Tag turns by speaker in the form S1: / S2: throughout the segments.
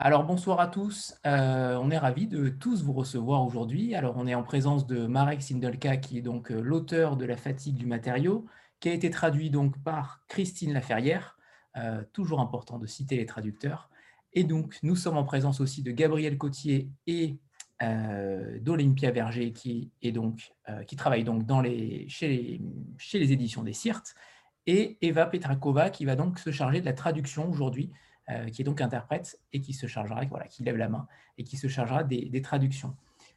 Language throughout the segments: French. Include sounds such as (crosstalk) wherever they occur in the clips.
S1: Alors bonsoir à tous, heu, on est ravis de tous vous recevoir aujourd'hui. Alors on est en présence de Marek Sindelka qui est donc, heu, l'auteur de La fatigue du matériau, qui a été traduit donc par Christine Laferrière, heu, toujours important de citer les traducteurs. Et donc nous sommes en présence aussi de Gabriel Cotier et d'Olympia Verger qui est donc, qui travaille donc dans les chez les chez les éditions des Syrtes et Eva Petrakova qui va donc se charger de la traduction aujourd'hui euh, qui est donc interprète et qui se chargera, voilà, qui lève la main et qui se chargera des, traductions.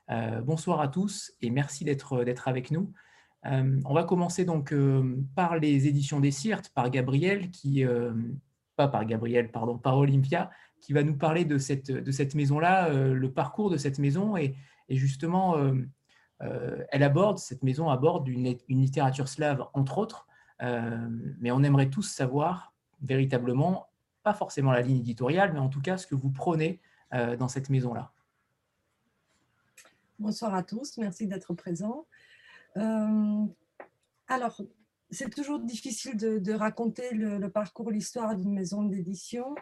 S1: Euh, bonsoir à tous et merci d'être avec nous. Euh, on va commencer donc par les éditions des Sirtes, par Gabriel, qui, pas par Gabriel, pardon, par Olympia, qui va nous parler de cette, de cette maison-là, le parcours de cette maison et, justement, elle aborde, cette maison aborde une littérature slave, entre autres, mais on aimerait tous savoir véritablement pas forcément la ligne éditoriale, mais en tout cas ce que vous prenez euh, dans cette maison-là.
S2: Bonsoir à tous, merci d'être présents. Euh, alors, c'est toujours difficile de, raconter le, parcours, l'histoire d'une maison d'édition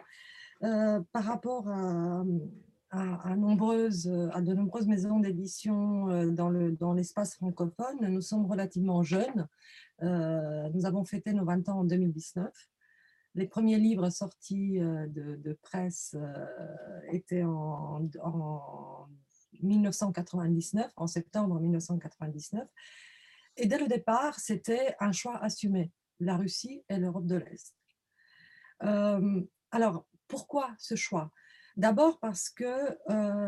S2: euh, par rapport à, de nombreuses maisons d'édition dans l'espace francophone. Nous sommes relativement jeunes. Nous avons fêté nos 20 ans en 2019. Les premiers livres sortis euh, de, presse euh, étaient en, en 1999, en septembre 1999. Et dès le départ, c'était un choix assumé, la Russie et l'Europe de l'Est. Euh, alors, pourquoi ce choix? D'abord parce que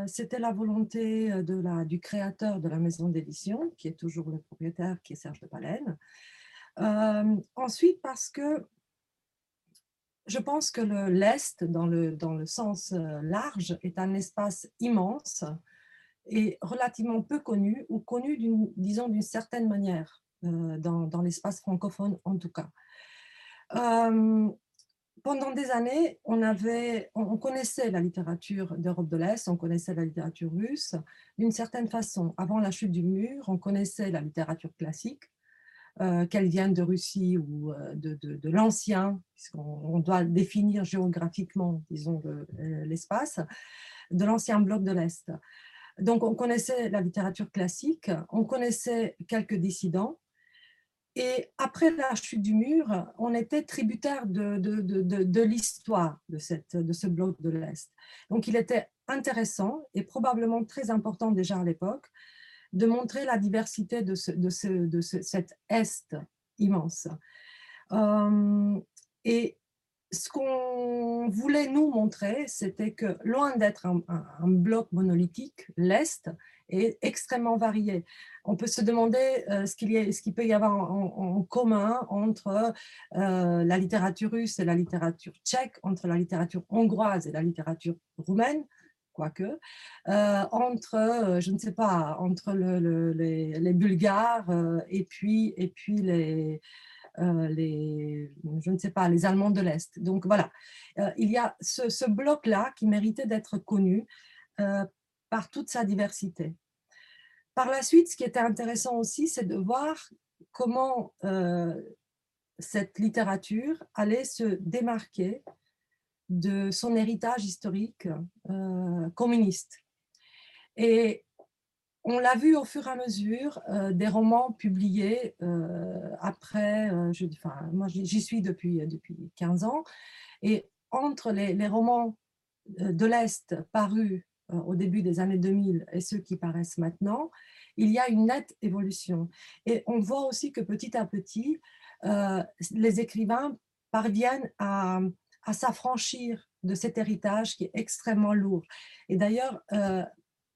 S2: c'était la volonté du créateur de la maison d'édition, qui est toujours le propriétaire, qui est Serge de Palaine. Ensuite, parce que je pense que l'Est, dans le, dans le sens euh, large, est un espace immense et relativement peu connu, ou connu, disons, d'une certaine manière, euh, dans, dans l'espace francophone en tout cas. Euh, pendant des années, on, avait, on connaissait la littérature d'Europe de l'Est, on connaissait la littérature russe d'une certaine façon. Avant la chute du mur, on connaissait la littérature classique, euh, qu'elles viennent de Russie ou euh, de, de, l'ancien, puisqu'on doit définir géographiquement, disons, l'espace, de l'ancien bloc de l'Est. Donc, on connaissait la littérature classique, on connaissait quelques dissidents, et après la chute du mur, on était tributaire de, de, de, de l'histoire de, de ce bloc de l'Est. Donc, il était intéressant et probablement très important déjà à l'époque de montrer la diversité de, ce, de, ce, de ce, cet Est immense. Euh, et ce qu'on voulait nous montrer, c'était que loin d'être un, bloc monolithique, l'Est est extrêmement varié. On peut se demander euh, ce qu'il qu peut y avoir en, en commun entre euh, la littérature russe et la littérature tchèque, entre la littérature hongroise et la littérature roumaine, quoique, euh, entre, euh, je ne sais pas, entre le, le, les, Bulgares euh, et puis, et puis les, je ne sais pas, les Allemands de l'Est. Donc voilà, il y a ce, bloc-là qui méritait d'être connu par toute sa diversité. Par la suite, ce qui était intéressant aussi, c'est de voir comment cette littérature allait se démarquer de son héritage historique euh, communiste. Et on l'a vu au fur et à mesure euh, des romans publiés euh, après, je, enfin, moi j'y suis depuis, depuis 15 ans, et entre les, les romans de l'Est parus au début des années 2000 et ceux qui paraissent maintenant, il y a une nette évolution. Et on voit aussi que petit à petit, les écrivains parviennent à, à s'affranchir de cet héritage qui est extrêmement lourd. Et d'ailleurs, euh,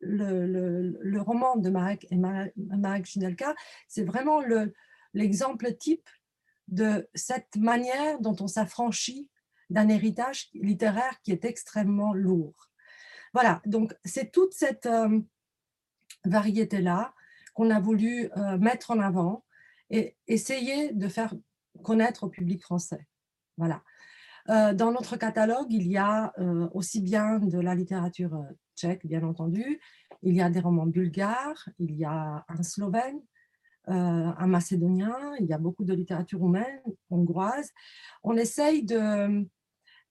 S2: le, roman de Marek, et Marek Jinelka, c'est vraiment l'exemple le, type de cette manière dont on s'affranchit d'un héritage littéraire qui est extrêmement lourd. Voilà, donc c'est toute cette euh, variété-là qu'on a voulu euh, mettre en avant et essayer de faire connaître au public français. Voilà. Euh, dans notre catalogue, il y a euh, aussi bien de la littérature euh, tchèque, bien entendu, il y a des romans bulgares, il y a un slovène, un macédonien, il y a beaucoup de littérature roumaine, hongroise. On essaye de,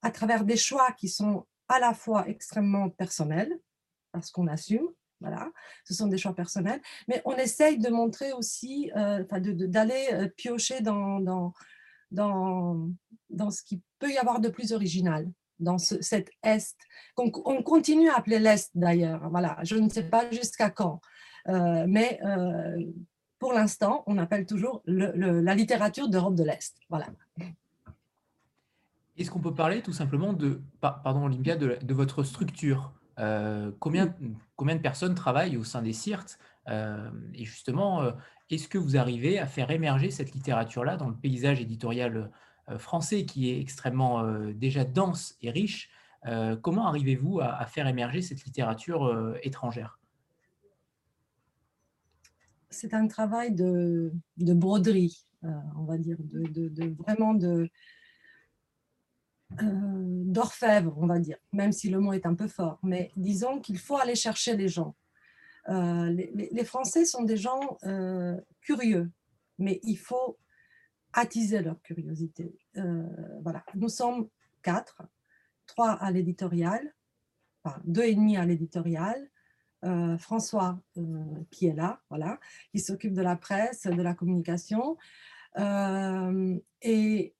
S2: à travers des choix qui sont à la fois extrêmement personnels, parce qu'on assume, voilà, ce sont des choix personnels, mais on essaye de montrer aussi, euh, d'aller piocher dans, dans, dans, ce qui peut y avoir de plus original dans ce, cet Est, qu'on on continue à appeler l'Est d'ailleurs, voilà, je ne sais pas jusqu'à quand, euh, mais pour l'instant, on appelle toujours la littérature d'Europe de l'Est, voilà.
S1: Est-ce qu'on peut parler tout simplement de, pardon Olympia, de, votre structure? Euh, combien, combien de personnes travaillent au sein des CIRT euh, Et justement, euh, est-ce que vous arrivez à faire émerger cette littérature-là dans le paysage éditorial français qui est extrêmement déjà dense et riche Comment arrivez-vous à, faire émerger cette littérature étrangère?
S2: C'est un travail de, de broderie, on va dire, de, vraiment euh, d'orfèvre, on va dire, même si le mot est un peu fort. Mais disons qu'il faut aller chercher les gens. Euh, les, Français sont des gens euh, curieux, mais il faut attiser leur curiosité. voilà, nous sommes quatre, trois à l'éditorial, deux et demi à l'éditorial. François qui est là, voilà, qui s'occupe de la presse, de la communication. et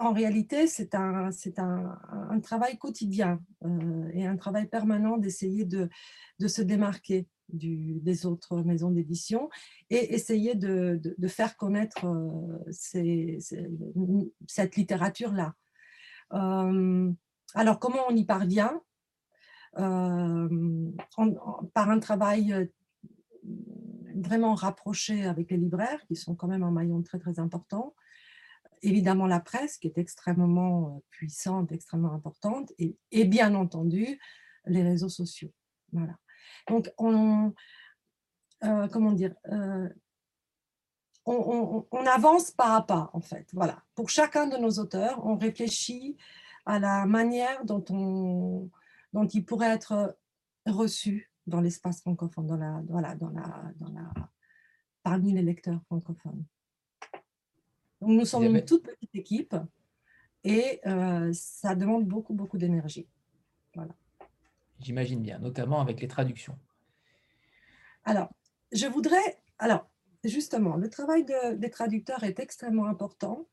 S2: en réalité, c'est un, un, un, travail quotidien euh, et un travail permanent d'essayer de, de, se démarquer des autres maisons d'édition et essayer de, faire connaître euh, cette littérature-là. Euh, alors, comment on y parvient? Par un travail vraiment rapproché avec les libraires, qui sont quand même un maillon très, très important, évidemment la presse qui est extrêmement euh, puissante, extrêmement importante, et, et bien entendu les réseaux sociaux. Voilà. Donc, on, euh, comment dire, euh, on, on, avance pas à pas, en fait. Voilà. Pour chacun de nos auteurs, on réfléchit à la manière dont, on, dont il pourrait être reçu dans l'espace francophone, dans la, voilà, dans la, dans la, parmi les lecteurs francophones. Donc, nous sommes une toute petite équipe et euh, ça demande beaucoup, beaucoup d'énergie. Voilà.
S1: J'imagine bien, notamment avec les traductions.
S2: Alors, je voudrais... Alors, justement, le travail des traducteurs est extrêmement important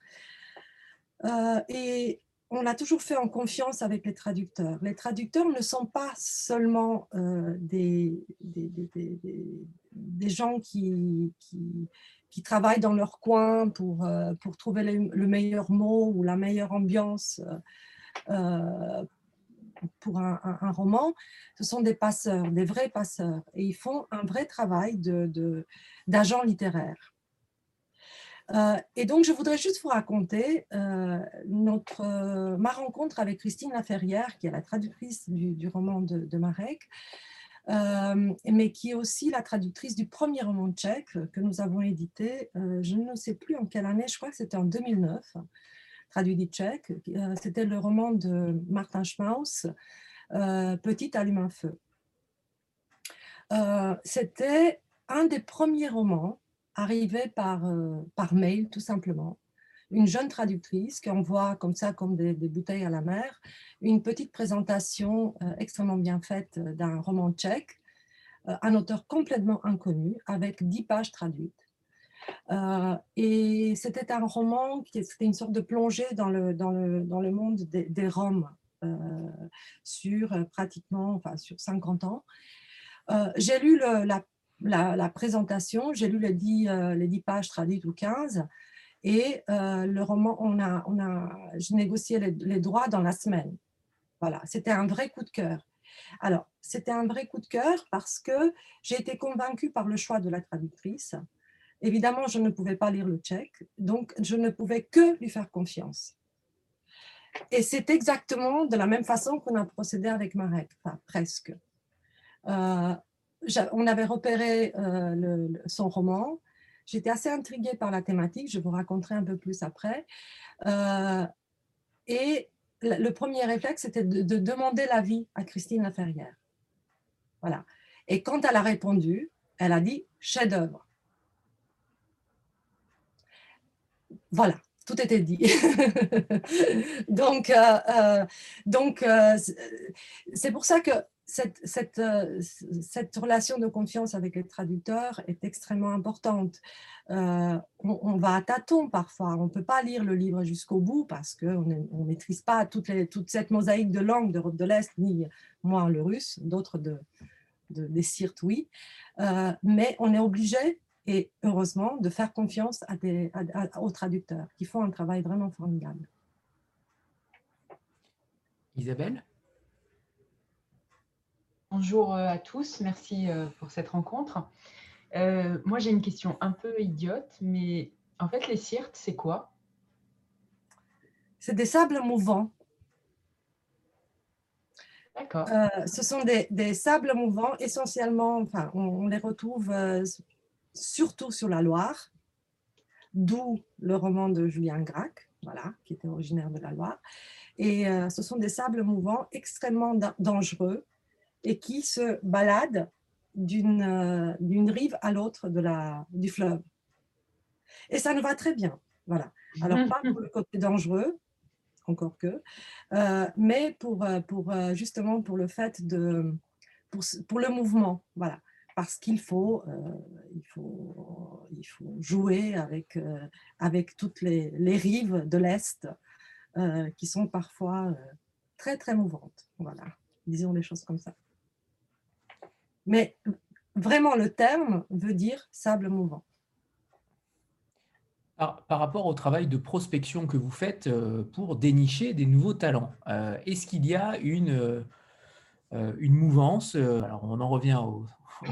S2: euh, et on l'a toujours fait en confiance avec les traducteurs. Les traducteurs ne sont pas seulement euh, des, des, gens qui, qui, travaillent dans leur coin pour, euh, pour trouver le, meilleur mot ou la meilleure ambiance euh, euh, pour un, roman, ce sont des passeurs, des vrais passeurs, et ils font un vrai travail d'agent de, littéraire. et donc, je voudrais juste vous raconter notre, ma rencontre avec Christine Laferrière, qui est la traductrice du, roman de, de Marek, euh, mais qui est aussi la traductrice du premier roman tchèque que nous avons édité, euh, je ne sais plus en quelle année, je crois que c'était en 2009, traduit du tchèque. Euh, c'était le roman de Martin Schmaus, Petit allume un feu. c'était un des premiers romans arrivés par, par mail, tout simplement une jeune traductrice qui envoie comme ça, comme des, bouteilles à la mer, une petite présentation euh, extrêmement bien faite euh, d'un roman tchèque, euh, un auteur complètement inconnu, avec dix pages traduites. Et c'était un roman, qui c'était une sorte de plongée dans le, dans le, dans le monde des, des Roms sur pratiquement, enfin sur 50 ans. j'ai lu la, la, présentation, j'ai lu les 10, les 10 pages traduites ou 15, et euh, le roman, on a, on a, j'ai négocié les, droits dans la semaine. Voilà, c'était un vrai coup de cœur. Alors, c'était un vrai coup de cœur parce que j'ai été convaincue par le choix de la traductrice. Évidemment, je ne pouvais pas lire le tchèque, donc je ne pouvais que lui faire confiance. Et c'est exactement de la même façon qu'on a procédé avec Marek, presque. Euh, on avait repéré euh, son roman, J'étais assez intriguée par la thématique, je vous raconterai un peu plus après. Euh, et le premier réflexe, c'était de, demander l'avis à Christine Laferrière. Voilà. Et quand elle a répondu, elle a dit chef-d'œuvre. Voilà. tout était dit. (laughs) donc, euh, euh, donc c'est pour ça que cette, cette, cette, relation de confiance avec les traducteurs est extrêmement importante. on, va à tâtons parfois, on ne peut pas lire le livre jusqu'au bout parce qu'on ne maîtrise pas toute, toute, cette mosaïque de langues d'Europe de l'Est, ni moi le russe, d'autres de, des Sirtes, oui. mais on est obligé et heureusement de faire confiance à des, aux traducteurs qui font un travail vraiment formidable.
S1: Isabelle?
S3: Bonjour euh, à tous, merci euh, pour cette rencontre. Euh, moi j'ai une question un peu idiote, mais en fait les cirtes, c'est quoi?
S2: C'est des sables mouvants.
S3: D'accord.
S2: ce sont des, des, sables mouvants, essentiellement, enfin, on, les retrouve surtout sur la Loire, d'où le roman de Julien Gracq, voilà, qui était originaire de la Loire. Et euh, ce sont des sables mouvants extrêmement dangereux et qui se baladent d'une euh, rive à l'autre du fleuve. Et ça nous va très bien. Voilà. Alors, pas pour le côté dangereux, encore que, euh, mais pour, justement pour le fait de. Pour le mouvement. Voilà parce qu'il faut, euh, faut, il faut jouer avec, euh, avec toutes les, les rives de l'Est euh, qui sont parfois très, très mouvantes. Voilà, disons les choses comme ça. Mais vraiment, le terme veut dire sable mouvant.
S1: Par, par, rapport au travail de prospection que vous faites pour dénicher des nouveaux talents, est-ce qu'il y a une, une mouvance Alors, on en revient au,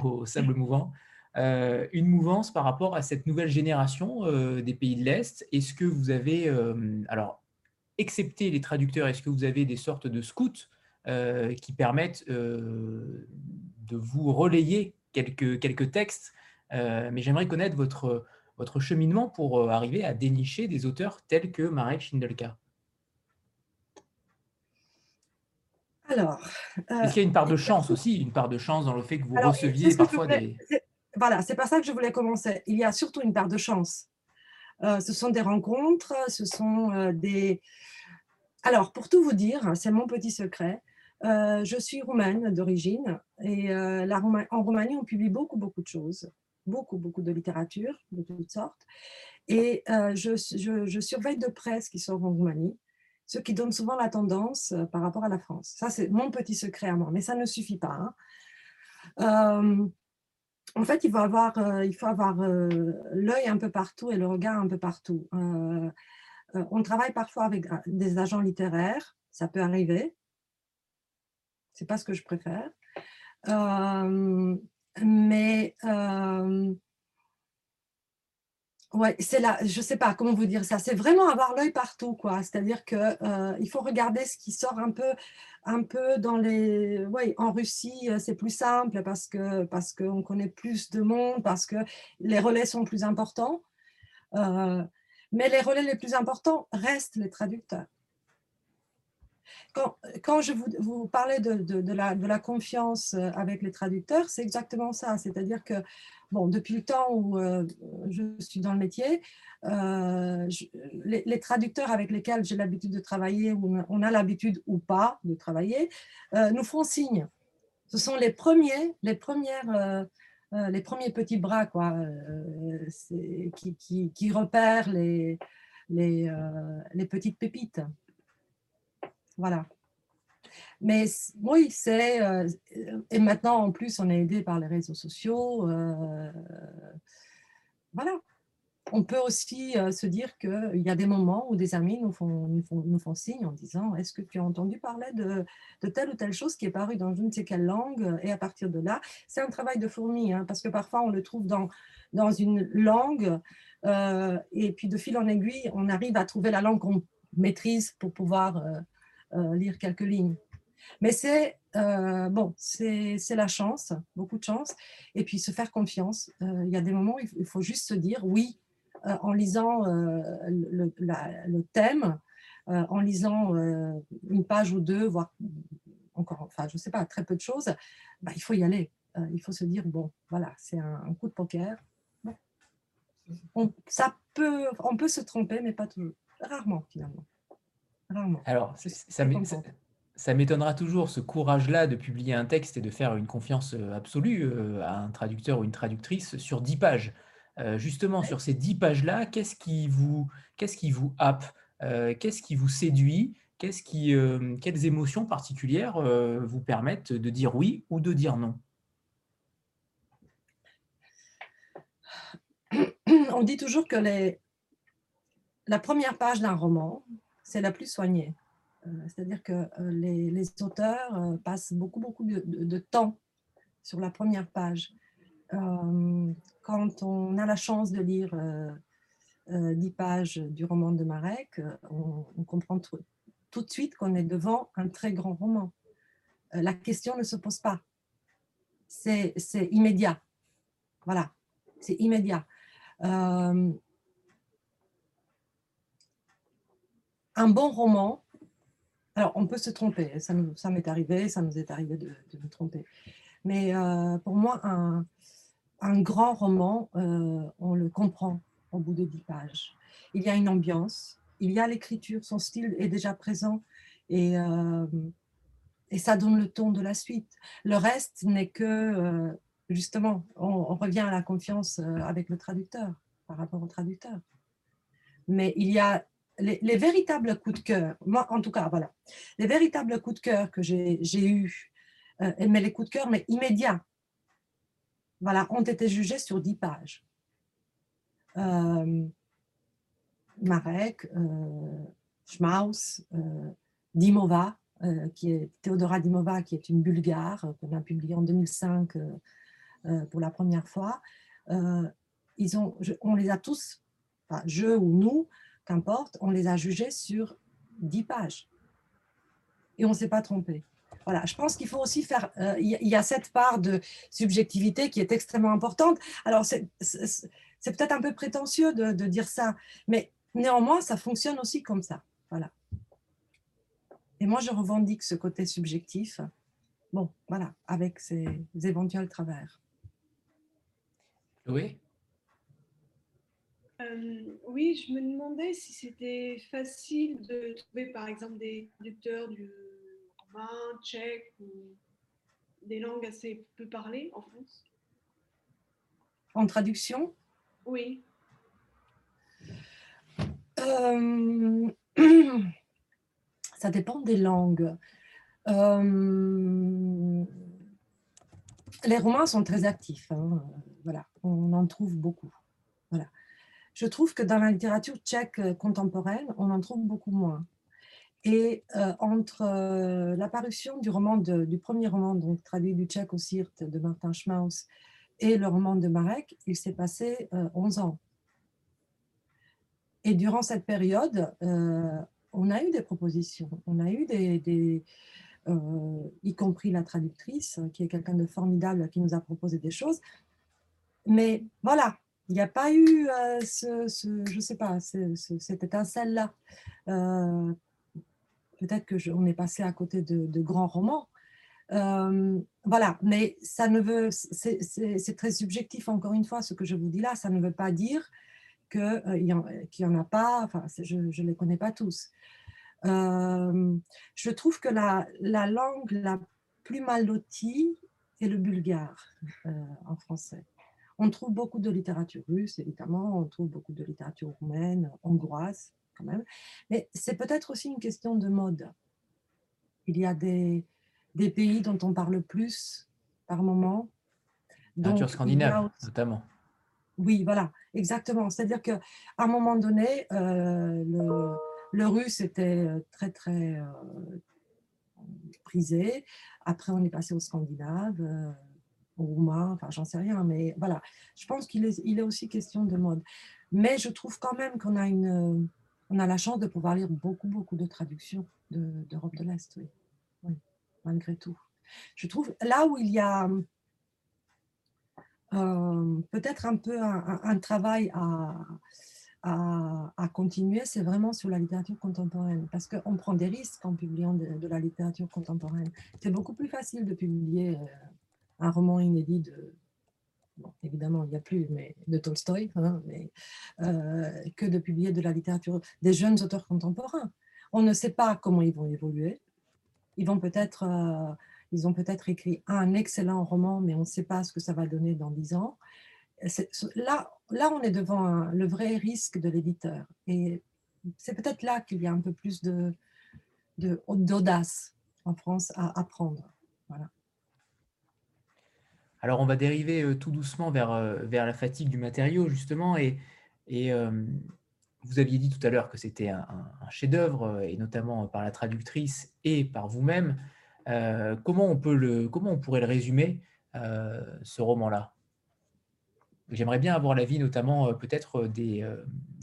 S1: au sable mouvant, euh, une mouvance par rapport à cette nouvelle génération euh, des pays de l'Est. Est-ce que vous avez, euh, alors, excepté les traducteurs, est-ce que vous avez des sortes de scouts qui permettent de vous relayer quelques, quelques textes Mais j'aimerais connaître votre, votre cheminement pour arriver à dénicher des auteurs tels que Marek Schindelka?
S2: Alors.
S1: Est-ce qu'il y a une part de euh, chance aussi, une part de chance dans le fait que vous receviez parfois des.
S2: Voilà, c'est pas ça que je voulais commencer. Il y a surtout une part de chance. Euh, ce sont des rencontres, ce sont euh, des. Alors, pour tout vous dire, c'est mon petit secret. je suis roumaine d'origine et la en Roumanie, on publie beaucoup, beaucoup de choses, beaucoup, beaucoup de littérature de toutes sortes. Et je, je, je, surveille de près ce qui sort en Roumanie ce qui donne souvent la tendance euh, par rapport à la France. Ça, c'est mon petit secret à moi, mais ça ne suffit pas. Hein. Euh, en fait, il faut avoir, euh, l'œil un peu partout et le regard un peu partout. on travaille parfois avec des agents littéraires, ça peut arriver. C'est pas ce que je préfère. mais Ouais, c'est là, je sais pas comment vous dire ça. C'est vraiment avoir l'œil partout, quoi. C'est-à-dire que euh, faut regarder ce qui sort un peu, un peu dans les. Oui, en Russie, euh, c'est plus simple parce que parce qu'on connaît plus de monde, parce que les relais sont plus importants. Euh, mais les relais les plus importants restent les traducteurs. Quand, je vous, parlais de, la, confiance avec les traducteurs, c'est exactement ça. C'est-à-dire que bon, depuis le temps où euh, je suis dans le métier, euh, les, traducteurs avec lesquels j'ai l'habitude de travailler, ou on a l'habitude ou pas de travailler, euh, nous font signe. Ce sont les premiers, les premières, les premiers petits bras quoi, qui, repèrent les petites pépites. Voilà. Mais oui, c'est. Euh, et maintenant, en plus, on est aidé par les réseaux sociaux. Euh, voilà. On peut aussi euh, se dire qu'il y a des moments où des amis nous font, signe en disant Est-ce que tu as entendu parler de, de, telle ou telle chose qui est parue dans je ne sais quelle langue Et à partir de là, c'est un travail de fourmi, hein, parce que parfois on le trouve dans, dans une langue, et puis de fil en aiguille, on arrive à trouver la langue qu'on maîtrise pour pouvoir lire quelques lignes. Mais c'est euh, bon, c'est la chance, beaucoup de chance, et puis se faire confiance. Euh, il y a des moments où il faut juste se dire oui, euh, en lisant le, thème, en lisant une page ou deux, voire encore, enfin, je ne sais pas, très peu de choses, bah, il faut y aller. il faut se dire bon, voilà, c'est un, coup de poker. Ça peut, on peut se tromper, mais pas toujours. Rarement, finalement.
S1: Alors, ça, m'étonnera toujours ce courage-là de publier un texte et de faire une confiance euh, absolue euh, à un traducteur ou une traductrice sur dix pages. Euh, justement, sur ces dix pages-là, qu'est-ce qui vous, qu'est-ce qui vous happe Qu'est-ce qui vous séduit qu'est-ce qui, Quelles émotions particulières vous permettent de dire oui ou de dire non? (clears throat)
S2: On dit toujours que les, la première page d'un roman, c'est la plus soignée. Euh, c'est-à-dire que euh, les, auteurs euh, passent beaucoup, beaucoup de, temps sur la première page. quand on a la chance de lire dix pages du roman de Marek, on, comprend tout, de suite qu'on est devant un très grand roman. la question ne se pose pas. C'est immédiat. Voilà, c'est immédiat. Un bon roman, alors on peut se tromper, ça, ça m'est arrivé, ça nous est arrivé de, nous tromper. Mais euh, pour moi, un, grand roman, euh, on le comprend au bout de dix pages. Il y a une ambiance, il y a l'écriture, son style est déjà présent et, euh, ça donne le ton de la suite. Le reste n'est que, justement, on, on, revient à la confiance avec le traducteur, par rapport au traducteur. Mais il y a les, véritables coups de cœur, moi en tout cas, voilà, les véritables coups de cœur que j'ai eus, euh, mais les coups de cœur, mais immédiats, voilà, ont été jugés sur dix pages. Euh, Marek, euh, Schmaus, Dimova, qui est Théodora Dimova, qui est une Bulgare, qu'on a publiée en 2005 pour la première fois. ils ont, on les a tous, enfin, je ou nous, qu'importe, on les a jugés sur 10 pages. Et on ne s'est pas trompé. Voilà, je pense qu'il faut aussi faire, euh, il y, a cette part de subjectivité qui est extrêmement importante. Alors, c'est peut-être un peu prétentieux de, dire ça, mais néanmoins, ça fonctionne aussi comme ça. Voilà. Et moi, je revendique ce côté subjectif, bon, voilà, avec ses éventuels travers.
S1: Oui.
S4: Euh, oui, je me demandais si c'était facile de trouver par exemple des traducteurs du roumain, tchèque ou des langues assez peu parlées en France.
S2: En traduction?
S4: Oui.
S2: Euh, (clears throat) ça dépend des langues. Euh, les Roumains sont très actifs. Hein. Voilà, on en trouve beaucoup. Voilà je trouve que dans la littérature tchèque euh, contemporaine, on en trouve beaucoup moins. Et euh, entre euh, l'apparition du premier roman, donc traduit du tchèque au Sirte de Martin Schmaus, et le roman de Marek, il s'est passé 11 ans. Et durant cette période, on a eu des propositions, on a eu des, y compris la traductrice, qui est quelqu'un de formidable, qui nous a proposé des choses. Mais voilà, il n'y a pas eu euh, ce, je sais pas, cette étincelle-là. Euh, peut-être que on est passé à côté de, grands romans. Euh, voilà, mais ça ne veut, c'est très subjectif encore une fois ce que je vous dis là. Ça ne veut pas dire qu'il n'y en, a pas. Enfin, je ne les connais pas tous. je trouve que la, langue la plus mal lotie est le bulgare en français. On trouve beaucoup de littérature russe, évidemment, on trouve beaucoup de littérature roumaine, hongroise, quand même. Mais c'est peut-être aussi une question de mode. Il y a des, des pays dont on parle plus par moment.
S1: Littérature scandinave, notamment.
S2: Oui, voilà, exactement. C'est-à-dire qu'à un moment donné, euh, le, le, russe était euh, très, très euh, prisé. Après, on est passé au scandinave roumain, enfin j'en sais rien, mais voilà, je pense qu'il est, aussi question de mode. Mais je trouve quand même qu'on a, a la chance de pouvoir lire beaucoup, beaucoup de traductions d'Europe de, l'Est, oui. malgré tout. Je trouve là où il y a euh, peut-être un peu un, travail à, à, continuer, c'est vraiment sur la littérature contemporaine, parce qu'on prend des risques en publiant de, la littérature contemporaine. C'est beaucoup plus facile de publier euh, un roman inédit de évidemment, il n'y a plus mais, de Tolstoï, hein, mais, que de publier de la littérature des jeunes auteurs contemporains. On ne sait pas comment ils vont évoluer. Ils vont peut-être, ils ont peut-être écrit un excellent roman, mais on ne sait pas ce que ça va donner dans dix ans. Là, là, on est devant le vrai risque de l'éditeur. Et c'est peut-être là qu'il y a un peu plus de, d'audace en France à apprendre. Voilà.
S1: Alors, on va dériver euh, tout doucement vers, euh, vers la fatigue du matériau, justement. Et, et euh, vous aviez dit tout à l'heure que c'était un, chef-d'œuvre, et notamment par la traductrice et par vous-même. comment, on peut le, comment on pourrait le résumer, ce roman-là? J'aimerais bien avoir l'avis notamment peut-être des,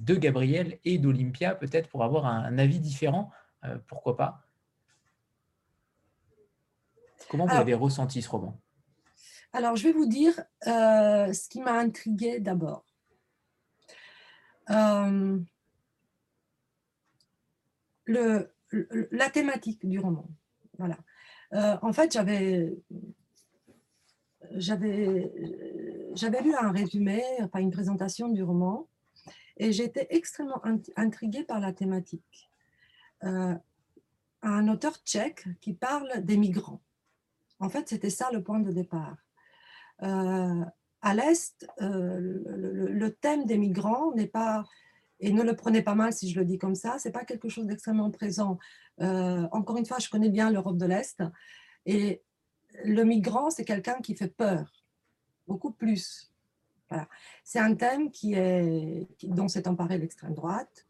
S1: de Gabriel et d'Olympia, peut-être pour avoir un avis différent euh, pourquoi pas? Comment vous avez ressenti ce roman?
S2: Alors, je vais vous dire euh, ce qui m'a intrigué d'abord. Euh, la thématique du roman. Voilà. en fait, j'avais j'avais lu un résumé, enfin une présentation du roman, et j'étais extrêmement intriguée par la thématique. Euh, un auteur tchèque qui parle des migrants. En fait, c'était ça le point de départ. Euh, à l'Est, euh, le, thème des migrants n'est pas, et ne le prenez pas mal si je le dis comme ça, c'est pas quelque chose d'extrêmement présent. encore une fois, je connais bien l'Europe de l'Est, et le migrant, c'est quelqu'un qui fait peur, beaucoup plus. C'est un thème qui est, dont s'est emparée l'extrême droite,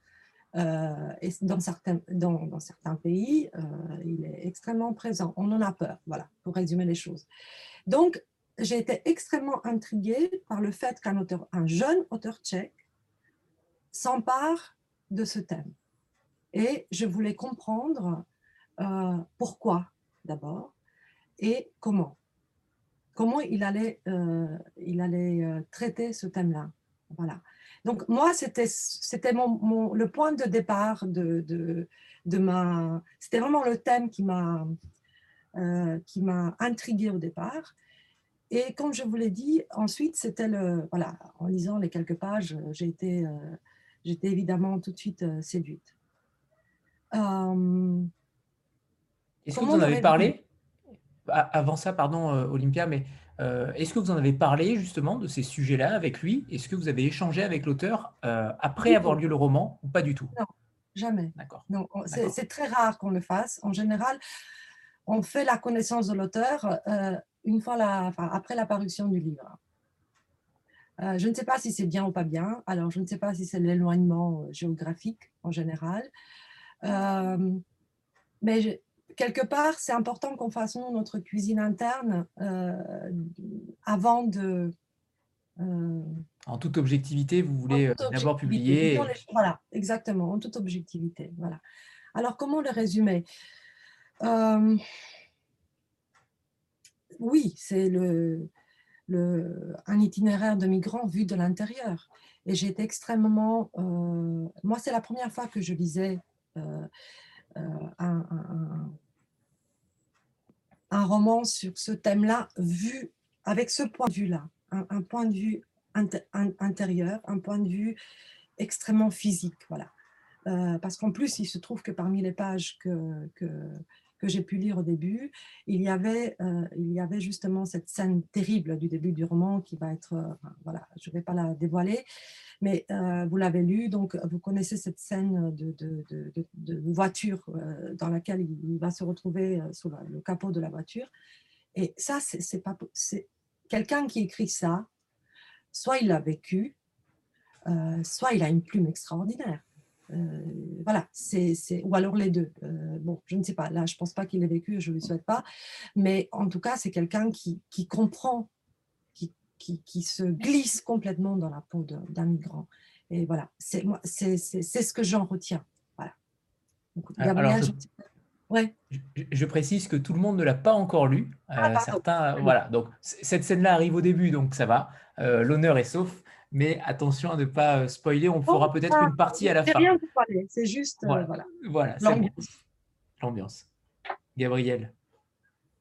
S2: euh, et dans certains, dans, certains pays, euh, il est extrêmement présent. On en a peur, voilà, pour résumer les choses. Donc, j'ai été extrêmement intriguée par le fait qu'un jeune auteur tchèque s'empare de ce thème. Et je voulais comprendre euh, pourquoi d'abord et comment. Comment il allait, il allait traiter ce thème-là. Voilà. Donc moi, c'était mon, le point de départ de, de, de ma... C'était vraiment le thème qui m'a euh, qui m'a intriguée au départ. Et comme je vous l'ai dit, ensuite, c'était le... Voilà, en lisant les quelques pages, j'ai été, euh, j'étais évidemment tout de suite euh, séduite.
S1: Est-ce que vous en avez parlé Avant ça, pardon, Olympia, mais euh, est-ce que vous en avez parlé justement de ces sujets-là avec lui? Est-ce que vous avez échangé avec l'auteur euh, après avoir lu le roman ou pas du tout?
S2: Non, jamais. D'accord. C'est très rare qu'on le fasse. En général, on fait la connaissance de l'auteur euh, une fois la, après la parution du livre. je ne sais pas si c'est bien ou pas bien. Alors, je ne sais pas si c'est l'éloignement géographique en général. mais quelque part, c'est important qu'on fasse notre cuisine interne euh, avant de...
S1: Euh, en toute objectivité, vous voulez euh, d'abord publier.
S2: Voilà, exactement, en toute objectivité. Voilà. Alors, comment le résumer? Oui, c'est le, le, un itinéraire de migrants vu de l'intérieur. Et j'ai été extrêmement... moi, c'est la première fois que je lisais un, un roman sur ce thème-là, vu avec ce point de vue-là, un, point de vue intérieur, un point de vue extrêmement physique. Voilà. Euh, parce qu'en plus, il se trouve que parmi les pages que, que j'ai pu lire au début, il y, avait, euh, il y avait justement cette scène terrible du début du roman qui va être, euh, voilà, je ne vais pas la dévoiler, mais euh, vous l'avez lu, donc vous connaissez cette scène de, voiture dans laquelle il, va se retrouver sous le capot de la voiture. Et ça, c'est pas, c'est quelqu'un qui écrit ça, soit il l'a vécu, soit il a une plume extraordinaire. Euh, voilà, c'est, ou alors les deux. Euh, bon, je ne sais pas, là, je ne pense pas qu'il ait vécu, je ne lui souhaite pas, mais en tout cas, c'est quelqu'un qui, qui, comprend, qui, qui, qui, se glisse complètement dans la peau d'un migrant. Et voilà, c'est, moi, c'est, ce que j'en retiens. Voilà.
S1: Alors, je... Ouais. Je, précise que tout le monde ne l'a pas encore lu. Ah, euh, certains, voilà. Donc cette scène-là arrive au début, donc ça va. L'honneur est sauf mais attention à ne pas euh, spoiler, on fera oh, peut-être une partie à la fin.
S2: rien parler, c'est juste euh, voilà.
S1: voilà. L'ambiance. Gabriel.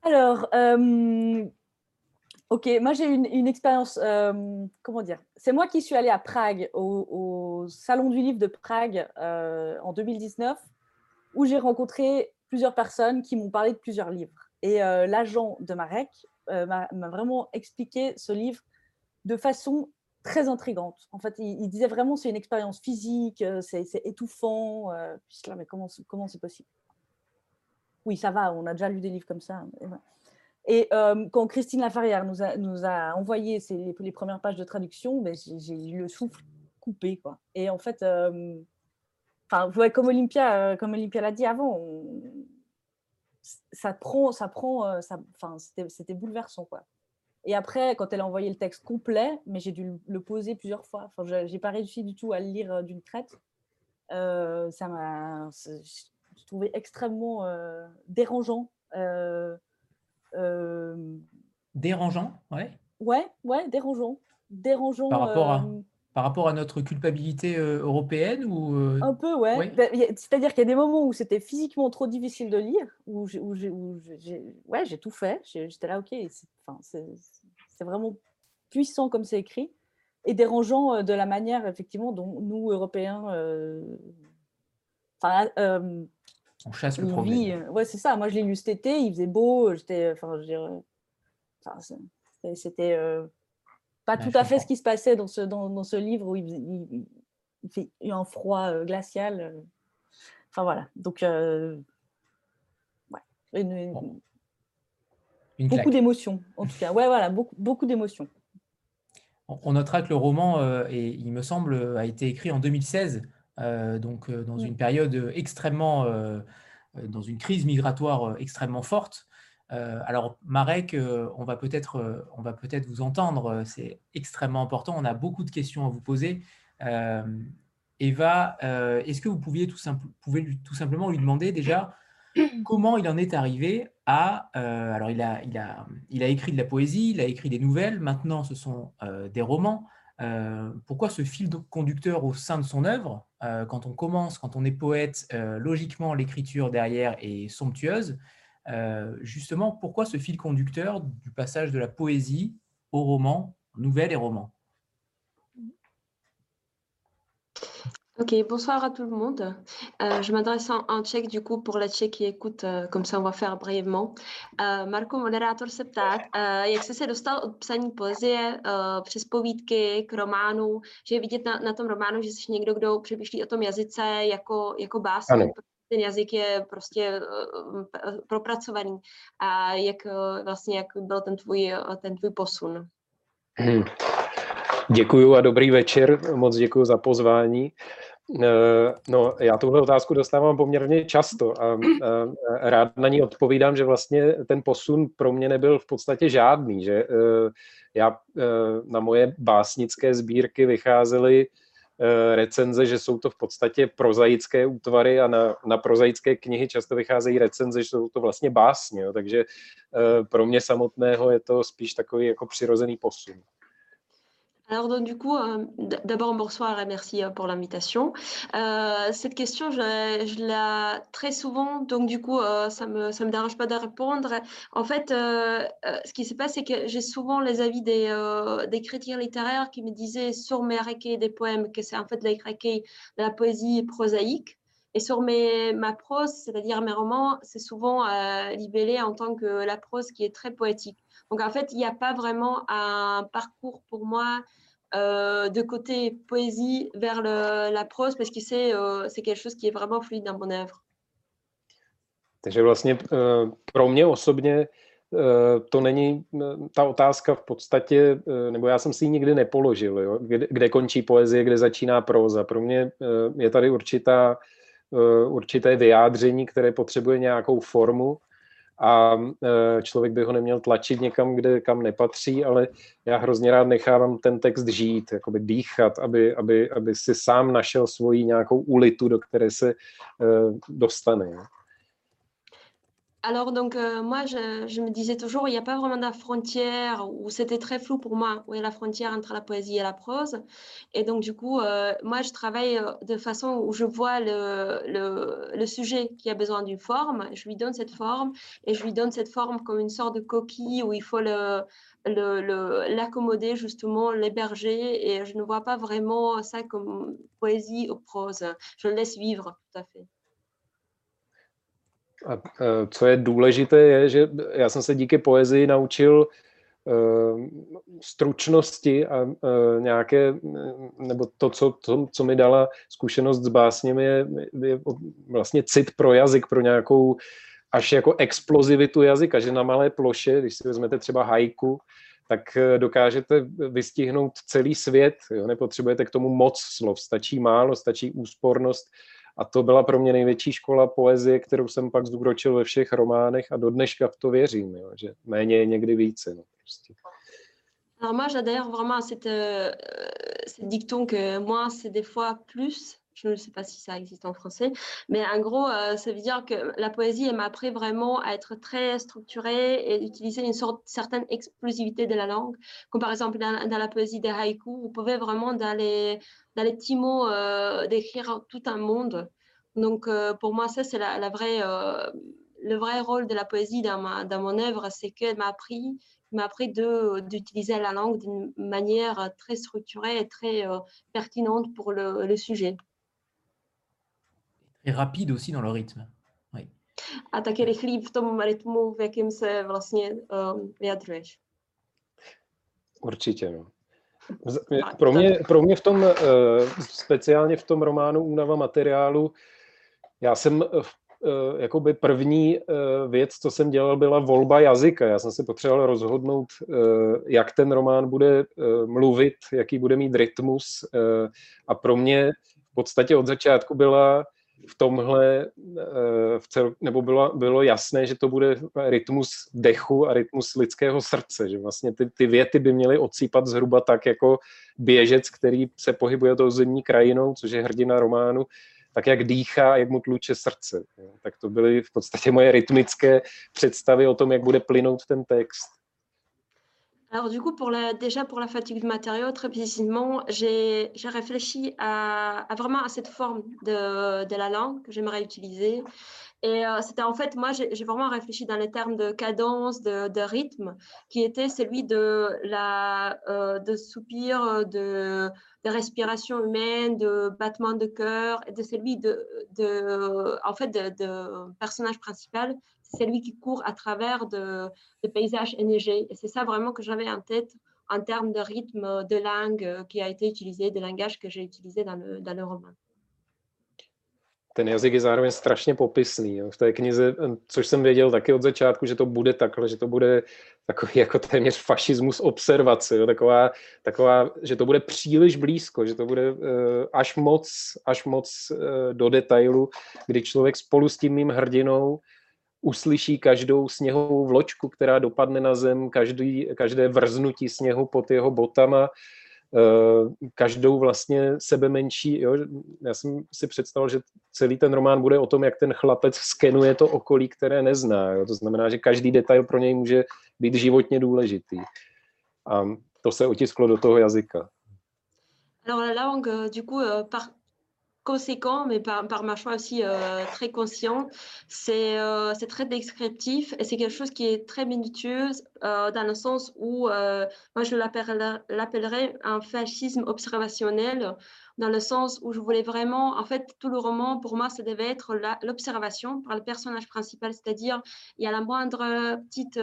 S5: Alors, euh, Ok, moi j'ai une, une expérience, euh, comment dire C'est moi qui suis allée à Prague, au, au Salon du Livre de Prague euh, en 2019, où j'ai rencontré plusieurs personnes qui m'ont parlé de plusieurs livres. Et euh, l'agent de Marek euh, m'a m'a vraiment expliqué ce livre de façon très intrigante. En fait, il, disait vraiment c'est une expérience physique, euh, c'est étouffant. Euh, là, mais comment c'est possible? Oui, ça va, on a déjà lu des livres comme ça. Et euh, quand Christine Lafarrière nous a, envoyé les, premières pages de traduction, ben, j'ai eu le souffle coupé. Et en fait, euh, ouais, comme Olympia, euh, comme Olympia l'a dit avant, ça prend, ça prend, c'était bouleversant. Quoi. Et après, quand elle a envoyé le texte complet, mais j'ai dû le, poser plusieurs fois. Enfin, je j'ai pas réussi du tout à le lire euh, d'une traite. Euh, ça m'a, je trouvais extrêmement euh, dérangeant. euh,
S1: Dérangeant, ouais.
S5: Ouais, ouais, dérangeant. Dérangeant.
S1: Par rapport à- Par rapport à notre culpabilité euh, européenne ou euh,
S5: un peu, ouais. A- C'est-à-dire qu'il y a des moments où c'était physiquement trop difficile de lire, où j'ai, ouais, tout fait. J'étais là, ok, c'est, enfin, vraiment puissant comme c'est écrit, et dérangeant euh, de la manière, effectivement, dont nous, Européens, euh, enfin, euh,
S1: on chasse le problème
S5: vit, ouais, c'est ça. Moi, je l'ai lu cet été, il faisait beau, j'étais, enfin, je veux dire, enfin, c'est- c'était- pas
S1: Ouais,
S5: tout à fait ce qui se passait dans ce, dans, dans ce livre où il, il, il- fait il y a un froid euh, glacial. euh. Enfin voilà, donc euh, ouais, une- une-
S1: Bon, Une
S5: beaucoup d'émotions en tout cas. Ouais, voilà, beaucoup, beaucoup d'émotions.
S1: On notera que le roman, euh, et il me semble, a été écrit en 2016, euh, donc dans une période extrêmement, dans une crise migratoire extrêmement forte. Euh, alors Marek, euh, on va peut-être, euh, on va peut-être vous entendre. C'est extrêmement important. On a beaucoup de questions à vous poser. Eva, est-ce que vous pouviez tout, simple- pouvez lui- tout simplement lui demander déjà (clears throat) comment il en est arrivé à... euh, alors, il a, il, a, il a écrit de la poésie, il a écrit des nouvelles, maintenant ce sont euh, des romans. Euh, pourquoi ce fil conducteur au sein de son œuvre Quand on commence, quand on est poète, logiquement, l'écriture derrière est somptueuse? Euh, justement, pourquoi ce fil conducteur du passage de la poésie au roman, nouvelle et roman?
S6: Ok, bonsoir à tout le monde. Euh, je m'adresse en, en tchèque du coup pour la tchèque qui écoute, euh, comme ça on va faire brièvement. Uh, Marko, moderátor se ptá, uh, jak jsi se dostal od psaní poezie uh, přes povídky k románu, že je vidět na, na tom románu, že jsi někdo, kdo přemýšlí o tom jazyce jako, jako básník? Ten jazyk je prostě uh, p- propracovaný. A jak uh, vlastně jak byl ten tvůj, ten tvůj posun?
S7: Hmm. Děkuju a dobrý večer. Moc děkuji za pozvání. Eh, No, já tuhle otázku dostávám poměrně často a, rád na ní odpovídám, že vlastně ten posun pro mě nebyl v podstatě žádný, že eh, já eh, na moje básnické sbírky vycházely eh, recenze, že jsou to v podstatě prozaické útvary a na, na prozaické knihy často vycházejí recenze, že jsou to vlastně básně, jo, takže eh, pro mě samotného je to spíš takový jako přirozený posun.
S6: Alors donc du coup, euh, d'abord bonsoir et merci euh, pour l'invitation. Euh, cette question, je, je la très souvent, donc du coup, ça me ça me dérange pas de répondre. En fait, ce qui se passe, c'est que j'ai souvent les avis des, des critiques littéraires qui me disaient sur mes recueils des poèmes que c'est en fait les recueils de la poésie prosaïque. Et sur mes, ma prose, c'est-à-dire mes romans, c'est souvent libellé en tant que la prose qui est très poétique. Donc en fait, il n'y a pas vraiment un parcours pour moi euh, de côté poésie vers le- la prose parce que c'est euh, c'est quelque chose qui est vraiment fluide dans mon œuvre.
S7: Takže vlastně eh, pro mě osobně eh, to není ta otázka v podstatě, nebo já jsem si ji nikdy nepoložil, jo? Kde, kde končí poezie, kde začíná próza. Pro mě je tady určitá, určité vyjádření, které potřebuje nějakou formu a eh, člověk by ho neměl tlačit někam, kde kam nepatří, ale já hrozně rád nechávám ten text žít, jakoby dýchat, aby, aby, aby si sám našel svoji nějakou ulitu, do které se eh, dostane.
S6: Alors donc euh, moi je, me disais toujours il n'y a pas vraiment de frontière ou c'était très flou pour moi où est la frontière entre la poésie et la prose et donc du coup euh, moi je travaille euh, de façon où je vois le, le, le sujet qui a besoin d'une forme je lui donne cette forme et je lui donne cette forme comme une sorte de coquille où il faut le l'accommoder, justement, l'héberger. Et je ne vois pas vraiment ça comme poésie ou prose. Je le laisse vivre, tout à fait.
S7: A co je důležité, je, že já jsem se díky poezii naučil uh, stručnosti a uh, nějaké, nebo to co, to, co mi dala zkušenost s básněmi, je, je vlastně cit pro jazyk, pro nějakou až jako explozivitu jazyka, že na malé ploše, když si vezmete třeba hajku, tak dokážete vystihnout celý svět. Jo? Nepotřebujete k tomu moc slov, stačí málo, stačí úspornost. A to byla pro mě největší škola poezie, kterou jsem pak zúročil ve všech románech a do dneška v to věřím, jo? že méně je někdy více. No, prostě.
S6: Alors moi, j'adhère vraiment à cette, euh, cette dicton que moi, c'est des fois plus Je ne sais pas si ça existe en français, mais en gros, euh, ça veut dire que la poésie, elle m'a appris vraiment à être très structurée et utiliser une sorte, certaine explosivité de la langue. Comme par exemple dans, la poésie des haïkus, vous pouvez vraiment dans les, dans les petits mots euh, décrire tout un monde. Donc euh, pour moi, ça, c'est la, vraie, le vrai rôle de la poésie dans, ma, dans mon œuvre, c'est qu'elle m'a appris m'a appris d'utiliser la langue d'une manière très structurée et très pertinente pour le, le sujet.
S1: Et rapide aussi dans le rythme. Oui.
S6: A taky rychlý v tom rytmu, v jakém se vlastně um, vyjadřuješ.
S7: Určitě, no. Pro mě, pro mě v tom, uh, speciálně v tom románu Únava materiálu, já jsem uh, jakoby první věc, co jsem dělal, byla volba jazyka. Já jsem se potřeboval rozhodnout, jak ten román bude mluvit, jaký bude mít rytmus. A pro mě v podstatě od začátku byla v tomhle eh, v cel, nebo bylo, bylo jasné, že to bude rytmus dechu a rytmus lidského srdce, že vlastně ty, ty věty by měly odsýpat zhruba tak jako běžec, který se pohybuje tou zemní krajinou, což je hrdina románu, tak jak dýchá, jak mu tluče srdce. Tak to byly v podstatě moje rytmické představy o tom, jak bude plynout ten text.
S6: Alors du coup, déjà pour la fatigue du matériau, très précisément, j'ai réfléchi à, vraiment à cette forme de, la langue que j'aimerais utiliser. Et euh, c'était en fait, moi, j'ai vraiment réfléchi dans les termes de cadence, de, rythme, qui était celui de la euh, de soupir, de, respiration humaine, de battement de cœur, et de celui de, en fait, de personnage principal c'est lui qui court à travers de, de paysages enneigés. Et c'est ça vraiment que j'avais en tête en termes de rythme, de langue euh, qui a été utilisé, de langage que j'ai utilisé dans le, dans le roman.
S7: Ten jazyk je zároveň strašně popisný jo. v té knize, což jsem věděl taky od začátku, že to bude takhle, že to bude takový jako téměř fašismus observace, jo. Taková, taková, že to bude příliš blízko, že to bude uh, až moc, až moc uh, do detailu, kdy člověk spolu s tím mým hrdinou uslyší každou sněhovou vločku, která dopadne na zem, každý, každé vrznutí sněhu pod jeho botama, eh, každou vlastně sebe menší. Jo? Já jsem si představil, že celý ten román bude o tom, jak ten chlapec skenuje to okolí, které nezná. Jo? To znamená, že každý detail pro něj může být životně důležitý. A to se otisklo do toho jazyka.
S6: Alors la langue, du coup, euh, par, conséquent, mais par, par ma choix aussi euh, très conscient. Euh, c'est très descriptif et c'est quelque chose qui est très minutieux euh, dans le sens où moi je l'appellerais un fascisme observationnel dans le sens où je voulais vraiment, en fait, tout le roman, pour moi, ça devait être l'observation par le personnage principal, c'est-à-dire, il y a la moindre petite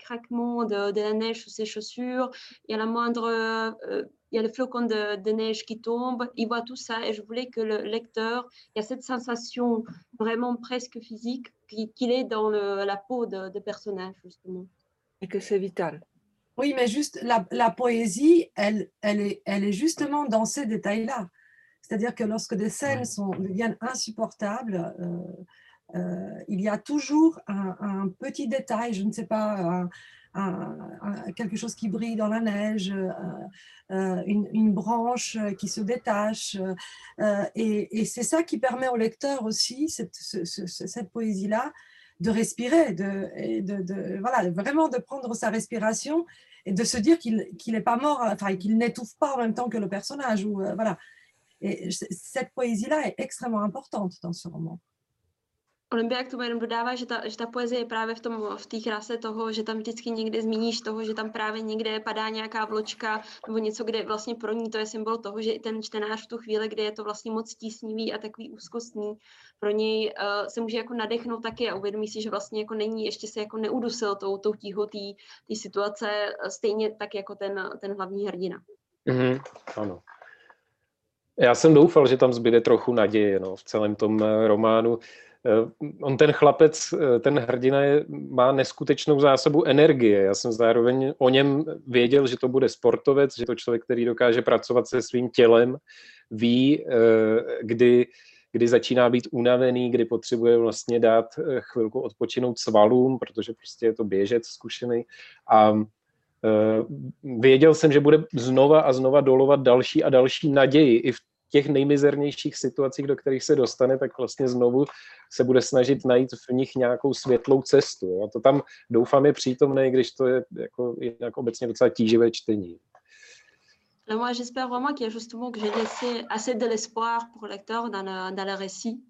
S6: craquement de, de, la neige sous ses chaussures, il y a la moindre il y a le flocon de, de, neige qui tombe, il voit tout ça et je voulais que le lecteur, il y a cette sensation vraiment presque physique qu'il est dans le, la peau de, de, personnage, justement.
S5: Et que c'est vital.
S2: Oui, mais juste la, la, poésie, elle, elle, est, elle est justement dans ces détails-là. C'est-à-dire que lorsque des scènes sont, deviennent insupportables, euh, euh, il y a toujours un, un, petit détail, je ne sais pas, un, quelque chose qui brille dans la neige, euh, euh, une, branche qui se détache. Euh, et, c'est ça qui permet au lecteur aussi, cette, poésie-là, de respirer, de, voilà, vraiment de prendre sa respiration et de se dire qu'il n'est pas mort, enfin qu'il n'étouffe pas en même temps que le personnage. Voilà. Et cette poésie-là est extrêmement importante dans ce roman.
S6: Olympia k tomu jenom dodává, že ta, že ta poezie je právě v tom, v té kráse toho, že tam vždycky někde zmíníš toho, že tam právě někde padá nějaká vločka nebo něco, kde vlastně pro ní to je symbol toho, že i ten čtenář v tu chvíli, kdy je to vlastně moc tísnivý a takový úzkostný, pro něj uh, se může jako nadechnout taky a uvědomí si, že vlastně jako není, ještě se jako neudusil tou, tou tíhou té situace, eh, stejně tak jako ten, ten hlavní hrdina.
S7: Mm-hmm, ano. Já jsem doufal, že tam zbyde trochu naděje no, v celém tom eh, románu. Eh, on ten chlapec, eh, ten hrdina je, má neskutečnou zásobu energie. Já jsem zároveň o něm věděl, že to bude sportovec, že to člověk, který dokáže pracovat se svým tělem, ví, kdy, kdy začíná být unavený, kdy potřebuje vlastně dát chvilku odpočinout svalům, protože prostě je to běžec zkušený. A věděl jsem, že bude znova a znova dolovat další a další naději i v těch nejmizernějších situacích, do kterých se dostane, tak vlastně znovu se bude snažit najít v nich nějakou světlou cestu. Jo? A to tam doufám je přítomné, když to je jako jinak obecně docela tíživé čtení.
S6: Alors moi, j'espère vraiment qu'il y a justement que j'ai laissé assez de l'espoir pour le lecteur dans le, dans le récit.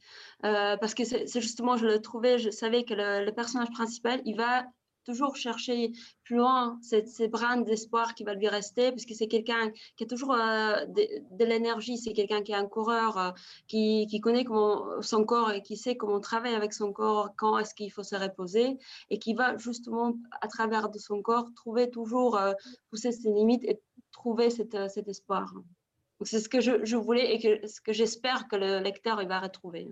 S6: Euh, parce que c'est justement, je le trouvais, je savais que le, le personnage principal, il va toujours chercher plus loin ces, brins d'espoir qui va lui rester, parce que c'est quelqu'un qui a toujours euh, de, l'énergie, c'est quelqu'un qui est un coureur, euh, qui, connaît son corps et qui sait comment travailler avec son corps, quand est-ce qu'il faut se reposer, et qui va justement, à travers de son corps, trouver toujours, euh, pousser ses limites et trouver cet, espoir. C'est ce que je, voulais et que, ce que j'espère que le lecteur va retrouver.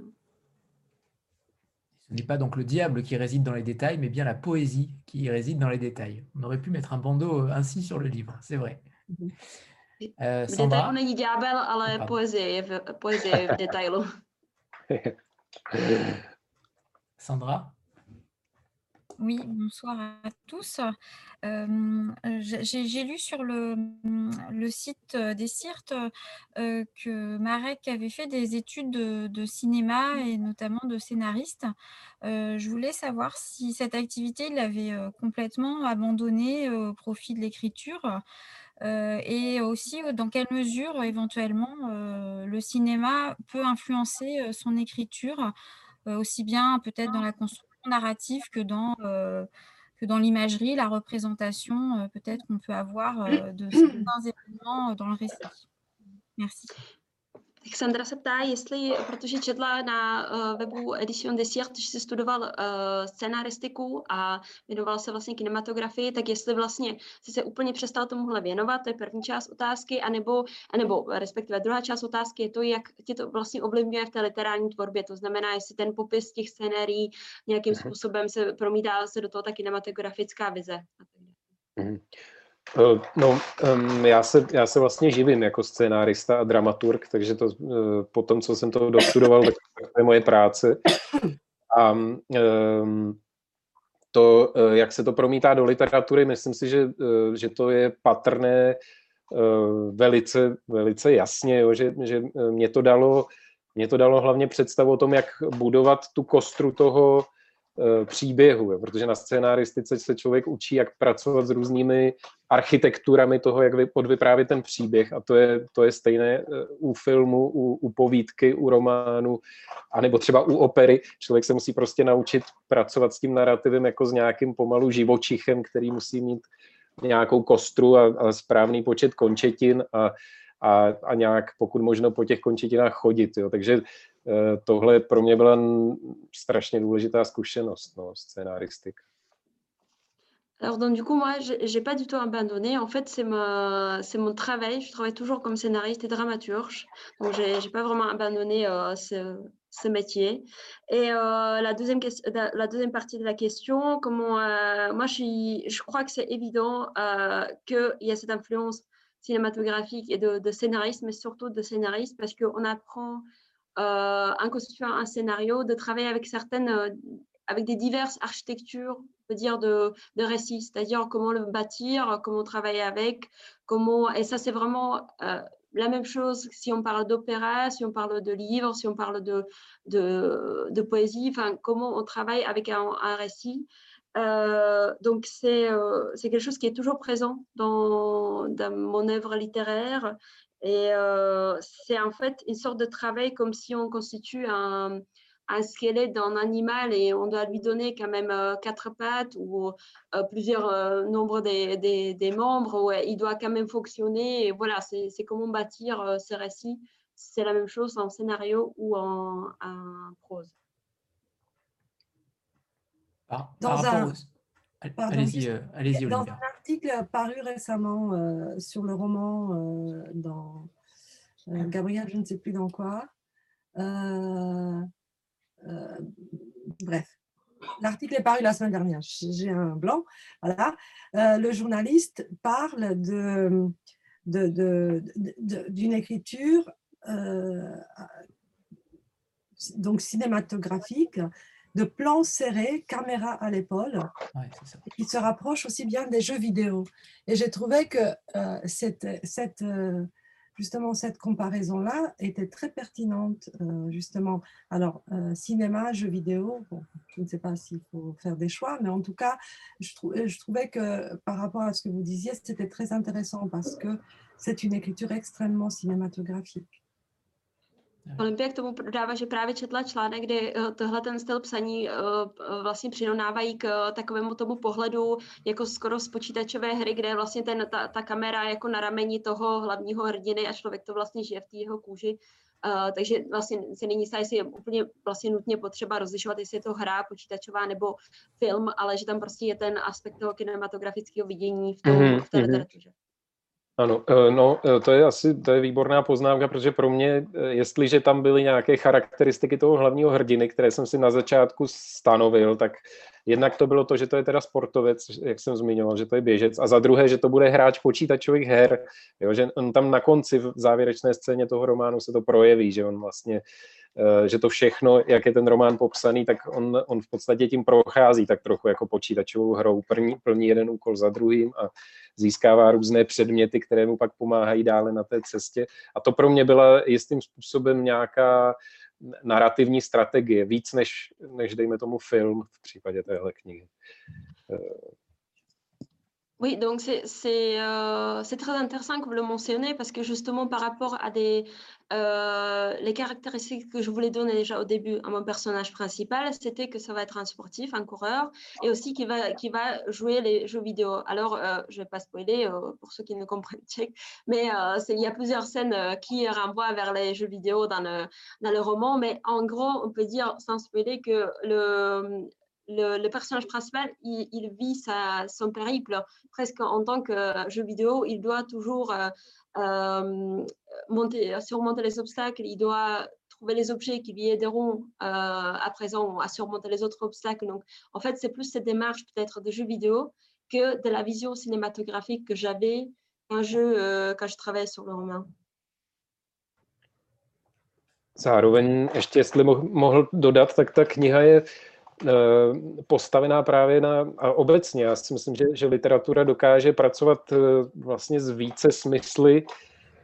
S1: Ce n'est pas donc le diable qui réside dans les détails, mais bien la poésie qui réside dans les détails. On aurait pu mettre un bandeau euh, ainsi sur le livre, c'est vrai.
S6: Euh, Sandra není ďábel, ale poezie je v, poezie je v detailu.
S1: Sandra
S8: Oui, bonsoir à tous. Euh, J'ai lu sur le, le, site des CIRT euh, que Marek avait fait des études de, de cinéma et notamment de scénariste. Euh, je voulais savoir si cette activité, il l'avait complètement abandonnée au profit de l'écriture. et aussi dans quelle mesure éventuellement le cinéma peut influencer son écriture, aussi bien peut-être dans la construction narrative que dans, euh, que dans l'imagerie, la représentation euh, peut-être qu'on peut avoir euh, de certains événements dans le récit. Merci.
S6: Sandra se ptá, jestli, protože četla na uh, webu Edition Desiert, že jsi studoval uh, scenaristiku a věnoval se vlastně kinematografii, tak jestli vlastně jsi se úplně přestal tomuhle věnovat, to je první část otázky, anebo, anebo respektive druhá část otázky je to, jak tě to vlastně ovlivňuje v té literární tvorbě, to znamená, jestli ten popis těch scénérií nějakým mhm. způsobem se promítá se do toho ta kinematografická vize.
S7: Mm. Eh, no, já se, já se vlastně živím jako scénárista a dramaturg, takže to eh, po tom, co jsem to dostudoval, tak to je moje práce. A to, eh, jak se to promítá do literatury, myslím si, že, že to je patrné velice, velice jasně, jo, že, že mě, to dalo, mě to dalo hlavně představu o tom, jak budovat tu kostru toho, Eh, příběhu, jo, protože na scénáristice se člověk učí, jak pracovat s různými architekturami toho, jak odvyprávět ten příběh a to je, to je stejné eh, u filmu, u, u povídky, u románu, anebo třeba u opery. Člověk se musí prostě naučit pracovat s tím narrativem jako s nějakým pomalu živočichem, který musí mít nějakou kostru a, a správný počet končetin a, a, a nějak pokud možno po těch končetinách chodit. Jo. Takže tohle pro mě byla strašně důležitá zkušenost, no, scénaristik.
S6: Alors donc du coup moi j'ai pas du tout abandonné. En fait c'est mon travail. Je travaille toujours comme scénariste et dramaturge. Donc j'ai pas vraiment abandonné euh, ce, métier. Et euh, la deuxième partie de la question, comment euh, moi je crois que c'est évident qu'il y a cette influence cinématographique et de, de scénariste, mais surtout de scénariste parce qu'on apprend euh, en constituant un scénario, de travailler avec certaines, euh, avec des diverses architectures, on peut dire, de, de récits, c'est-à-dire comment le bâtir, comment travailler avec, comment, et ça c'est vraiment euh, la même chose si on parle d'opéra, si on parle de livres, si on parle de, de, poésie, enfin, comment on travaille avec un, un récit. Euh, donc c'est euh, quelque chose qui est toujours présent dans, dans mon œuvre littéraire et euh, c'est en fait une sorte de travail comme si on constitue un, un squelette d'un animal et on doit lui donner quand même quatre pattes ou plusieurs nombres des, des, membres, ouais, il doit quand même fonctionner. Et voilà, c'est comment bâtir ces récits. C'est la même chose en scénario ou en, prose.
S2: dans un... Allez-y, allez Dans un article paru récemment sur le roman dans Gabriel, je ne sais plus dans quoi, euh, bref, l'article est paru la semaine dernière, j'ai un blanc. Voilà. Euh, le journaliste parle de, d'une écriture euh, donc cinématographique, de plans serrés, caméra à l'épaule, qui se rapproche aussi bien des jeux vidéo. Et j'ai trouvé que cette, cette justement, cette comparaison-là était très pertinente, euh, justement. Alors, euh, cinéma, jeux vidéo, je ne sais pas s'il faut faire des choix, mais en tout cas, je, je trouvais que par rapport à ce que vous disiez, c'était très intéressant parce que c'est une écriture extrêmement cinématographique.
S6: Olympia k tomu dodává, že právě četla článek, kde eh, tohle ten styl psaní eh, eh, vlastně přirovnávají k takovému tomu pohledu jako skoro z počítačové hry, kde je vlastně ten, ta, ta kamera jako na rameni toho hlavního hrdiny a člověk to vlastně žije v té jeho kůži. Uh, takže vlastně se není jistá, jestli je úplně vlastně nutně potřeba rozlišovat, jestli je to hra počítačová nebo film, ale že tam prostě je ten aspekt toho kinematografického vidění v, tom, mm-hmm. v té mhm. literatuře.
S7: Ano, eh, no eh, to je asi to je výborná poznámka, protože pro mě, eh, jestliže tam byly nějaké charakteristiky toho hlavního hrdiny, které jsem si na začátku stanovil, tak jednak to bylo to, že to je teda sportovec, jak jsem zmiňoval, že to je běžec, a za druhé, že to bude hráč počítačových her, jo, že on tam na konci v závěrečné scéně toho románu se to projeví, že on vlastně že to všechno, jak je ten román popsaný, tak on, on v podstatě tím prochází tak trochu jako počítačovou hrou, plní, plní jeden úkol za druhým a získává různé předměty, které mu pak pomáhají dále na té cestě. A to pro mě byla jistým způsobem nějaká narrativní strategie, víc než, než dejme tomu film v případě téhle knihy.
S6: Oui, donc c'est euh, très intéressant que vous le mentionnez parce que justement par rapport à des, euh, les caractéristiques que je voulais donner déjà au début à mon personnage principal, c'était que ça va être un sportif, un coureur et aussi qui va, jouer les jeux vidéo. Alors, euh, je ne vais pas spoiler pour ceux qui ne comprennent pas, mais il y a plusieurs scènes qui renvoient vers les jeux vidéo dans le roman, mais en gros, on peut dire sans spoiler que le, le, personnage principal, il, vit son périple presque en tant que jeu vidéo. Il doit toujours euh, euh, monter, surmonter les obstacles, il doit trouver les objets qui lui aideront euh, à présent à surmonter les autres obstacles. Donc, en fait, c'est plus cette démarche peut-être de jeu vidéo que de la vision cinématographique que j'avais quand je, quand je travaillais sur le roman.
S7: Zároveň ještě, jestli mohl dodat, tak ta kniha je postavená právě na, a obecně, já si myslím, že, že literatura dokáže pracovat eh, vlastně z více smysly,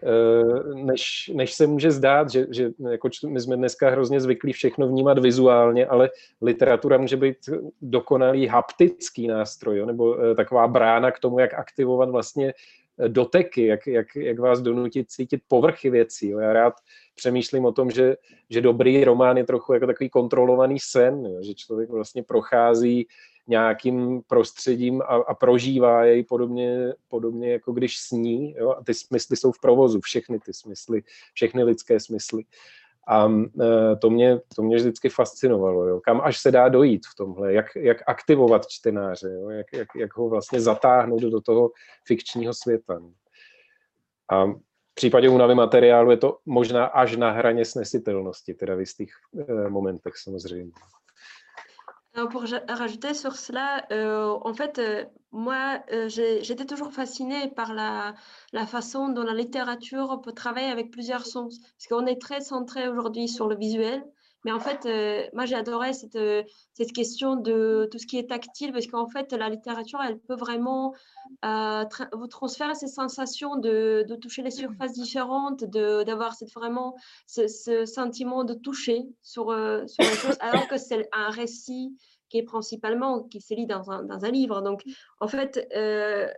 S7: eh, než, než se může zdát, že, že jako my jsme dneska hrozně zvyklí všechno vnímat vizuálně, ale literatura může být dokonalý haptický nástroj, jo, nebo taková brána k tomu, jak aktivovat vlastně doteky, jak, jak, jak vás donutit cítit povrchy věcí. Jo. Já rád přemýšlím o tom, že, že dobrý román je trochu jako takový kontrolovaný sen, jo, že člověk vlastně prochází nějakým prostředím a, a prožívá jej podobně, podobně jako když sní. Jo? A ty smysly jsou v provozu, všechny ty smysly, všechny lidské smysly. A e, to mě, to mě vždycky fascinovalo, jo? kam až se dá dojít v tomhle, jak, jak aktivovat čtenáře, jo? Jak, jak, jak ho vlastně zatáhnout do toho fikčního světa. A v případě únavy materiálu je to možná až na hraně snesitelnosti, teda v jistých e, momentech samozřejmě.
S6: Pour rajouter sur cela, euh, en fait, euh, moi, euh, j'étais toujours fascinée par la, la, façon dont la littérature peut travailler avec plusieurs sens. Parce qu'on est très centré aujourd'hui sur le visuel. Mais en fait, moi, j'ai adoré cette, cette, question de tout ce qui est tactile, parce qu'en fait, la littérature, elle peut vraiment vous transférer ces sensations de, de, toucher les surfaces différentes, d'avoir vraiment ce, ce, sentiment de toucher sur, sur les choses, alors que c'est un récit qui est principalement, qui se lit dans un, dans un livre. Donc, en fait, euh,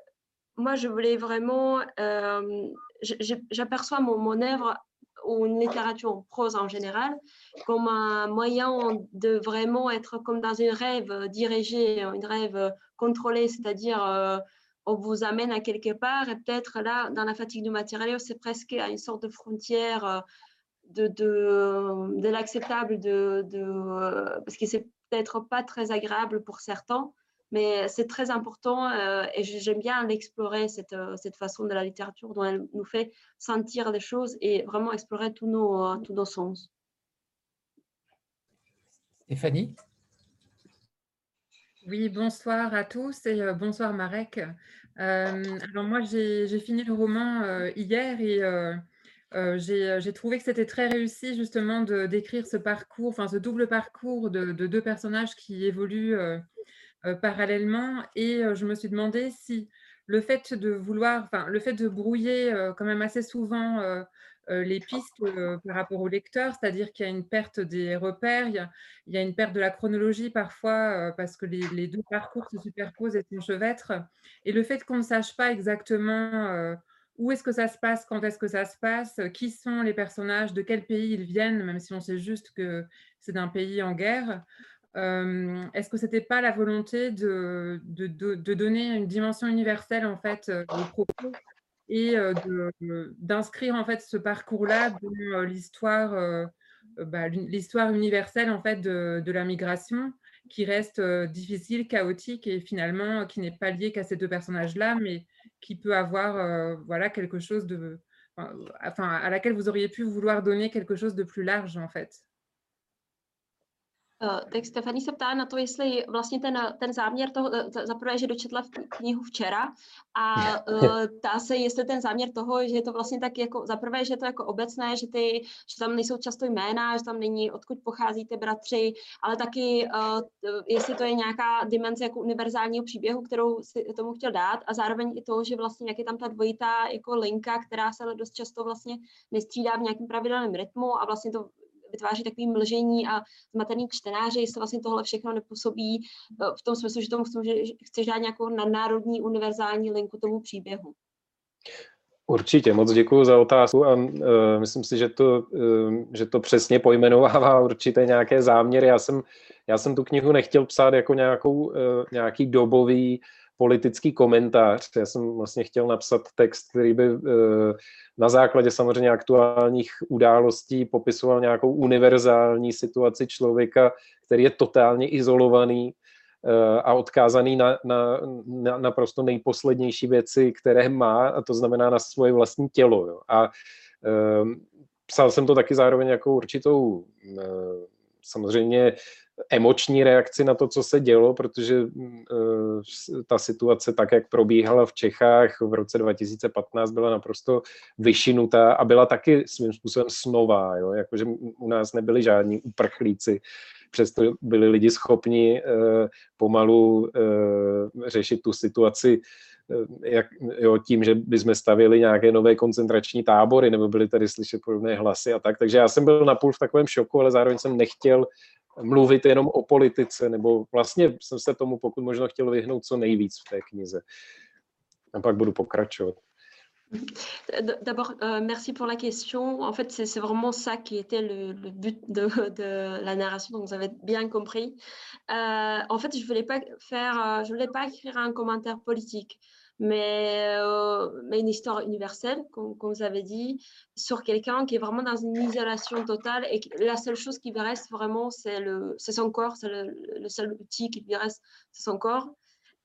S6: moi, je voulais vraiment, euh, j'aperçois mon, mon œuvre ou une littérature prose en général comme un moyen de vraiment être comme dans une rêve dirigée, une rêve contrôlée, c'est-à-dire euh, on vous amène à quelque part et peut-être là, dans la fatigue du matériel, c'est presque à une sorte de frontière euh, de, de, de l'acceptable, de, de, parce que c'est peut-être pas très agréable pour certains, mais c'est très important euh, et j'aime bien l'explorer, cette, euh, cette façon de la littérature dont elle nous fait sentir des choses et vraiment explorer tous nos, euh, tous nos sens.
S1: Stéphanie?
S9: Oui, bonsoir à tous et bonsoir Marek. alors moi, j'ai fini le roman hier et j'ai trouvé que c'était très réussi justement de décrire ce parcours, enfin ce double parcours de, de deux personnages qui évoluent euh, parallèlement et euh, je me suis demandé si le fait de vouloir, enfin le fait de brouiller euh, quand même assez souvent les pistes par rapport au lecteur, c'est-à-dire qu'il y a une perte des repères, il y a, une perte de la chronologie parfois parce que les, deux parcours se superposent et s'enchevêtrent. Et le fait qu'on ne sache pas exactement où est-ce que ça se passe, quand est-ce que ça se passe, qui sont les personnages, de quel pays ils viennent, même si on sait juste que c'est d'un pays en guerre, euh, est-ce que c'était pas la volonté de, de, donner une dimension universelle en fait euh, au propos et euh, d'inscrire en fait ce parcours-là dans l'histoire, bah, l'histoire universelle en fait de, la migration qui reste difficile, chaotique et finalement qui n'est pas lié qu'à ces deux personnages-là, mais qui peut avoir voilà quelque chose de, enfin à laquelle vous auriez pu vouloir donner quelque chose de plus large en fait?
S6: Uh, tak Stefani se ptá na to, jestli vlastně ten, ten záměr toho, za prvé, že dočetla v knihu včera a uh, (laughs) ptá se, jestli ten záměr toho, že je to vlastně tak jako, za prvé, že je to jako obecné, že, ty, že tam nejsou často jména, že tam není, odkud pocházíte bratři, ale taky, jestli to je nějaká dimenze jako univerzálního příběhu, kterou si tomu chtěl dát a zároveň i to, že vlastně jak je tam ta dvojitá jako linka, která se ale dost často vlastně nestřídá v nějakém pravidelném rytmu a vlastně to vytváří takový mlžení a zmatený čtenáři, jestli vlastně tohle všechno nepůsobí eh, v tom smyslu, že tomu že chceš dát nějakou nadnárodní univerzální linku tomu příběhu.
S7: Určitě, moc děkuji za otázku a uh, myslím si, že to, uh, že to přesně pojmenovává určité nějaké záměry. Já jsem, já jsem tu knihu nechtěl psát jako nějakou, uh, nějaký dobový politický komentář. Já jsem vlastně chtěl napsat text, který by na základě samozřejmě aktuálních událostí popisoval nějakou univerzální situaci člověka, který je totálně izolovaný eh, a odkázaný na, na, na naprosto nejposlednější věci, které má, a to znamená na svoje vlastní tělo. Jo. A um, psal jsem to taky zároveň jako určitou samozřejmě emoční reakci na to, co se dělo, protože uh, ta situace tak, jak probíhala v Čechách v roce 2015, byla naprosto vyšinutá a byla taky svým způsobem snová, jo? jakože u nás nebyli žádní uprchlíci, přesto byli lidi schopni uh, pomalu uh, řešit tu situaci jak, jo, tím, že bychom stavili nějaké nové koncentrační tábory, nebo byly tady slyšet podobné hlasy a tak. Takže já jsem byl napůl v takovém šoku, ale zároveň jsem nechtěl mluvit jenom o politice, nebo vlastně jsem se tomu pokud možno chtěl vyhnout co nejvíc v té knize. A pak budu pokračovat.
S6: D'abord, euh, merci pour la question. En fait, c'est vraiment ça qui était le, le but de, de, la narration, donc vous avez bien compris. Euh, en fait, je voulais pas faire, euh, je voulais pas écrire un commentaire politique mais, euh, mais une histoire universelle, comme, vous avez dit, sur quelqu'un qui est vraiment dans une isolation totale et la seule chose qui lui reste vraiment, c'est son corps, c'est le, seul outil qui lui reste, c'est son corps.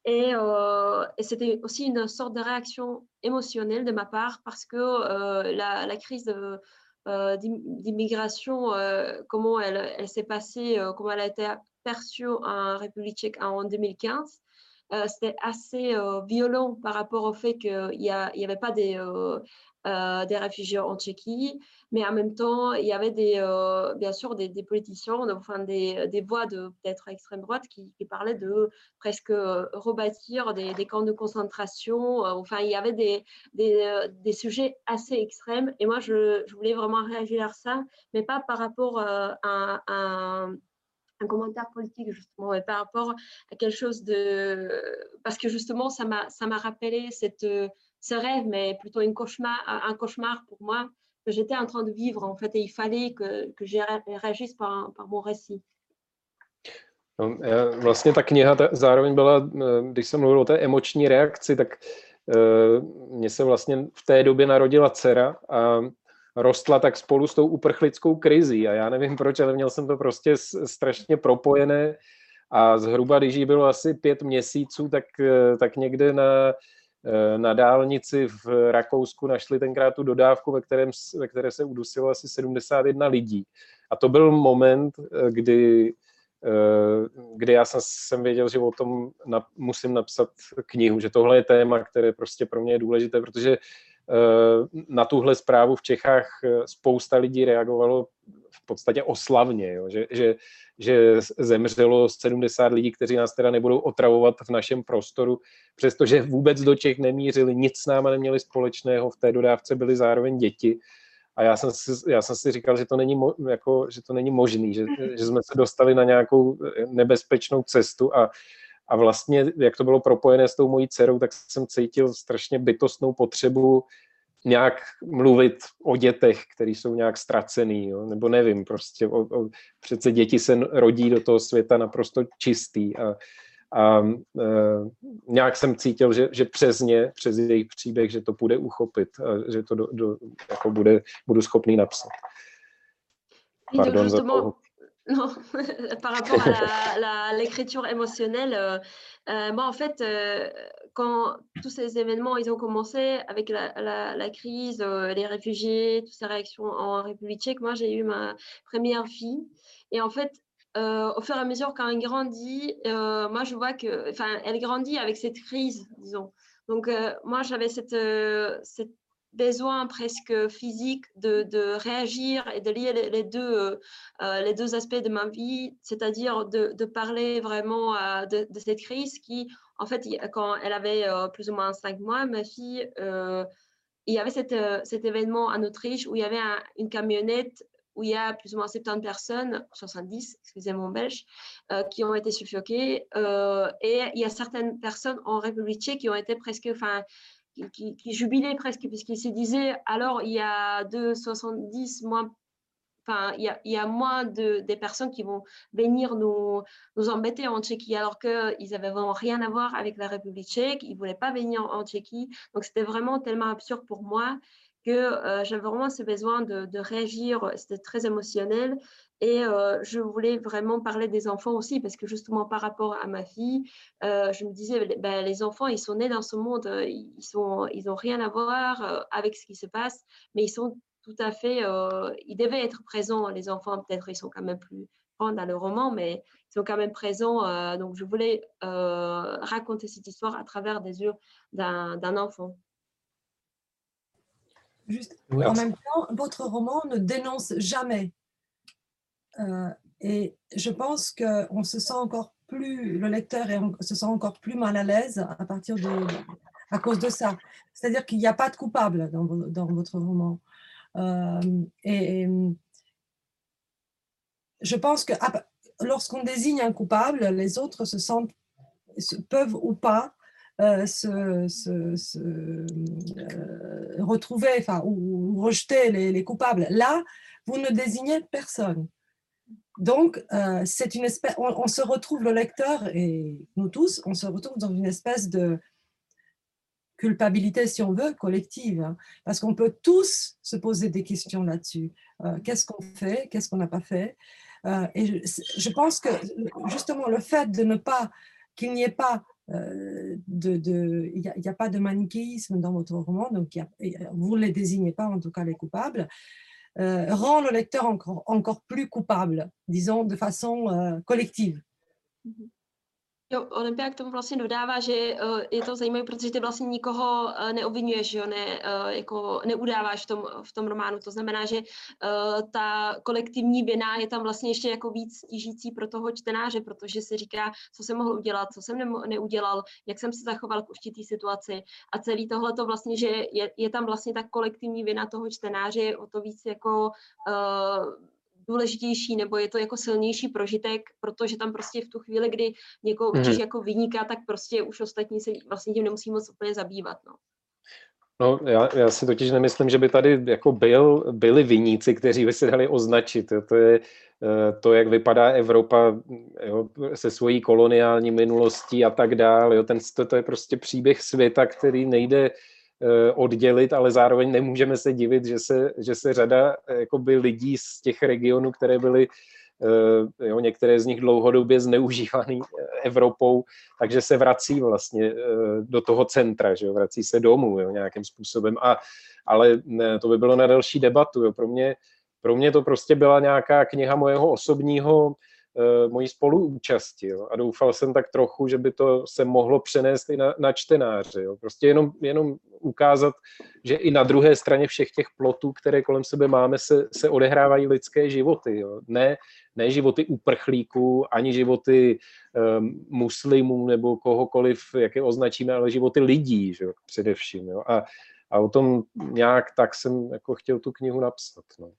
S6: Et, euh, et c'était aussi une sorte de réaction émotionnelle de ma part parce que euh, la, la, crise d'immigration, comment elle, elle s'est passée, comment elle a été perçue en République tchèque en 2015, euh, c'était assez euh, violent par rapport au fait qu'il n'y avait pas des, euh, des réfugiés en Tchéquie, mais en même temps, il y avait des, bien sûr des, politiciens, enfin des, des voix de peut-être extrême droite qui, parlaient de presque rebâtir des, des, camps de concentration. Enfin, il y avait des, des, sujets assez extrêmes. Et moi, je, voulais vraiment réagir à ça, mais pas par rapport à, à, un commentaire politique justement et par rapport à quelque chose de parce que justement ça m'a ça m'a rappelé cette ce rêve mais plutôt une cauchemar un cauchemar pour moi que j'étais en train de vivre en fait et il fallait que, que je réagisse par, par mon récit.
S7: No, vlastně ta kniha zároveň byla, když jsem mluvil o té emoční reakci, tak uh, mně se vlastně v té době narodila dcera a rostla tak spolu s tou uprchlickou krizí a já nevím proč, ale měl jsem to prostě strašně propojené a zhruba, když jí bylo asi pět měsíců, tak, eh, tak někde na, eh, na dálnici v Rakousku našli tenkrát tu dodávku, ve, kterém, ve které se udusilo asi 71 lidí. A to byl moment, eh, kdy, kdy já jsem, jsem věděl, že o tom na, musím napsat knihu, že tohle je téma, které prostě pro mě je důležité, protože na tuhle zprávu v Čechách spousta lidí reagovalo v podstatě oslavně, jo? Že, že, že zemřelo 70 lidí, kteří nás teda nebudou otravovat v našem prostoru, přestože vůbec do Čech nemířili, nic s náma neměli společného, v té dodávce byly zároveň děti. A já jsem si, já jsem si říkal, že to není, mo, jako, že to není možný, že, že jsme se dostali na nějakou nebezpečnou cestu a, a vlastně, jak to bylo propojené s tou mojí dcerou, tak jsem cítil strašně bytostnou potřebu nějak mluvit o dětech, který jsou nějak ztracený, jo? nebo nevím, prostě o, o, přece děti se rodí do toho světa naprosto čistý a, a e, nějak jsem cítil, že, že přes ně, přes jejich příběh, že to půjde uchopit a že to do, do, jako bude, budu schopný napsat.
S6: Pardon za toho. (laughs) Non, (laughs) par rapport à l'écriture émotionnelle, euh, euh, moi en fait, euh, quand tous ces événements ils ont commencé avec la, la crise, les réfugiés, toutes ces réactions en République tchèque, moi j'ai eu ma première fille. Et en fait, au fur et à mesure quand elle grandit, moi je vois que, enfin, elle grandit avec cette crise, disons. Donc moi j'avais cette, cette besoin presque physique de, de, réagir et de lier les, deux, euh, euh, les deux aspects de ma vie, c'est-à-dire de, de, parler vraiment euh, de, cette crise qui, en fait, quand elle avait plus ou moins cinq mois, ma fille, il y avait cet, cet événement en Autriche où il y avait une camionnette où il y a plus ou moins 70 personnes, 70, excusez mon belge, qui ont été suffoquées. et il y a certaines personnes en République tchèque qui ont été presque, enfin, qui, jubilait presque, puisqu'il se disait alors il y a de 70 moins. Enfin, il y a, il y a moins de, des personnes qui vont venir nous, nous embêter en Tchéquie, alors qu'ils n'avaient vraiment rien à voir avec la République tchèque, ils ne voulaient pas venir en, Tchéquie. Donc, c'était vraiment tellement absurde pour moi que euh, j'avais vraiment ce besoin de, réagir. C'était très émotionnel. Et euh, je voulais vraiment parler des enfants aussi, parce que justement par rapport à ma fille, euh, je me disais, ben, les enfants, ils sont nés dans ce monde, ils n'ont rien à voir avec ce qui se passe, mais ils sont tout à fait, ils devaient être présents, les enfants, peut-être ils sont quand même plus grands dans le roman, mais ils sont quand même présents. donc je voulais raconter cette histoire à travers des yeux d'un enfant.
S2: Juste, en même temps, votre roman ne dénonce jamais euh, et je pense qu'on se sent encore plus, le lecteur se sent encore plus mal à l'aise à partir de, à cause de ça. C'est-à-dire qu'il n'y a pas de coupable dans, dans votre roman. Euh, et, je pense que lorsqu'on désigne un coupable, les autres se sentent, peuvent ou pas euh, se, se, retrouver enfin, ou, rejeter les, les, coupables. Là, vous ne désignez personne. Donc, euh, c'est une espèce, on, se retrouve, le lecteur et nous tous, on se retrouve dans une espèce de culpabilité, si on veut, collective, hein, parce qu'on peut tous se poser des questions là-dessus. Euh, qu'est-ce qu'on fait Qu'est-ce qu'on n'a pas fait euh, Et je, pense que justement le fait de ne pas, qu'il n'y ait pas il n'y a, pas de manichéisme dans votre roman, donc vous ne les désignez pas en tout cas les coupables, euh, rend le lecteur encore, plus coupable, disons de façon euh, collective.
S6: Mhm. Jo, Olympia k tomu vlastně dodává, že uh, je to zajímavé, protože ty vlastně nikoho uh, neobvinuješ, jo, ne, uh, jako neudáváš v tom, v tom románu. To znamená, že ta kolektivní vina je tam vlastně ještě jako víc tížící pro toho čtenáře, protože se říká, co jsem mohl udělat, co jsem ne- neudělal, jak jsem se zachoval k určitý situaci. A celý tohle to vlastně, že je, je tam vlastně ta kolektivní vina toho čtenáře o to víc jako uh, důležitější nebo je to jako silnější prožitek, protože tam prostě v tu chvíli, kdy někoho mm. jako vyniká, tak prostě už ostatní se vlastně tím nemusí moc úplně zabývat. No.
S7: No, já, já si totiž nemyslím, že by tady jako byl, byli viníci, kteří by se dali označit. To je eh, to, jak vypadá Evropa jo, se svojí koloniální minulostí a tak dále. Jo, ten, to, to je prostě příběh světa, který nejde oddělit, ale zároveň nemůžeme se divit, že se, že se řada jakoby, lidí z těch regionů, které byly Eh, jo, některé z nich dlouhodobě zneužívaný eh, Evropou, takže se vrací vlastně eh, do toho centra, že jo, vrací se domů jo, nějakým způsobem. A, ale ne, to by bylo na další debatu. Jo. Pro, mě, pro mě to prostě byla nějaká kniha mojeho osobního mojí spoluúčasti. Jo. A doufal jsem tak trochu, že by to se mohlo přenést i na, na čtenáře. Jo. Prostě jenom, jenom ukázat, že i na druhé straně všech těch plotů, které kolem sebe máme, se, se odehrávají lidské životy. Jo. Ne, ne životy uprchlíků, ani životy um, muslimů nebo kohokoliv, jak je označíme, ale životy lidí, že jo, především. Jo. A, a o tom nějak tak jsem jako chtěl tu knihu napsat. No.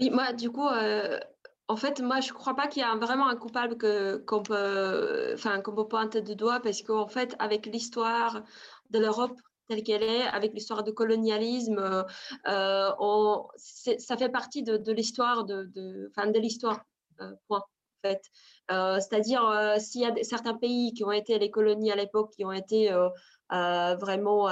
S6: Oui, moi, du coup, euh, en fait, moi, je ne crois pas qu'il y a vraiment un coupable que, qu'on, peut, enfin, qu'on peut pointer de doigt parce qu'en fait, avec l'histoire de l'Europe telle qu'elle est, avec l'histoire de colonialisme, euh, on, ça fait partie de, l'histoire, de, enfin, de l'histoire, euh, point, fait. Euh, c'est-à-dire, euh, s'il y a certains pays qui ont été les colonies à l'époque, qui ont été euh, euh, vraiment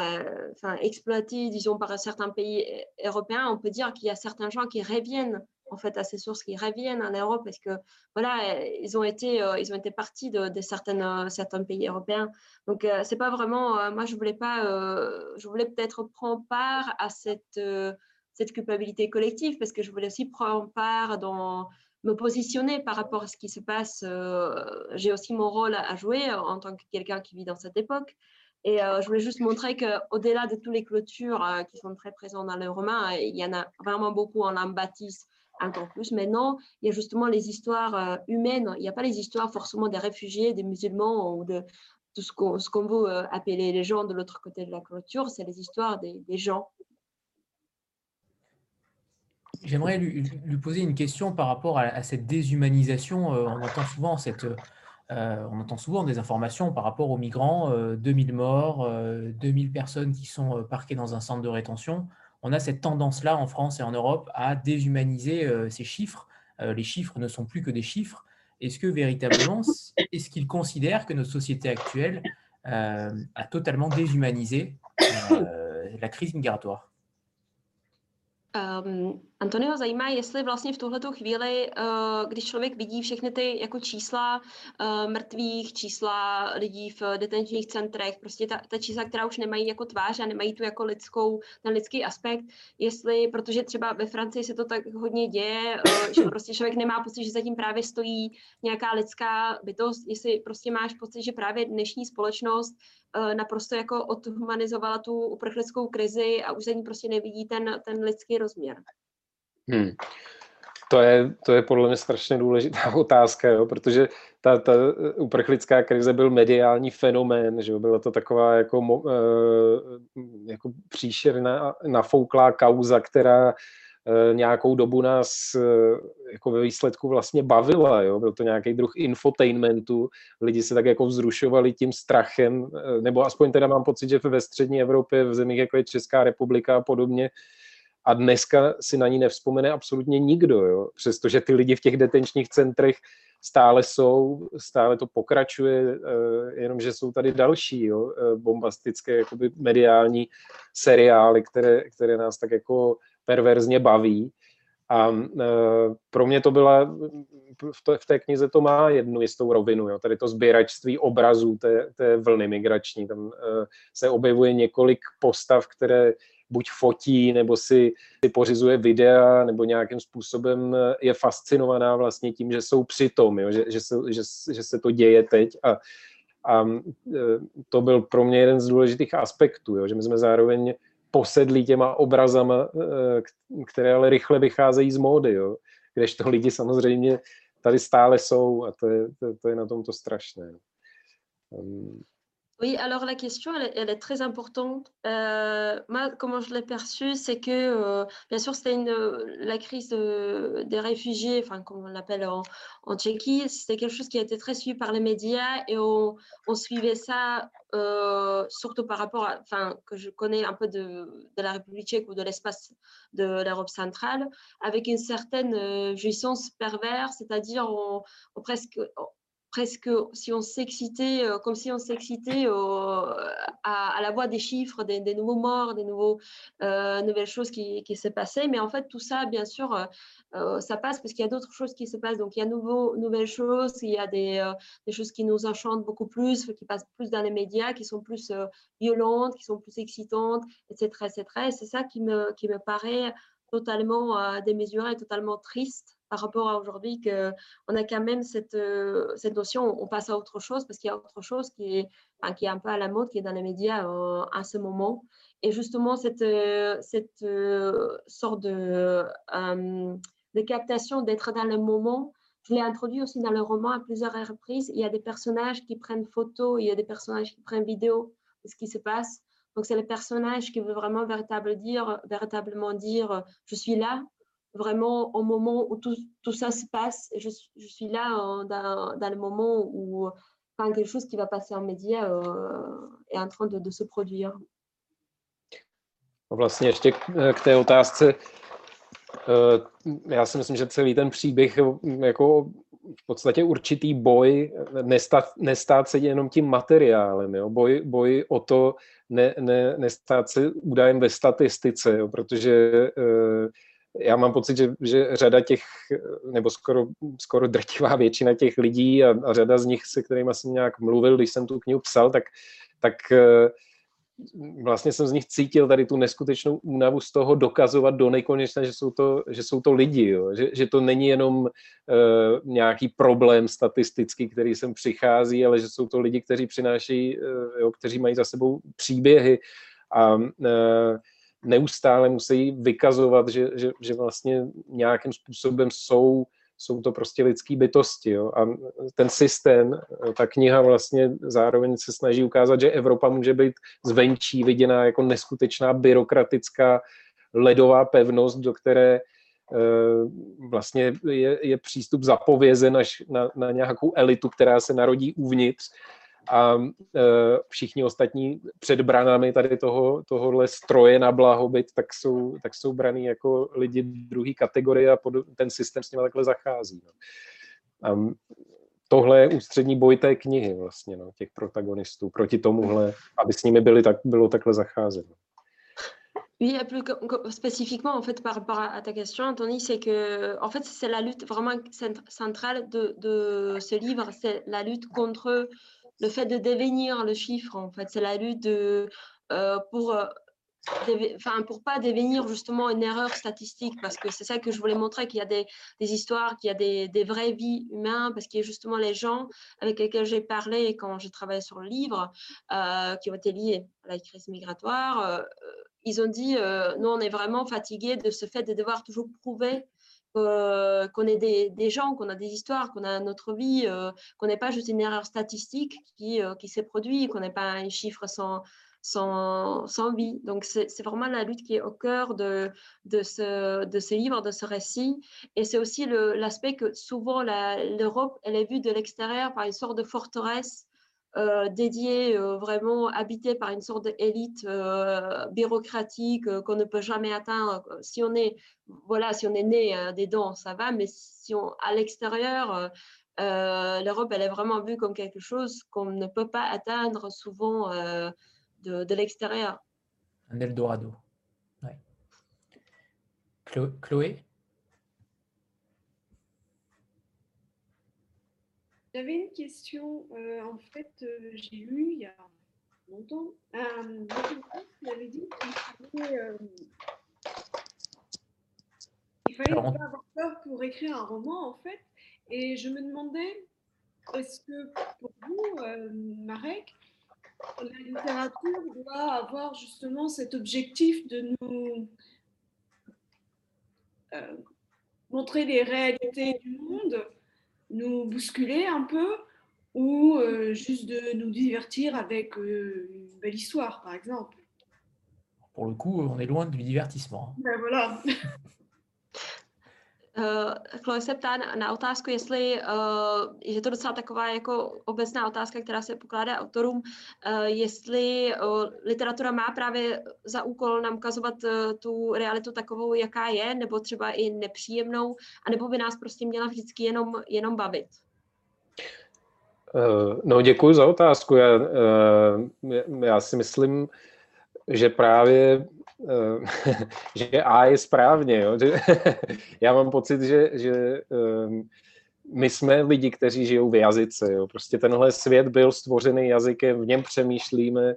S6: exploités, disons, par certains pays européens, on peut dire qu'il y a certains gens qui reviennent en fait à ces sources qui reviennent en Europe parce que voilà ils ont été euh, ils ont été partis de, euh, certains pays européens. Donc euh, c'est pas vraiment moi je voulais pas je voulais peut-être prendre part à cette culpabilité collective parce que je voulais aussi prendre part dans me positionner par rapport à ce qui se passe j'ai aussi mon rôle à jouer en tant que quelqu'un qui vit dans cette époque. Et je voulais juste montrer qu'au-delà de toutes les clôtures qui sont très présentes dans le roman, il y en a vraiment beaucoup en bâtisse encore plus. Maintenant, il y a justement les histoires euh, humaines. Il n'y a pas les histoires forcément des réfugiés, des musulmans ou de tout ce qu'on qu veut euh, appeler les gens de l'autre côté de la clôture. C'est les histoires des, gens.
S1: J'aimerais lui, poser une question par rapport à, cette déshumanisation. Euh, on entend souvent cette, on entend souvent des informations par rapport aux migrants, euh, 2000 morts, 2000 personnes qui sont parquées dans un centre de rétention on a cette tendance-là en France et en Europe à déshumaniser euh, ces chiffres. Euh, les chiffres ne sont plus que des chiffres. Est-ce que véritablement, est-ce qu'ils considèrent que notre société actuelle euh, a totalement déshumanisé la crise migratoire?
S6: Antonio zajímá, jestli vlastně v tuhleto chvíli, uh, když člověk vidí všechny ty jako čísla uh, mrtvých, čísla lidí v detenčních centrech, prostě ta, ta čísla, která už nemají jako tvář a nemají tu jako lidskou, ten lidský aspekt, jestli, protože třeba ve Francii se to tak hodně děje, uh, že prostě člověk nemá pocit, že zatím právě stojí nějaká lidská bytost, jestli prostě máš pocit, že právě dnešní společnost Eh, naprosto jako odhumanizovala tu uprchlickou krizi a už za ní prostě nevidí ten, ten lidský rozměr.
S7: Hmm. To je, to je podle mě strašně důležitá (laughs) otázka, jo, protože ta, ta uprchlická krize byl mediální fenomén, že jo, byla to taková jako, eh, jako příšerná nafouklá kauza, která Eh, nějakou dobu nás eh, jako ve výsledku vlastně bavila. Jo? Byl to nějaký druh infotainmentu, lidi se tak jako vzrušovali tím strachem, nebo aspoň teda mám pocit, že ve střední Evropě, v zemích jako je Česká republika a podobně, a dneska si na ní nevzpomene absolutně nikdo, jo? přestože ty lidi v těch detenčních centrech stále jsou, stále to pokračuje, jenomže jsou tady další jo? bombastické jakoby mediální seriály, které, které nás tak jako perverzně baví. A e, pro mě to byla, v, té knize to má jednu jistou rovinu, jo. tady to sběračství obrazů té, té vlny migrační. Tam se objevuje několik postav, které buď fotí, nebo si, si pořizuje videa, nebo nějakým způsobem je fascinovaná vlastně tím, že jsou přitom, jo, že, že, se, že, že se to děje teď. A, a e, to byl pro mě jeden z důležitých aspektů, jo, že my jsme zároveň posedlí těma obrazama, eh, které ale rychle vycházejí z módy, jo. Kdežto lidi samozřejmě tady stále jsou a to je, to, to je na tom to strašné. Um,
S6: Oui, alors la question, elle, est très importante. Euh, moi, comment je l'ai perçue, c'est que, euh, bien sûr, c'était la crise des réfugiés, enfin, comme on l'appelle en, Tchéquie, c'était quelque chose qui a été très suivi par les médias et on, suivait ça euh, surtout par rapport à, enfin, que je connais un peu de, la République tchèque ou de l'espace de l'Europe centrale, avec une certaine jouissance perverse, c'est-à-dire on, presque presque si on s'excitait, euh, comme si on s'excitait à, la voix des chiffres, des, nouveaux morts, des euh, nouvelles choses qui, se passaient. Mais en fait, tout ça, bien sûr, euh, ça passe parce qu'il y a d'autres choses qui se passent. Donc, il y a nouveau, nouvelles choses, il y a des, des, choses qui nous enchantent beaucoup plus, qui passent plus dans les médias, qui sont plus violentes, qui sont plus excitantes, etc. etc. Et c'est ça qui me, qui me paraît totalement démesuré, totalement triste par rapport à aujourd'hui qu'on a quand même cette, euh, cette notion, on passe à autre chose parce qu'il y a autre chose qui est, qui est un peu à la mode, qui est dans les médias euh, à ce moment. Et justement, cette, euh, cette sorte de, de captation d'être dans le moment, je l'ai introduit aussi dans le roman à plusieurs reprises. Il y a des personnages qui prennent photo, il y a des personnages qui prennent vidéo de ce qui se passe. Donc, c'est le personnage qui veut vraiment dire, véritablement dire je suis là, vraiment au moment où tout, tout ça se passe. Je, je suis là dans, dans, le moment où enfin, quelque chose qui va passer en média euh, est en train de, de se produire.
S7: Vlastně ještě k té otázce, já si myslím, že celý ten příběh jako v podstatě určitý boj nestát, nestát se jenom tím materiálem, jo? Boj, boj o to ne, ne, nestát se údajem ve statistice, jo? protože uh, já mám pocit, že, že řada těch, nebo skoro, skoro drtivá většina těch lidí a, a řada z nich, se kterými jsem nějak mluvil, když jsem tu knihu psal, tak, tak eh, vlastně jsem z nich cítil tady tu neskutečnou únavu z toho dokazovat do nekonečna, že jsou to, že jsou to lidi, jo? Že, že to není jenom uh, nějaký problém statistický, který sem přichází, ale že jsou to lidi, kteří přinášejí, uh, jo, kteří mají za sebou příběhy a uh, neustále musí vykazovat, že, že, že vlastně nějakým způsobem jsou, jsou to prostě lidské bytosti. Jo? A ten systém, ta kniha vlastně zároveň se snaží ukázat, že Evropa může být zvenčí viděná jako neskutečná byrokratická ledová pevnost, do které eh, vlastně je, je přístup zapovězen až na, na nějakou elitu, která se narodí uvnitř a e, všichni ostatní před branami tady toho, tohohle stroje na blahobyt, tak jsou, tak jsou braný jako lidi druhé kategorie a pod, ten systém s nimi takhle zachází. No. A tohle je ústřední boj té knihy vlastně, no, těch protagonistů, proti tomuhle, aby s nimi byli, tak, bylo takhle zacházeno.
S6: Oui, plus spécifiquement en fait par rapport à, ta question, Anthony, c'est que en fait c'est la lutte vraiment centrale de, de ce livre, c'est la lutte contre le fait de devenir le chiffre, en fait, c'est la lutte euh, pour, euh, enfin, pour pas devenir justement une erreur statistique, parce que c'est ça que je voulais montrer, qu'il y a des, histoires, qu'il y a des, des, vraies vies humaines, parce qu'il y a justement les gens avec lesquels j'ai parlé quand j'ai travaillé sur le livre, euh, qui ont été liés à la crise migratoire. ils ont dit, nous, on est vraiment fatigués de ce fait de devoir toujours prouver euh, qu'on ait des, gens, qu'on a des histoires, qu'on a notre vie, euh, qu'on n'ait pas juste une erreur statistique qui, euh, qui s'est produite, qu'on n'ait pas un chiffre sans, sans, sans vie. Donc, c'est vraiment la lutte qui est au cœur de, de, ce, de ce livre, de ce récit. Et c'est aussi l'aspect que souvent l'Europe, elle est vue de l'extérieur par une sorte de forteresse dédié, euh, vraiment habité par une sorte d'élite euh, bureaucratique qu'on ne peut jamais atteindre. Si on est, voilà, si on est né des dents, ça va, mais si on, à l'extérieur, l'Europe, elle est vraiment vue comme quelque chose qu'on ne peut pas atteindre souvent de, de l'extérieur.
S1: Un Eldorado. Ouais. Chloé?
S4: J'avais une question. Euh, en fait, euh, j'ai lu il y a longtemps un qui avait dit qu'il fallait, euh, fallait pas avoir peur pour écrire un roman, en fait. Et je me demandais, est-ce que pour vous, Marek, la littérature doit avoir justement cet objectif de nous montrer les réalités du monde nous bousculer un peu ou juste de nous divertir avec une belle histoire, par exemple.
S1: Pour le coup, on est loin du divertissement.
S4: Ben voilà. (laughs)
S6: Uh, Chloe se ptá na, na otázku, jestli uh, je to docela taková jako obecná otázka, která se pokládá autorům, uh, jestli uh, literatura má právě za úkol nám ukazovat uh, tu realitu takovou, jaká je, nebo třeba i nepříjemnou, anebo by nás prostě měla vždycky jenom, jenom bavit.
S7: Uh, no děkuji za otázku. Já, uh, já si myslím, že právě (laughs) že A je správně. Jo? (laughs) Já mám pocit, že, že ehm, my jsme lidi, kteří žijou v jazyce. Jo? Prostě tenhle svět byl stvořený jazykem, v něm přemýšlíme,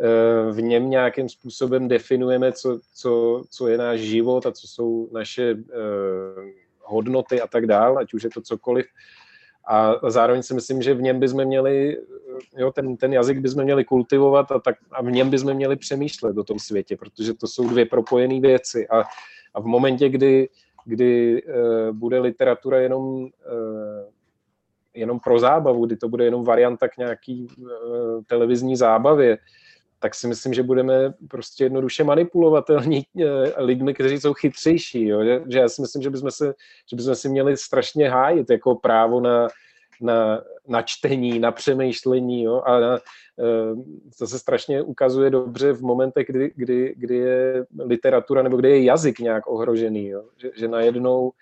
S7: eh, v něm nějakým způsobem definujeme, co, co, co je náš život a co jsou naše eh, hodnoty a tak dále, ať už je to cokoliv. A zároveň si myslím, že v něm bychom měli jo, ten, ten jazyk bychom měli kultivovat a, tak, a v něm bychom měli přemýšlet o tom světě, protože to jsou dvě propojené věci. A, a v momentě, kdy, kdy uh, bude literatura jenom, uh, jenom pro zábavu, kdy to bude jenom varianta k nějaký uh, televizní zábavě, tak si myslím, že budeme prostě jednoduše manipulovatelní lidmi, kteří jsou chytřejší. Jo? Že, já si myslím, že bychom, se, že bychom si měli strašně hájit jako právo na, na, na čtení, na přemýšlení. Jo? A na, eh, to se strašně ukazuje dobře v momentech, kdy, kdy, kdy je literatura nebo kdy je jazyk nějak ohrožený. Jo? Že, že najednou,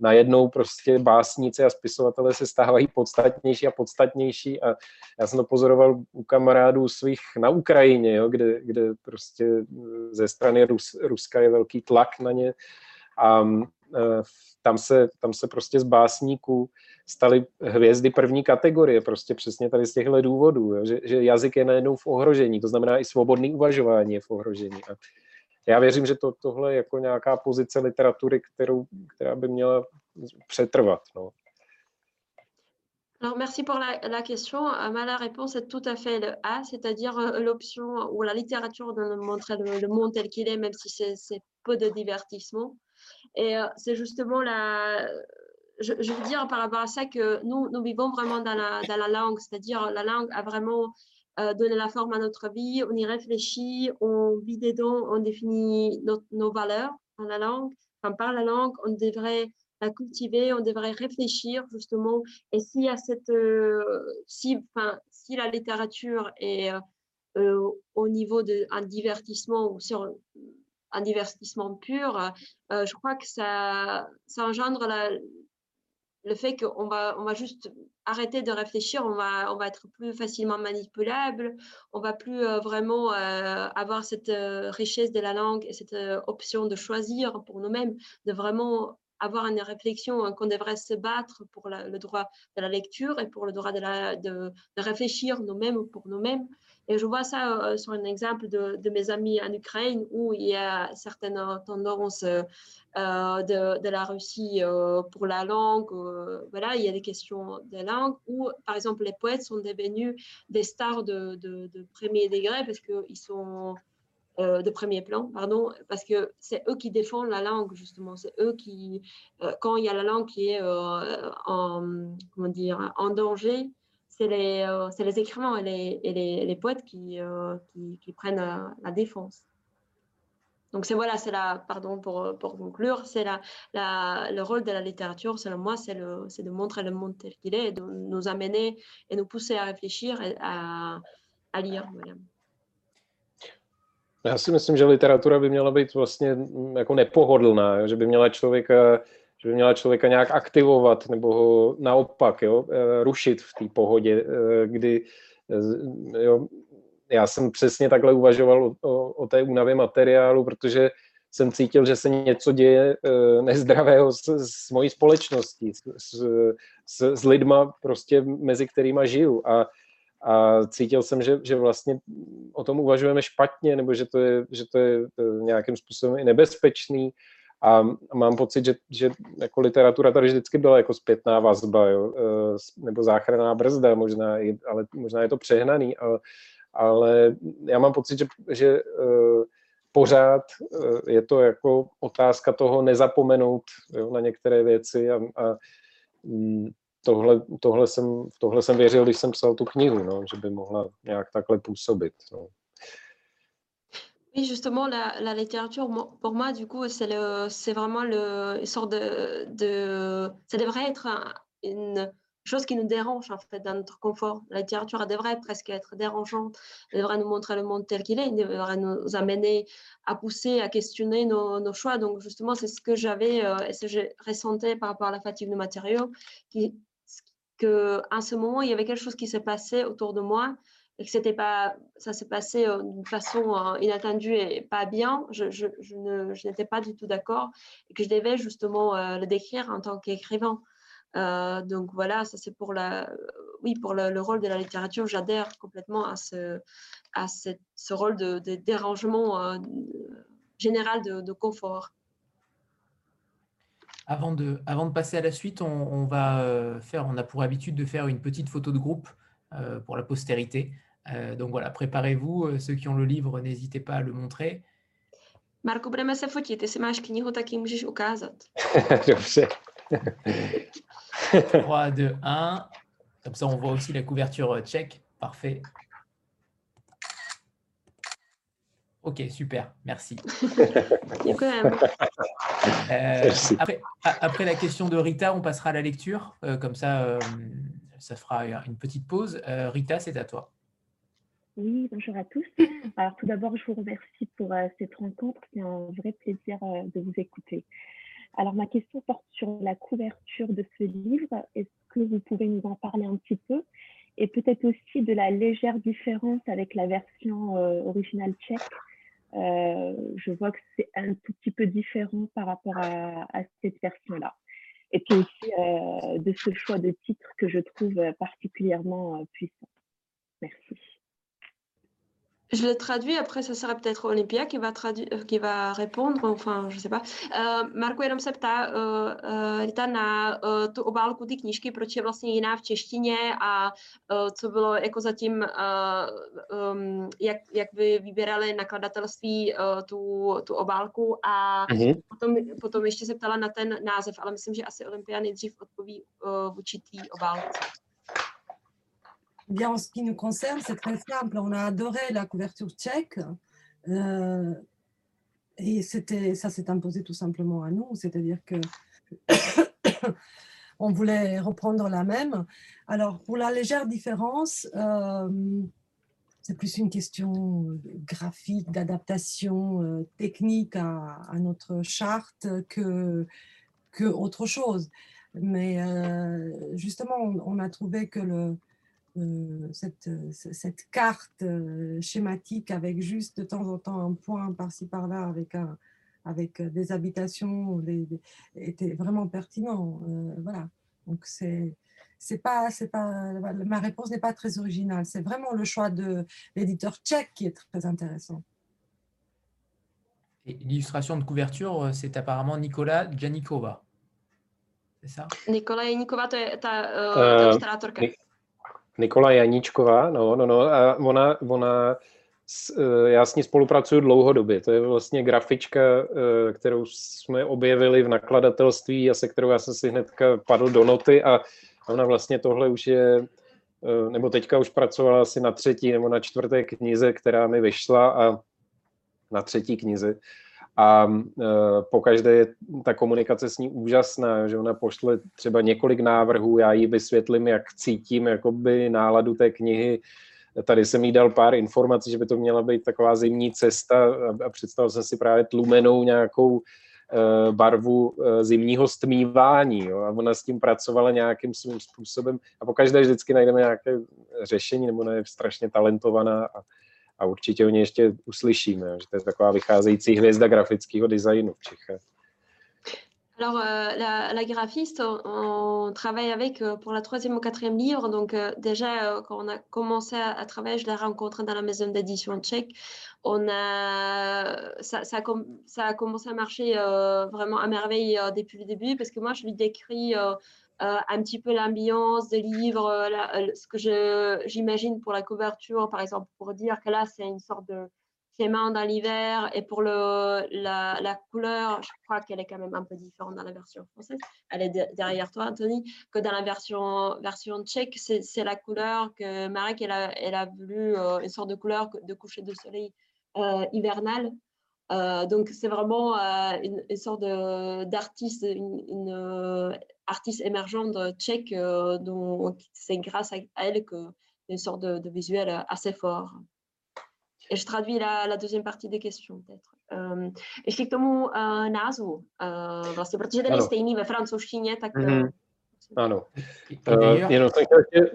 S7: najednou prostě básníci a spisovatelé se stávají podstatnější a podstatnější a já jsem to pozoroval u kamarádů svých na Ukrajině, jo, kde, kde prostě ze strany Rus, Ruska je velký tlak na ně a eh, tam se, tam se prostě z básníků staly hvězdy první kategorie, prostě přesně tady z těchto důvodů, jo, že, že jazyk je najednou v ohrožení, to znamená i svobodný uvažování je v ohrožení. A já věřím, že to, tohle je jako nějaká pozice literatury, kterou, která by měla přetrvat. No.
S6: Alors, merci pour la, la question. Euh, ma réponse est tout à fait le A, c'est-à-dire euh, l'option où la littérature nous montrer le, monde tel qu'il est, même si c'est peu de divertissement. Et euh, c'est justement la, je, veux dire par rapport à ça que nous, nous vivons vraiment la, dans la langue, c'est-à-dire la langue a vraiment euh, donné la forme à notre vie, on y réfléchit, on vit dedans, on définit nos valeurs dans la langue, enfin, par la langue, on devrait la cultiver, on devrait réfléchir justement. Et euh, si, la littérature est euh, au niveau d'un divertissement ou sur un divertissement pur, je crois que ça engendre la, le fait qu'on va, on va juste arrêter de réfléchir, on va, on va être plus facilement manipulable, on va plus euh, vraiment euh, avoir cette euh, richesse de la langue et cette option de choisir pour nous-mêmes, de vraiment avoir une réflexion hein, qu'on devrait se battre pour le droit de la lecture et pour le droit de, de, de réfléchir nous-mêmes pour nous-mêmes. Et je vois ça euh, sur un exemple de, mes amis en Ukraine où il y a certaines tendances euh, de, de, la Russie euh, pour la langue. voilà, il y a des questions de langue où, par exemple, les poètes sont devenus des stars de, premier degré parce qu'ils sont de premier plan, pardon, parce que c'est eux qui défendent la langue, justement. C'est eux qui, quand il y a la langue qui est en danger, c'est les, euh, les, écrivains et les, et les, les poètes qui, euh, qui, qui, prennent euh, la défense. Donc c'est voilà, c'est la, pardon pour, pour conclure, c'est la, la, le rôle de la littérature, selon moi, c'est de montrer le monde tel qu'il est, de nous amener et nous pousser à réfléchir et à, à lire. Voilà.
S7: Já si myslím, že literatura by měla být vlastně jako nepohodlná, že by měla člověka že by měla člověka nějak aktivovat nebo ho naopak jo, eh, rušit v té pohodě, eh, kdy eh, jo, já jsem přesně takhle uvažoval o, o, o té únavě materiálu, protože jsem cítil, že se něco děje nezdravého s, s mojí společností, s, s, s lidma prostě mezi kterými žiju. A, a cítil jsem, že, že vlastně o tom uvažujeme špatně, nebo že to je, že to je nějakým způsobem i nebezpečný a mám pocit, že, že jako literatura tady vždycky byla jako zpětná vazba, jo? E, nebo záchranná brzda, možná, ale možná je to přehnaný, ale, ale já mám pocit, že, že e, pořád e, je to jako otázka toho nezapomenout jo, na některé věci a, a mm, tohle, tohle, jsem, tohle jsem věřil, když jsem psal tu knihu, no, že by mohla nějak takhle působit. No.
S6: Oui, justement, la, littérature, pour moi, du coup, c'est vraiment le, une sorte de, ça devrait être une chose qui nous dérange en fait dans notre confort. La littérature elle devrait presque être dérangeante, elle devrait nous montrer le monde tel qu'il est, elle devrait nous amener à pousser, à questionner nos, choix. Donc justement, c'est ce que j'avais euh, et ce que j'ai ressenti par rapport à la fatigue de matériaux, qui, que à ce moment, il y avait quelque chose qui s'est passé autour de moi et que c'était pas, ça s'est passé euh, d'une façon euh, inattendue et pas bien, je, je, je n'étais pas du tout d'accord et que je devais justement euh, le décrire en tant qu'écrivain. donc voilà, ça c'est pour la, oui, pour le, rôle de la littérature, j'adhère complètement à ce, à ce rôle de, dérangement général de, confort.
S1: Avant de, avant de passer à la suite, on va faire, on a pour habitude de faire une petite photo de groupe pour la postérité. Euh, donc voilà, préparez-vous. Euh, ceux qui ont le livre, n'hésitez pas à le montrer.
S6: Marco, budeme se fotit. Jestli máš knihu, tak ji můžeš ukázat. (laughs)
S7: Dobře.
S1: 3, 2, 1. Comme ça, on voit aussi la couverture tchèque. Parfait. Ok, super, merci. (laughs) euh, après, après, la question de Rita, on passera à la lecture. Euh, comme ça, euh, ça fera une petite pause. Euh, Rita, c'est à toi.
S10: Oui, bonjour à tous. (coughs) Alors tout d'abord, je vous remercie pour euh, cette rencontre. C'est un vrai plaisir euh, de vous écouter. Alors ma question porte sur la couverture de ce livre. Est-ce que vous pouvez nous en parler un petit peu? Et peut-être aussi de la légère différence avec la version euh, originale tchèque? Je vois que c'est un tout petit peu différent par rapport à, à cette version-là. Et puis aussi de ce choix de titre que je trouve particulièrement puissant. Merci.
S6: Je le traduis, après ça sera peut-être Olympia qui va, traduire, qui va répondre, enfin je sais pas. Uh, Marko jenom se ptá uh, Rita na uh, tu obálku ty knížky, proč je vlastně jiná v češtině a uh, co bylo jako zatím, uh, um, jak, jak by vybírali nakladatelství uh, tu, tu obálku a uh-huh. potom, potom ještě se ptala na ten název, ale myslím, že asi Olympia nejdřív odpoví uh, v určitý obálce.
S2: Bien, en ce qui nous concerne, c'est très simple. On a adoré la couverture tchèque. Euh, et ça s'est imposé tout simplement à nous. C'est-à-dire que (coughs) on voulait reprendre la même. Alors, pour la légère différence, euh, c'est plus une question graphique, d'adaptation euh, technique à, notre charte que, que autre chose. Mais justement, on, a trouvé que le, euh, cette, cette, carte euh, schématique avec juste de temps en temps un point par-ci par-là avec, un, avec des habitations des, des, était vraiment pertinent. Euh, voilà. Donc c'est c'est pas, c'est pas, ma réponse n'est pas très originale. C'est vraiment le choix de l'éditeur tchèque qui est très intéressant.
S1: l'illustration de couverture, c'est apparemment Nicolas Janikova. C'est ça?
S6: Nicolas Janikova, c'est ta, ta
S7: Nikola Janíčková, no, no, no, a ona, ona e, já s ní spolupracuju dlouhodobě. To je vlastně grafička, e, kterou jsme objevili v nakladatelství a se kterou já jsem si hnedka padl do noty a ona vlastně tohle už je, e, nebo teďka už pracovala asi na třetí nebo na čtvrté knize, která mi vyšla a na třetí knize a e, pokaždé je ta komunikace s ní úžasná, že ona pošle třeba několik návrhů, já jí vysvětlím, jak cítím jakoby náladu té knihy, Tady jsem jí dal pár informací, že by to měla být taková zimní cesta a představil jsem si právě tlumenou nějakou e, barvu e, zimního stmívání. Jo? A ona s tím pracovala nějakým svým způsobem a pokaždé vždycky najdeme nějaké řešení, nebo ona je strašně talentovaná a, a určitě o ně ještě uslyšíme, že to je taková vycházející hvězda grafického designu.
S6: Alors, euh, la, graphiste, on, travaille avec euh, pour la troisième ou quatrième livre. Donc, euh, déjà, quand on a commencé à, travailler, je l'ai rencontrée dans la maison d'édition tchèque. On a, ça, a, commencé à marcher vraiment à merveille depuis le début parce que moi, je lui décris euh, un petit peu l'ambiance des livres, euh, ce que j'imagine pour la couverture, par exemple, pour dire que là, c'est une sorte de clément dans l'hiver. Et pour le, la, la couleur, je crois qu'elle est quand même un peu différente dans la version française. Elle est derrière toi, Anthony, que dans la version, version tchèque, c'est la couleur que Marek, elle a, elle a voulu, euh, une sorte de couleur de coucher de soleil euh, hivernal. Euh, donc, c'est vraiment euh, une, une, sorte d'artiste, une, une artiste émergente tchèque dont c'est grâce à elle que une sorte de, de, visuel assez fort. Et je traduis la, la deuxième partie des questions, peut-être. Um, ještě k tomu uh, názvu, vlastně, protože ten je stejný ve francouzštině, tak... Mm -hmm.
S7: Ano. Uh, jenom jsem chtěl ještě...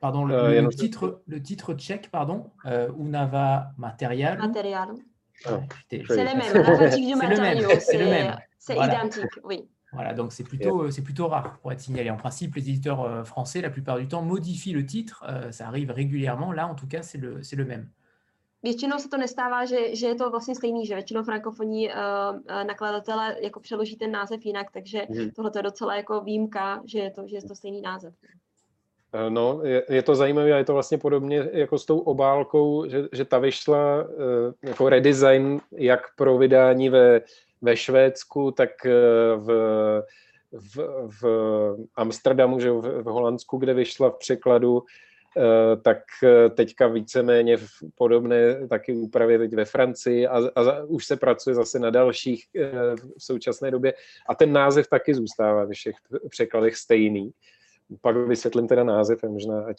S1: Pardon, le, uh, le, titre, le titre tchèque, pardon, Unava Material.
S6: Material. (laughs) C'est le même, la pratique du matériau, c'est voilà. identique, oui.
S1: Voilà, donc c'est plutôt, c'est plutôt rare pour être signalé. En principe, les éditeurs français, la plupart du temps, modifient le titre. Ça arrive régulièrement. Là, en tout cas, c'est le, le même.
S6: Většinou se to nestává, že, že je to vlastně stejný, že většinou frankofonní uh, nakladatele jako přeloží ten název jinak, takže mm. tohle je docela jako výjimka, že je to, že je to stejný název.
S7: No, je, je to zajímavé a je to vlastně podobně jako s tou obálkou, že, že ta vyšla uh, jako redesign jak pro vydání ve, ve Švédsku, tak uh, v, v, v Amsterdamu, že v, v Holandsku, kde vyšla v překladu, Eh, tak eh, teďka víceméně v podobné taky úpravě teď ve Francii a, a už se pracuje zase na dalších eh, v současné době a ten název taky zůstává ve všech překladech stejný. Pak vysvětlím teda název a možná ať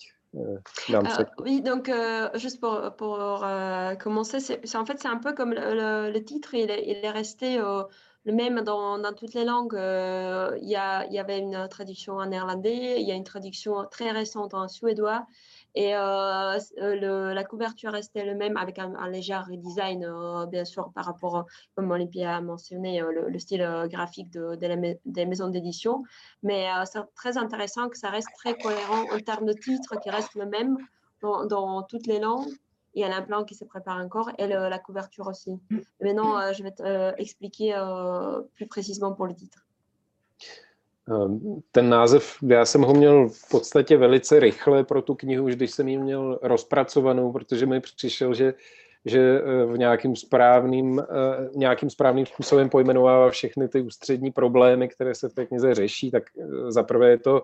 S7: dám
S6: uh, Oui, donc uh, juste pour, pour uh, commencer, c'est en fait c'est un peu comme le, titre, il est, il est resté le même dans, dans, toutes les langues. Euh, il, y a, il, y avait une traduction en néerlandais, il y a une traduction très récente en suédois. Et euh, le, la couverture restait le même avec un, léger redesign, euh, bien sûr, par rapport, comme Olympia a mentionné, euh, le, le, style euh, graphique des maisons d'édition. Mais c'est très intéressant que ça reste très cohérent en termes de titre, qui reste le même dans, toutes les langues. Il y a l'implant qui se prépare encore et la couverture aussi. Maintenant, euh, je vais euh, expliquer euh, plus précisément pour le titre.
S7: Ten název, já jsem ho měl v podstatě velice rychle pro tu knihu, už když jsem ji měl rozpracovanou, protože mi přišel, že, že v nějakým správným, nějakým správným způsobem pojmenovává všechny ty ústřední problémy, které se v té knize řeší, tak zaprvé je to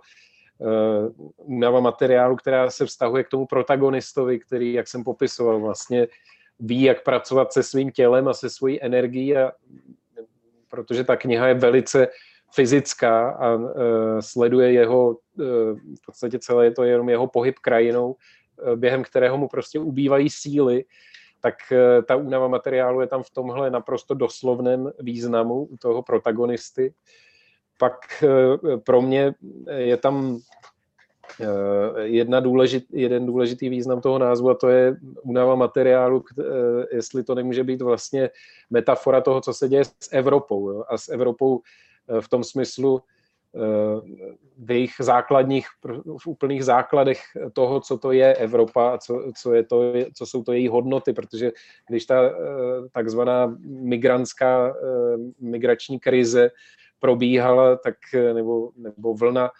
S7: únava materiálu, která se vztahuje k tomu protagonistovi, který, jak jsem popisoval, vlastně ví, jak pracovat se svým tělem a se svojí energií, a, protože ta kniha je velice fyzická a uh, sleduje jeho, uh, v podstatě celé je to jenom jeho pohyb krajinou, uh, během kterého mu prostě ubývají síly, tak uh, ta únava materiálu je tam v tomhle naprosto doslovném významu u toho protagonisty. Pak uh, pro mě je tam jedna důležit, jeden důležitý význam toho názvu a to je únava materiálu, jestli to nemůže být vlastně metafora toho, co se děje s Evropou. Jo? A s Evropou v tom smyslu v jejich základních, v úplných základech toho, co to je Evropa a co, co, je to, co jsou to její hodnoty, protože když ta takzvaná migrantská migrační krize probíhala, tak, nebo, nebo vlna,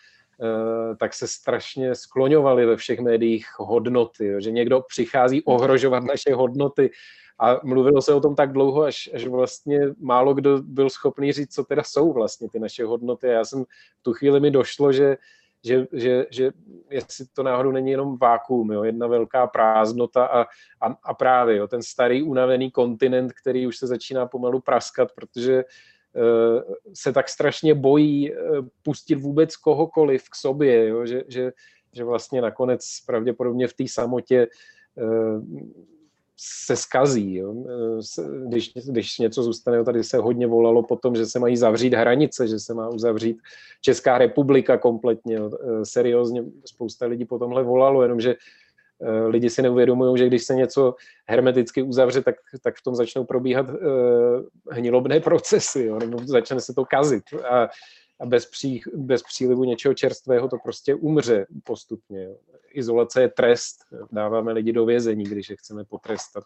S7: tak se strašně skloňovaly ve všech médiích hodnoty, že někdo přichází ohrožovat naše hodnoty, a mluvilo se o tom tak dlouho, až, až vlastně málo kdo byl schopný říct, co teda jsou vlastně ty naše hodnoty. Já jsem v tu chvíli mi došlo, že, že, že, že jestli to náhodou není jenom vákuum, jo, jedna velká prázdnota a, a, a právě jo, ten starý unavený kontinent, který už se začíná pomalu praskat, protože uh, se tak strašně bojí uh, pustit vůbec kohokoliv k sobě, jo, že, že, že vlastně nakonec pravděpodobně v té samotě uh, se skazí. Jo. Když, když něco zůstane, tady se hodně volalo potom, že se mají zavřít hranice, že se má uzavřít Česká republika kompletně. Jo. Seriózně spousta lidí po tomhle volalo, jenomže eh, lidi si neuvědomují, že když se něco hermeticky uzavře, tak, tak v tom začnou probíhat uh, hnilobné procesy, jo, nebo začne se to kazit. A, a bez, pří, bez přílivu něčeho čerstvého to prostě umře postupně. Izolace je trest, dáváme lidi do vězení, když je chceme potrestat.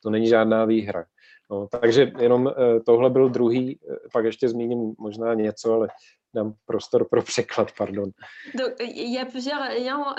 S7: To není žádná výhra. No, takže jenom tohle byl druhý, pak ještě zmíním možná něco, ale dám prostor pro překlad, pardon.
S6: Donc, il y a plusieurs.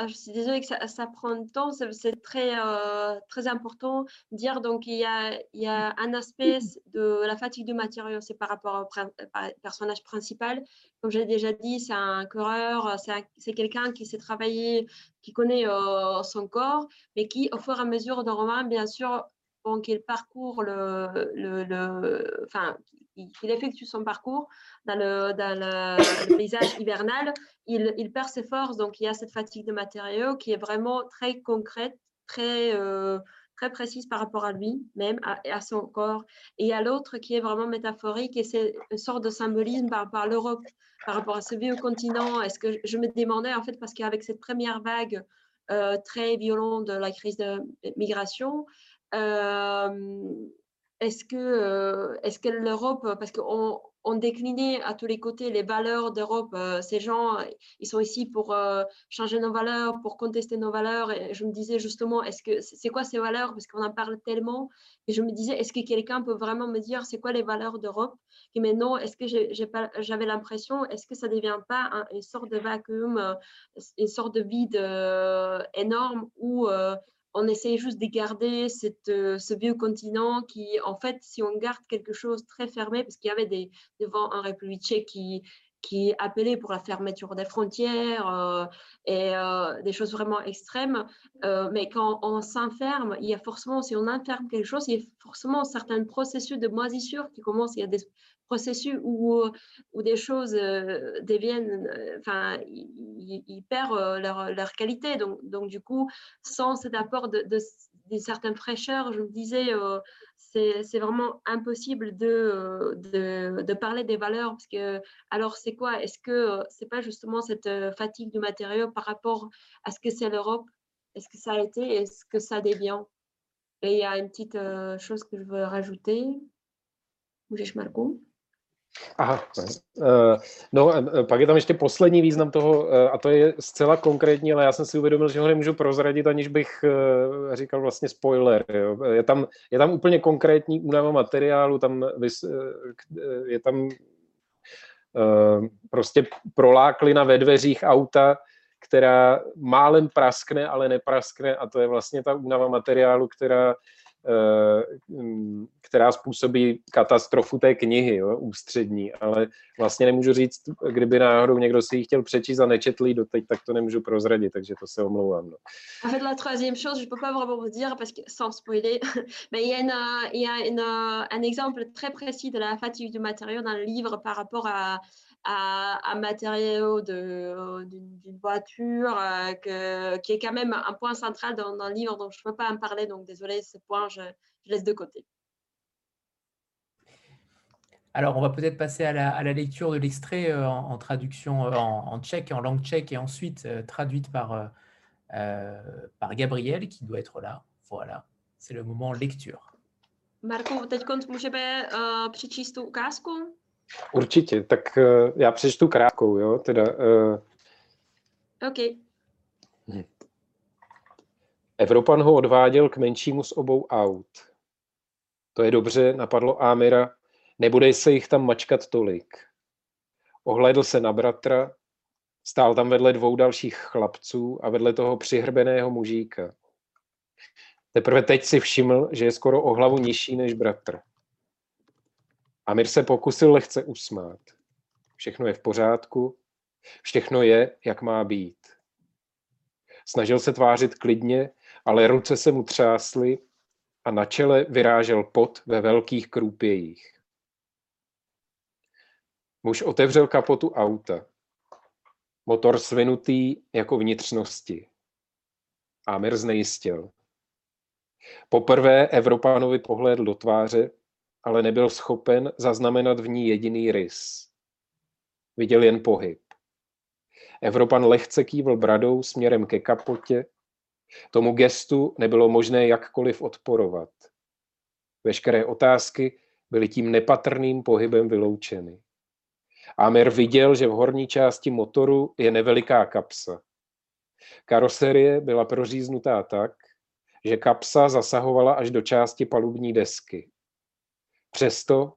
S6: Je suis désolée que ça, ça prend du temps. C'est très, euh, très important de dire. Donc, il y, a, il y a un aspect de la fatigue du matériau, c'est par rapport au personnage principal. Comme j'ai déjà dit, c'est un coureur, c'est quelqu'un qui sait travailler, qui connaît euh, son corps, mais qui, au fur et à mesure d'un roman, bien sûr, bon, qu'il parcourt le, le, le, enfin, qu'il effectue son parcours dans le, dans le, paysage (coughs) hivernal, il, il, perd ses forces. Donc, il y a cette fatigue de matériaux qui est vraiment très concrète, très, euh, très précise par rapport à lui même, à, à son corps. Et il y a l'autre qui est vraiment métaphorique et c'est une sorte de symbolisme par rapport à l'Europe, par rapport à ce vieux continent. Est-ce que je me demandais, en fait, parce qu'avec cette première vague euh, très violente de la crise de migration, est-ce que, euh, est que l'Europe, parce qu'on on déclinait à tous les côtés les valeurs d'Europe, euh, ces gens, ils sont ici pour changer nos valeurs, pour contester nos valeurs. Et je me disais justement, est-ce que c'est quoi ces valeurs? Parce qu'on en parle tellement. Et je me disais, est-ce que quelqu'un peut vraiment me dire c'est quoi les valeurs d'Europe? Et maintenant, est-ce que j'avais l'impression, est-ce que ça ne devient pas une sorte de vacuum, une sorte de vide énorme où on essaie juste de garder euh, ce vieux continent qui, en fait, si on garde quelque chose très fermé, parce qu'il y avait des, devant un République tchèque qui, qui appelait pour la fermeture des frontières euh, et euh, des choses vraiment extrêmes. mais quand on s'enferme, il y a forcément, si on enferme quelque chose, il y a forcément certains processus de moisissure qui commencent. Il y a des processus où, où des choses euh, deviennent, euh, enfin, ils, perdent euh, leur, leur, qualité. Donc, donc, du coup, sans cet apport de, de, certaines fraîcheurs, je me disais, c'est vraiment impossible de, de, de, parler des valeurs. Parce que, alors, c'est quoi? Est-ce que c'est pas justement cette fatigue du matériau par rapport à ce que c'est l'Europe? Est-ce que ça a été? Est-ce que ça devient? Et il y a une petite chose que je veux rajouter. Můžeš, Marku
S7: Aha, uh, no pak je tam ještě poslední význam toho, uh, a to je zcela konkrétní, ale já jsem si uvědomil, že ho nemůžu prozradit, aniž bych říkal vlastně spoiler. Jo. Je, tam, je tam úplně konkrétní únava materiálu, tam je tam prostě proláklina ve dveřích auta, která málem praskne, ale nepraskne a to je vlastně ta únava materiálu, která Eh, která způsobí katastrofu té knihy, jo, ústřední, ale vlastně nemůžu říct, kdyby náhodou někdo si ji chtěl přečíst a nečetl doteď, tak to nemůžu prozradit, takže to se omlouvám. No.
S6: En fait, la troisième chose, je peux pas vraiment vous dire parce que sans spoiler, (laughs) mais il y a, une, y a une, un exemple très précis de la fatigue du matériau dans le livre par rapport à à, à matériaux d'une voiture, euh, que, qui est quand même un point central dans, dans, le livre, donc je ne peux pas en parler, donc désolé, ce point, je, je laisse de côté.
S1: Alors, on va peut-être passer à la, à la, lecture de l'extrait euh, en, en, traduction euh, en, en, tchèque, en langue tchèque, et ensuite euh, traduite par, euh, par Gabriel, qui doit être là. Voilà, c'est le moment lecture.
S6: Marko, teď můžeme uh, přečíst tu ukázku?
S7: Určitě, tak uh, já přečtu krátkou, jo, teda. Uh,
S6: OK. Hm.
S7: Evropan ho odváděl k menšímu z obou aut. To je dobře, napadlo Ámira, nebude se jich tam mačkat tolik. Ohlédl se na bratra, stál tam vedle dvou dalších chlapců a vedle toho přihrbeného mužíka. Teprve teď si všiml, že je skoro o hlavu nižší než bratr. Amir se pokusil lehce usmát. Všechno je v pořádku, všechno je, jak má být. Snažil se tvářit klidně, ale ruce se mu třásly a na čele vyrážel pot ve velkých krůpějích. Muž otevřel kapotu auta. Motor svinutý jako vnitřnosti. Amir znejistil. Poprvé Evropanovi pohlédl do tváře ale nebyl schopen zaznamenat v ní jediný rys. Viděl jen pohyb. Evropan lehce kývl bradou směrem ke kapotě. Tomu gestu nebylo možné jakkoliv odporovat. Veškeré otázky byly tím nepatrným pohybem vyloučeny. Amer viděl, že v horní části motoru je neveliká kapsa. Karoserie byla proříznutá tak, že kapsa zasahovala až do části palubní desky. Přesto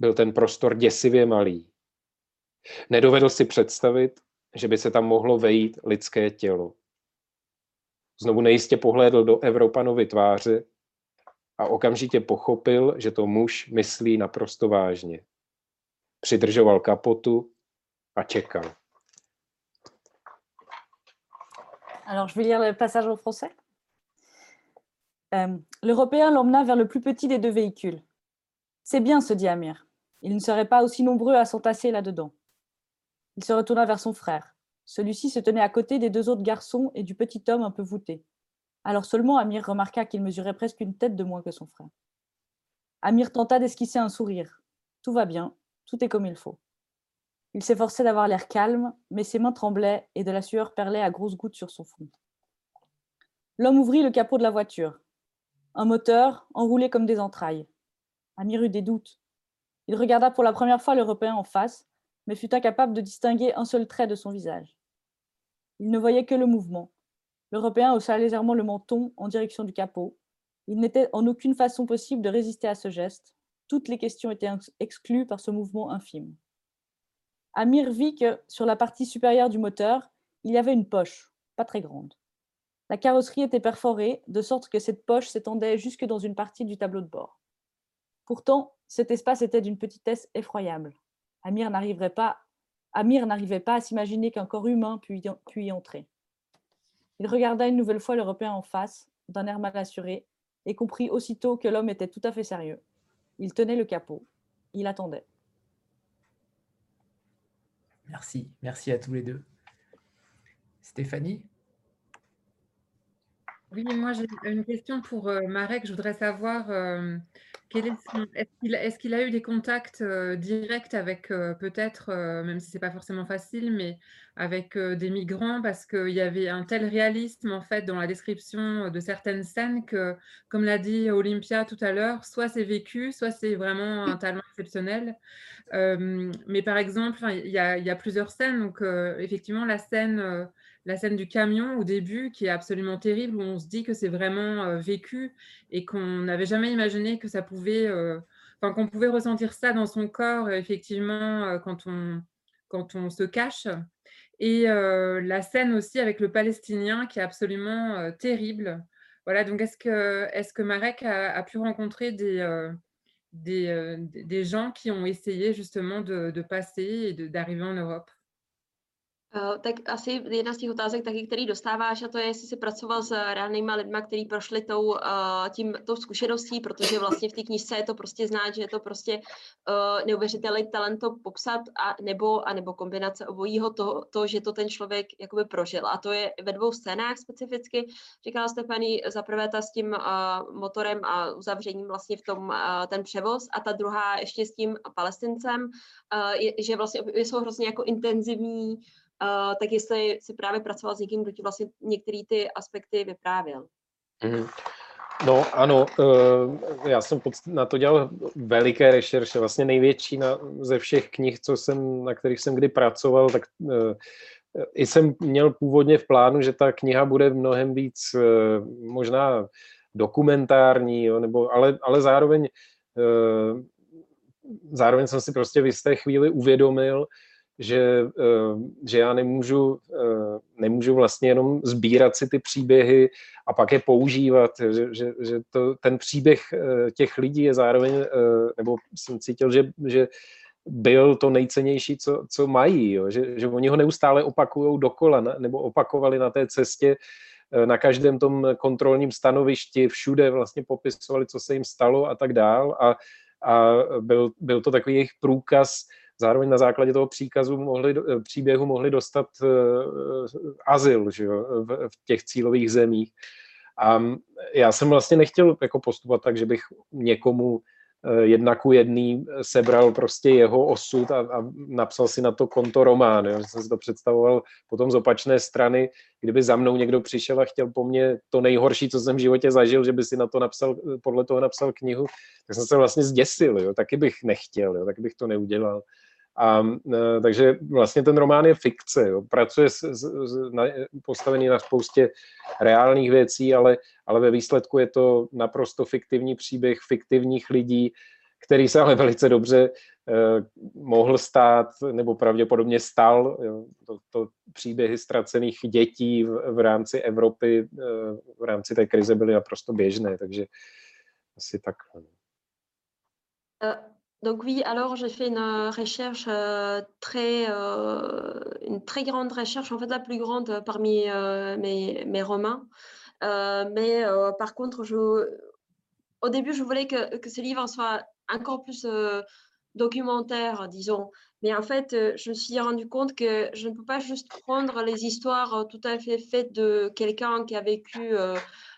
S7: byl ten prostor děsivě malý. Nedovedl si představit, že by se tam mohlo vejít lidské tělo. Znovu nejistě pohlédl do Evropanovy tváře a okamžitě pochopil, že to muž myslí naprosto vážně. Přidržoval kapotu a čekal.
S5: Alors, je vais lire le passage en français. Euh, L'Européen l'emmena vers le plus petit des deux véhicules. C'est bien, se dit Amir. Ils ne seraient pas aussi nombreux à s'entasser là-dedans. Il se retourna vers son frère. Celui-ci se tenait à côté des deux autres garçons et du petit homme un peu voûté. Alors seulement Amir remarqua qu'il mesurait presque une tête de moins que son frère. Amir tenta d'esquisser un sourire. Tout va bien, tout est comme il faut. Il s'efforçait d'avoir l'air calme, mais ses mains tremblaient et de la sueur perlait à grosses gouttes sur son front. L'homme ouvrit le capot de la voiture. Un moteur, enroulé comme des entrailles. Amir eut des doutes. Il regarda pour la première fois l'Européen en face, mais fut incapable de distinguer un seul trait de son visage. Il ne voyait que le mouvement. L'Européen haussa légèrement le menton en direction du capot. Il n'était en aucune façon possible de résister à ce geste. Toutes les questions étaient exclues par ce mouvement infime. Amir vit que sur la partie supérieure du moteur, il y avait une poche, pas très grande. La carrosserie était perforée, de sorte que cette poche s'étendait jusque dans une partie du tableau de bord. Pourtant, cet espace était d'une petitesse effroyable. Amir n'arriverait pas, Amir n'arrivait pas à s'imaginer qu'un corps humain pût y entrer. Il regarda une nouvelle fois l'Européen en face, d'un air mal assuré, et comprit aussitôt que l'homme était tout à fait sérieux. Il tenait le capot. Il attendait.
S1: Merci. Merci à tous les deux. Stéphanie?
S9: Oui, moi j'ai une question pour euh, Marek. Je voudrais savoir euh, quel est son- est-ce qu'il est-ce qu'il a eu des contacts euh, directs avec peut-être, même si c'est pas forcément facile, mais avec des migrants? Parce qu'il y avait un tel réalisme en fait dans la description de certaines scènes que, comme l'a dit Olympia tout à l'heure, soit c'est vécu, soit c'est vraiment un talent exceptionnel. Mais par exemple, il y y a plusieurs scènes. Donc effectivement, la scène, la scène du camion au début, qui est absolument terrible, où on se dit que c'est vraiment euh, vécu et qu'on n'avait jamais imaginé que ça pouvait, euh, enfin qu'on pouvait ressentir ça dans son corps, effectivement, euh, quand on quand on se cache. Et la scène aussi avec le Palestinien, qui est absolument terrible. Voilà. Donc est-ce que est-ce que Marek a, pu rencontrer des des, des gens qui ont essayé justement de, passer et d'arriver en Europe?
S6: Uh, tak asi jedna z těch otázek taky, který dostáváš, a to je, jestli jsi pracoval s reálnýma lidma, kteří prošli tou, uh, tím, tou zkušeností, protože vlastně v té knižce je to prostě znát, že je to prostě uh, neuvěřitelný talent to popsat, a nebo, a nebo kombinace obojího, to, to, že to ten člověk jakoby prožil. A to je ve dvou scénách specificky. Říkala Stefany, za prvé ta s tím motorem a uzavřením vlastně v tom ten převoz a ta druhá ještě s tím palestincem, že vlastně jsou hrozně jako intenzivní Uh, tak jestli si právě pracoval s někým, kdo ti vlastně některé ty aspekty vyprávěl.
S7: Mhm. No ano, eh, já jsem na to dělal veliké rešerše, vlastně největší na, ze všech knih, co jsem, na kterých jsem kdy pracoval, tak eh, i jsem měl původně v plánu, že ta kniha bude mnohem víc eh, možná dokumentární, jo, nebo, ale, ale zároveň, eh, zároveň jsem si prostě v jisté chvíli uvědomil, že, eh, že já nemůžu, eh, nemůžu vlastně jenom sbírat si ty příběhy a pak je používat, že, že, že to, ten příběh eh, těch lidí je zároveň, nebo jsem cítil, že, že byl to nejcennější, co, co mají, jo? Že, že oni ho neustále opakují dokola, nebo opakovali na té cestě, na každém tom kontrolním stanovišti, všude vlastně popisovali, co se jim stalo a tak dál a, a byl, byl to takový jejich průkaz, zároveň na základě toho příkazu mohli, do- příběhu mohli dostat uh, azyl že jo, v, v těch cílových zemích. A já jsem vlastně nechtěl jako postupovat tak, že bych někomu eh, jedna ku jedný sebral prostě jeho osud a, a napsal si na to konto román. Že jsem si to představoval potom z opačné strany, kdyby za mnou někdo přišel a chtěl po mně to nejhorší, co jsem v životě zažil, že by si na to napsal, podle toho napsal knihu, tak jsem se vlastně zděsil. Jo. Taky bych nechtěl, jo. taky bych to neudělal. A, e, takže vlastně ten román je fikce. Jo. Pracuje s, s, na, postavený na spoustě reálných věcí, ale, ale ve výsledku je to naprosto fiktivní příběh fiktivních lidí, který se ale velice dobře eh, mohl stát, nebo pravděpodobně stal. To, to příběhy ztracených dětí v, v rámci Evropy, eh, v rámci té krize byly naprosto běžné, takže asi tak.
S6: Donc oui, alors j'ai fait une recherche euh, très, euh, une très grande recherche, en fait la plus grande parmi euh, mes, mes, romans. mais par contre, au début, je voulais que, que ce livre soit encore plus documentaire, disons. Mais en fait, je me suis rendu compte que je ne peux pas juste prendre les histoires tout à fait faites de quelqu'un qui a vécu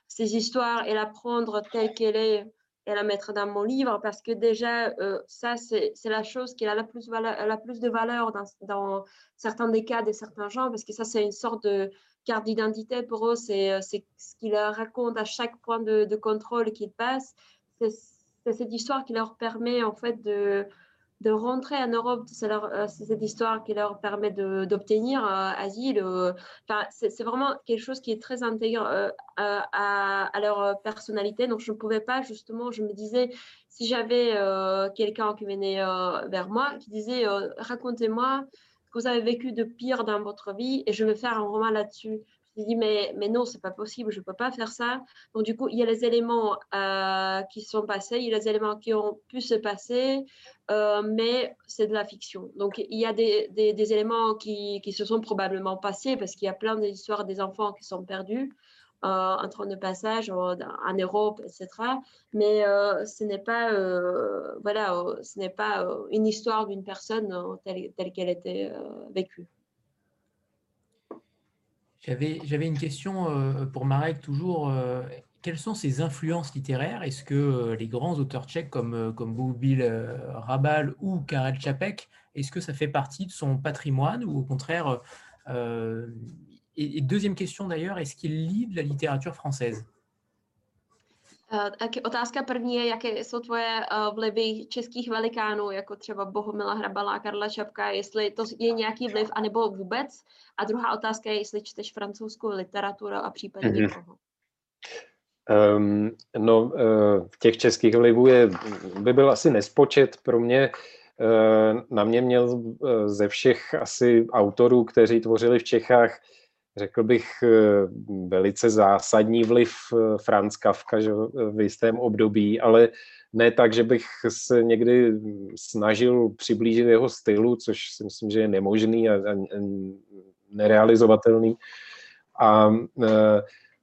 S6: ces histoires et la prendre telle qu'elle est et la mettre dans mon livre parce que déjà, ça, c'est la chose qui a la plus, la plus de valeur dans, dans, certains des cas de certains gens parce que ça, c'est une sorte de carte d'identité pour eux. C'est ce qu'ils racontent à chaque point de, de contrôle qu'ils passent. C'est cette histoire qui leur permet en fait de, de rentrer en Europe, c'est euh, cette histoire qui leur permet d'obtenir euh, asile. Euh, c'est vraiment quelque chose qui est très intégré à, à, leur personnalité. Donc, je ne pouvais pas, justement, je me disais, si j'avais quelqu'un qui venait vers moi, qui disait, racontez-moi ce que vous avez vécu de pire dans votre vie et je vais faire un roman là-dessus. Je dit, mais, mais non, c'est pas possible, je ne peux pas faire ça. Donc, du coup, il y a les éléments euh, qui sont passés, il y a les éléments qui ont pu se passer, euh, mais c'est de la fiction. Donc, il y a des, des, éléments qui, qui, se sont probablement passés parce qu'il y a plein d'histoires des enfants qui sont perdus. Euh, en train de passage en, Europe, etc. Mais ce n'est pas, voilà, ce n'est pas une histoire d'une personne telle, telle qu'elle était vécue.
S1: J'avais une question euh, pour Marek toujours. Euh, quelles sont ses influences littéraires? Est-ce que euh, les grands auteurs tchèques comme, comme Boubil Rabal ou Karel Čapek, est-ce que ça fait partie de son patrimoine ou au contraire et, deuxième question d'ailleurs, est-ce qu'il lit de la littérature française?
S6: Tak otázka první je, jaké jsou tvoje vlivy českých velikánů, jako třeba Bohumila Hrabala, Karla Čapka, jestli to je nějaký vliv, anebo vůbec. A druhá otázka je, jestli čteš francouzskou literaturu a případně mm-hmm. koho.
S7: Um, no, uh, těch českých vlivů je, by byl asi nespočet pro mě. Uh, na mě měl uh, ze všech asi autorů, kteří tvořili v Čechách, řekl bych, eh, velice zásadní vliv eh, Franz Kafka že, v jistém období, ale ne tak, že bych se někdy snažil přiblížit jeho stylu, což si myslím, že je nemožný a, a, a nerealizovatelný. A e,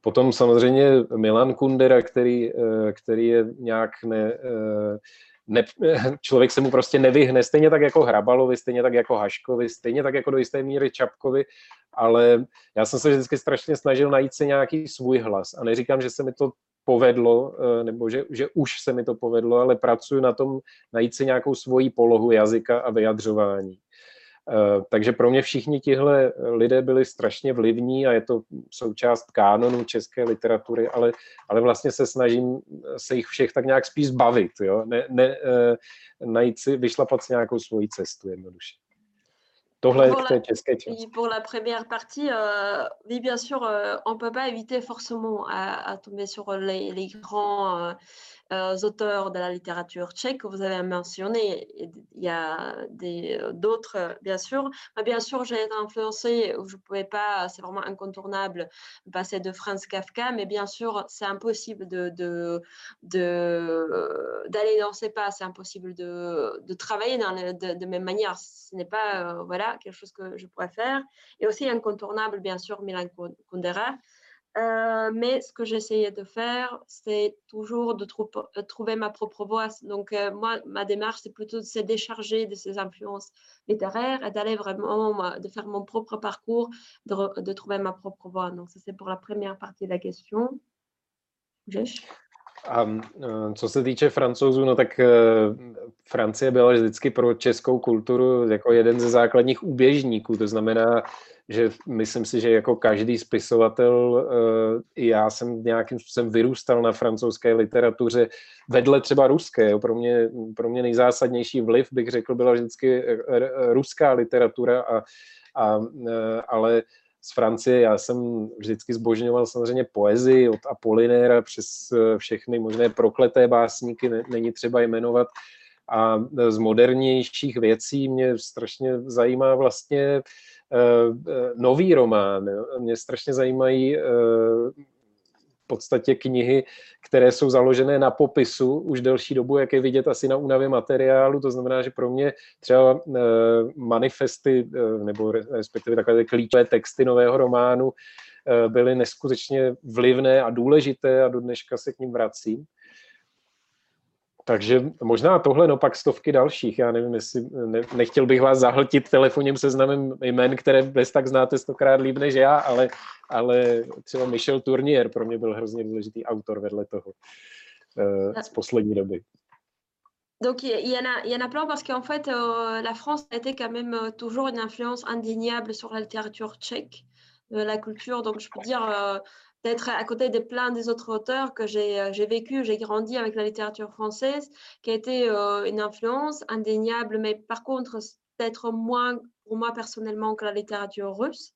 S7: potom samozřejmě Milan Kundera, který, e, který je nějak ne, e, ne, (laughs) člověk se mu prostě nevyhne, stejně tak jako Hrabalovi, stejně tak jako Haškovi, stejně tak jako do jisté míry Čapkovi, ale já jsem se vždycky strašně snažil najít si nějaký svůj hlas a neříkám, že se mi to povedlo, eh, nebo že, že už se mi to povedlo, ale pracuji na tom najít si nějakou svoji polohu jazyka a vyjadřování. Eh, takže pro mě všichni tihle lidé byli strašně vlivní a je to součást kánonu české literatury, ale, ale vlastně se snažím se jich všech tak nějak spíš zbavit, jo? Ne, ne, eh, najít si, vyšlapat si nějakou svoji cestu jednoduše. Tohle
S6: pour, la, pour la première partie, euh, oui, bien sûr, euh, on ne peut pas éviter forcément à, à tomber sur les, les grands euh, euh, auteurs de la littérature tchèque que vous avez mentionné. Il y a euh, d'autres, euh, bien sûr. Mais bien sûr, j'ai été influencée, je ne pouvais pas, c'est vraiment incontournable, passer de Franz Kafka, mais bien sûr, c'est impossible d'aller dans ces pas, c'est impossible de, travailler de, de, même manière. Ce n'est pas voilà, quelque chose que je pourrais faire. Et aussi incontournable, bien sûr, Milan Kundera. Euh, mais ce que j'essayais de faire, c'est toujours de euh, trouver ma propre voix. Donc, euh, moi, ma démarche, c'est plutôt de se décharger de ces influences littéraires et d'aller vraiment, de faire mon propre parcours, de, trouver ma propre voix. Donc, ça, c'est pour la première partie de la question.
S7: A co se týče francouzů, no tak Francie byla vždycky pro českou kulturu jako jeden ze základních úběžníků. To znamená, že myslím si, že jako každý spisovatel, eh, i já jsem nějakým způsobem vyrůstal na francouzské literatuře vedle třeba ruské. Pro mě, pro mě nejzásadnější vliv, bych řekl, byla vždycky eh, ruská literatura, a, a, eh, ale z Francie. Já jsem vždycky zbožňoval samozřejmě poezii od Apolinéra přes všechny možné prokleté básníky, není třeba jmenovat, A z modernějších věcí mě strašně zajímá vlastně nový román. Mě strašně zajímají podstatě knihy, které jsou založené na popisu už delší dobu, jak je vidět asi na únavě materiálu. To znamená, že pro mě třeba manifesty nebo respektive takové klíčové texty nového románu byly neskutečně vlivné a důležité a do dneška se k ním vracím. Takže možná tohle, no pak stovky dalších. Já nevím, jestli ne, nechtěl bych vás zahltit telefonním seznamem jmen, které bez tak znáte stokrát líp než já, ale, ale třeba Michel Tournier pro mě byl hrozně důležitý autor vedle toho uh, z poslední doby.
S6: Donc il y, en a, il y en a plein parce qu'en fait, euh, la France a été quand même euh, toujours une influence indéniable sur la littérature tchèque, euh, la culture. Donc je peux dire, euh, d'être à côté de plein des autres auteurs que j'ai euh, vécu, j'ai grandi avec la littérature française, qui a été euh, une influence indéniable, mais par contre, peut-être moins pour moi personnellement que la littérature russe.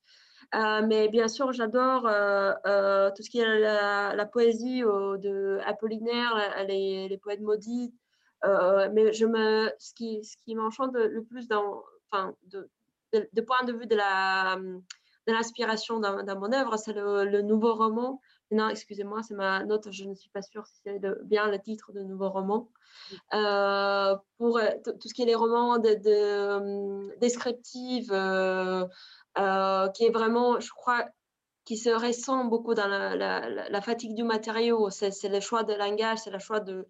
S6: Euh, mais bien sûr, j'adore tout ce qui est la, poésie de Apollinaire, les, poètes maudits. mais je me, ce qui, m'enchante le plus enfin, de, point de vue de la de l'inspiration dans, mon œuvre, c'est le, nouveau roman. Non, excusez-moi, c'est ma note, je ne suis pas sûre si c'est bien le titre de nouveau roman. Euh, pour euh, tout ce qui est les romans de, de descriptifs, euh, qui est vraiment, je crois, qui se ressent beaucoup dans la, fatigue du matériau. C'est le choix de langage, c'est le choix de,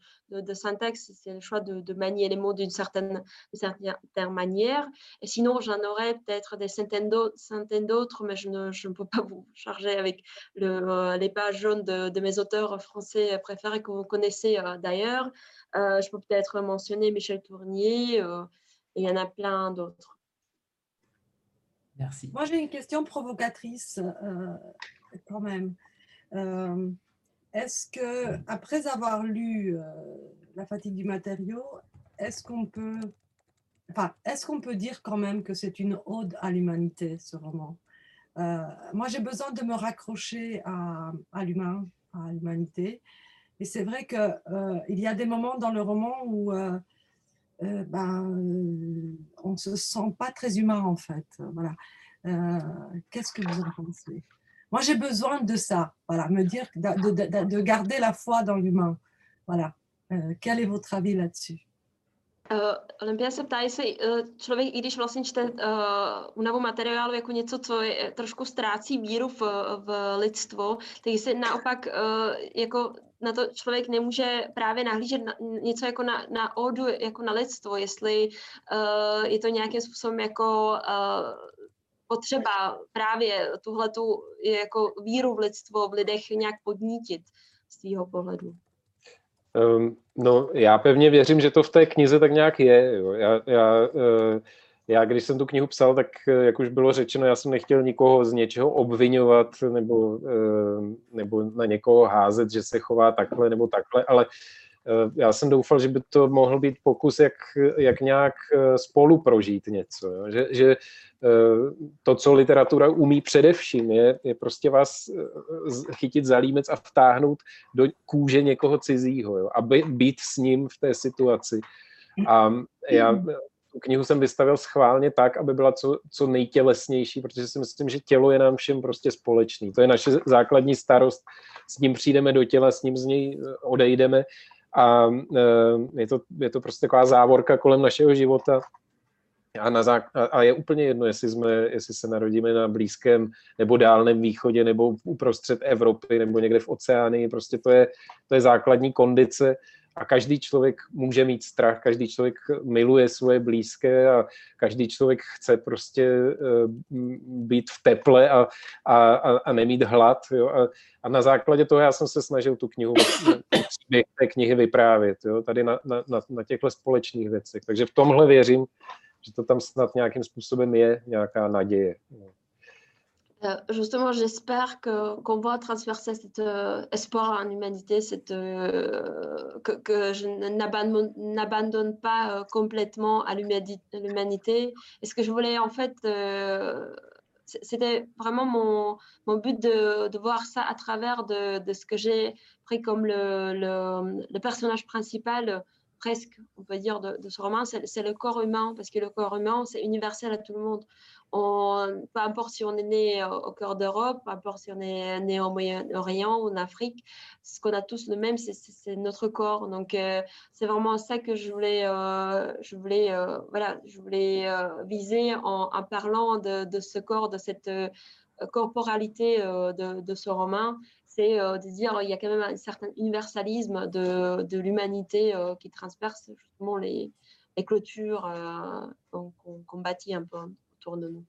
S6: syntaxe, c'est le choix de, manier les mots d'une certaine, certaine, manière. Et sinon, j'en aurais peut-être des centaines d'autres, mais je ne, je ne, peux pas vous charger avec euh, les pages jaunes de, mes auteurs français préférés que vous connaissez euh, d'ailleurs. Euh, je peux peut-être mentionner Michel Tournier, il y en a plein d'autres.
S2: Merci. Moi, j'ai une question provocatrice euh, quand même. Euh, est-ce que, après avoir lu euh, La fatigue du matériau, est-ce qu'on peut, enfin, est-ce qu'on peut dire quand même que c'est une ode à l'humanité, ce roman? Moi, j'ai besoin de me raccrocher à, à l'humain, à l'humanité. Et c'est vrai qu'il y a des moments dans le roman où euh, ben, euh, on ne se sent pas très humain en fait. Voilà. Euh, qu'est-ce que vous en pensez? Moi, j'ai besoin de ça. Voilà, me dire de, de, de garder la foi dans l'humain. Voilà. quel est votre avis là-dessus?
S6: Uh, Olympia se ptá, jestli uh, člověk, i když vlastně čte uh, únavu materiálu jako něco, co je, trošku ztrácí víru v, v lidstvo, tak jestli naopak uh, jako na to člověk nemůže právě nahlížet na, něco jako na, na odu, jako na lidstvo, jestli uh, je to nějakým způsobem jako uh, potřeba právě tuhletu jako víru v lidstvo v lidech nějak podnítit z tvýho pohledu.
S7: Um, no, já pevně věřím, že to v té knize tak nějak je. Jo. Já, já, uh, já, když jsem tu knihu psal, tak eh, jak už bylo řečeno, já jsem nechtěl nikoho z něčeho obvinovat nebo, uh, nebo na někoho házet, že se chová takhle nebo takhle, ale já jsem doufal, že by to mohl být pokus, jak, jak nějak spolu prožít něco. Jo. Že, že to, co literatura umí především, je, je prostě vás chytit za límec a vtáhnout do kůže někoho cizího jo, a být s ním v té situaci. A já tu knihu jsem vystavil schválně tak, aby byla co, co nejtělesnější, protože si myslím, že tělo je nám všem prostě společný. To je naše základní starost. S ním přijdeme do těla, s ním z něj odejdeme a je to, je to prostě taková závorka kolem našeho života a, na zák- a je úplně jedno, jestli, jsme, jestli se narodíme na Blízkém nebo Dálném východě, nebo uprostřed Evropy, nebo někde v oceánii. Prostě to je, to je základní kondice a každý člověk může mít strach, každý člověk miluje svoje blízké a každý člověk chce prostě eh, být v teple a, a, a nemít hlad. Jo? A, a na základě toho já jsem se snažil tu knihu té knihy vyprávět, jo? tady na, na, na těchto společných věcech. Takže v tomhle věřím, že to tam snad nějakým způsobem je nějaká naděje.
S6: Euh, justement, j'espère que qu'on va transverser cet euh, espoir en humanité, euh, que, je n'abandonne pas complètement à l'humanité. Et ce que je voulais en fait, c'était vraiment mon, but de, de, voir ça à travers de, de ce que j'ai pris comme le, personnage principal presque, on peut dire, de, ce roman, c'est le corps humain, parce que le corps humain, c'est universel à tout le monde. On, peu importe si on est né au, cœur d'Europe, peu importe si on est né au Moyen-Orient ou en Afrique, ce qu'on a tous le même, c'est notre corps. Donc, euh, c'est vraiment ça que je voulais, euh, viser en, parlant de, ce corps, de cette corporalité de, ce roman c'est euh, de dire il y a quand même un certain universalisme de, l'humanité euh, qui transperce justement les, clôtures euh, qu'on bâtit un peu autour de nous.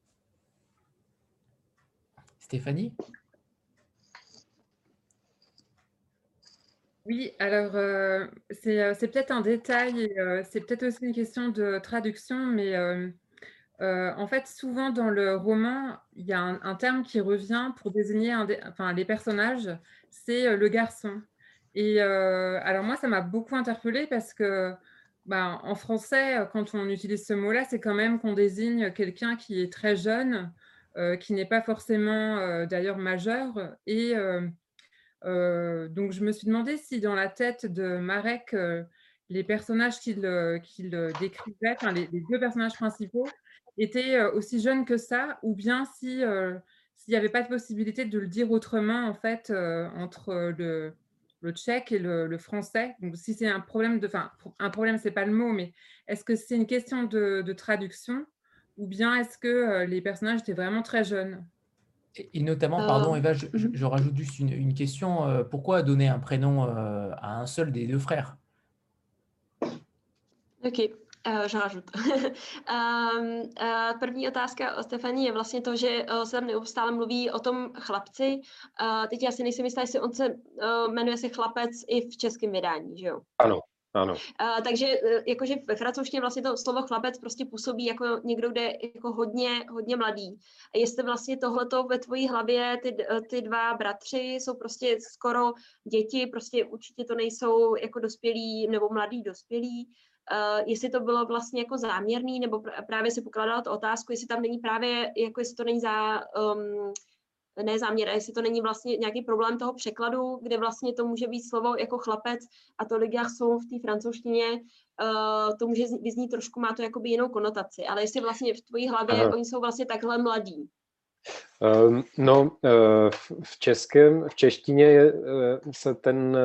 S1: Stéphanie?
S9: Oui, alors c'est peut-être un détail, c'est peut-être aussi une question de traduction, mais euh, en fait, souvent dans le roman, il y a un, terme qui revient pour désigner enfin, les personnages, c'est euh, le garçon. Et euh, alors moi, ça m'a beaucoup interpellée parce que bah, en français, quand on utilise ce mot-là, c'est quand même qu'on désigne quelqu'un qui est très jeune, qui n'est pas forcément d'ailleurs majeur. Et donc, je me suis demandé si dans la tête de Marek, les personnages qu'il décrivait, enfin, les, deux personnages principaux, était aussi jeune que ça, ou bien si s'il n'y avait pas de possibilité de le dire autrement en fait entre le, le tchèque et le, français. Donc si c'est un problème de, enfin un problème c'est pas le mot, mais est-ce que c'est une question de, traduction ou bien est-ce que les personnages étaient vraiment très jeunes?
S1: Et, notamment, pardon Eva, je, je, rajoute juste une, une question. pourquoi donner un prénom à un seul des deux frères?
S6: Ok. Uh, že um, (laughs) uh, první otázka o Stefani je vlastně to, že uh, se tam neustále mluví o tom chlapci. Uh, teď já si nejsem jistá, jestli on se uh, jmenuje se chlapec i v českém vydání, že jo?
S7: Ano. Ano.
S6: Uh, takže jakože ve francouzštině vlastně to slovo chlapec prostě působí jako někdo, kde je jako hodně, hodně mladý. A jestli vlastně tohleto ve tvojí hlavě, ty, ty dva bratři jsou prostě skoro děti, prostě určitě to nejsou jako dospělí nebo mladí dospělí, uh, jestli to bylo vlastně jako záměrný, nebo pr- právě si pokládala tu otázku, jestli tam není právě, jako jestli to není za, um, ne záměr, jestli to není vlastně nějaký problém toho překladu, kde vlastně to může být slovo jako chlapec a to ligách jsou v té francouzštině, uh, to může vyznít trošku, má to jakoby jinou konotaci, ale jestli vlastně v tvojí hlavě Aha. oni jsou vlastně takhle mladí.
S7: Um, no, uh, v českém, v češtině je, se ten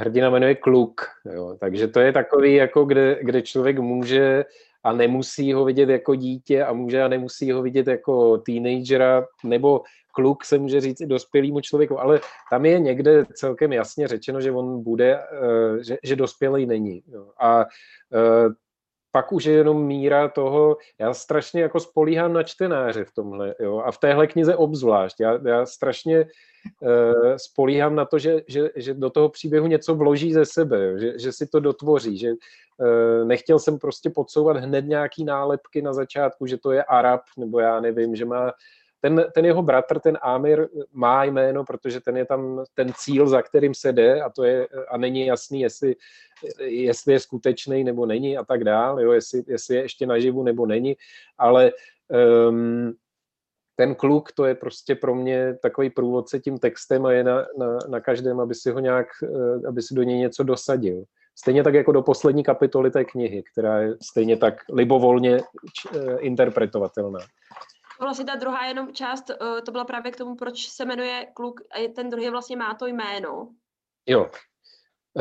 S7: hrdina jmenuje Kluk, jo. takže to je takový, jako kde, kde člověk může a nemusí ho vidět jako dítě a může a nemusí ho vidět jako teenagera, nebo kluk se může říct i dospělému člověku, ale tam je někde celkem jasně řečeno, že on bude, eh, že, že dospělý není. A eh, pak už je jenom míra toho, já strašně jako spolíhám na čtenáře v tomhle, jo, a v téhle knize obzvlášť, já, já strašně uh, spolíhám na to, že, že, že do toho příběhu něco vloží ze sebe, jo, že, že si to dotvoří, že uh, nechtěl jsem prostě podsouvat hned nějaký nálepky na začátku, že to je Arab, nebo já nevím, že má ten, ten jeho bratr, ten Amir, má jméno, protože ten je tam ten cíl, za kterým se jde a to je, a není jasný, jestli, jestli je skutečný nebo není a tak dál, jo, jestli, jestli je ještě naživu nebo není, ale um, ten kluk, to je prostě pro mě takový průvodce tím textem a je na, na, na každém, aby si ho nějak, eh, aby si do něj něco dosadil. Stejně tak jako do poslední kapitoly té knihy, která je stejně tak libovolně eh, interpretovatelná.
S6: Vlastně ta druhá jenom část, eh, to byla právě k tomu, proč se jmenuje kluk a ten druhý vlastně má to jméno.
S7: Jo,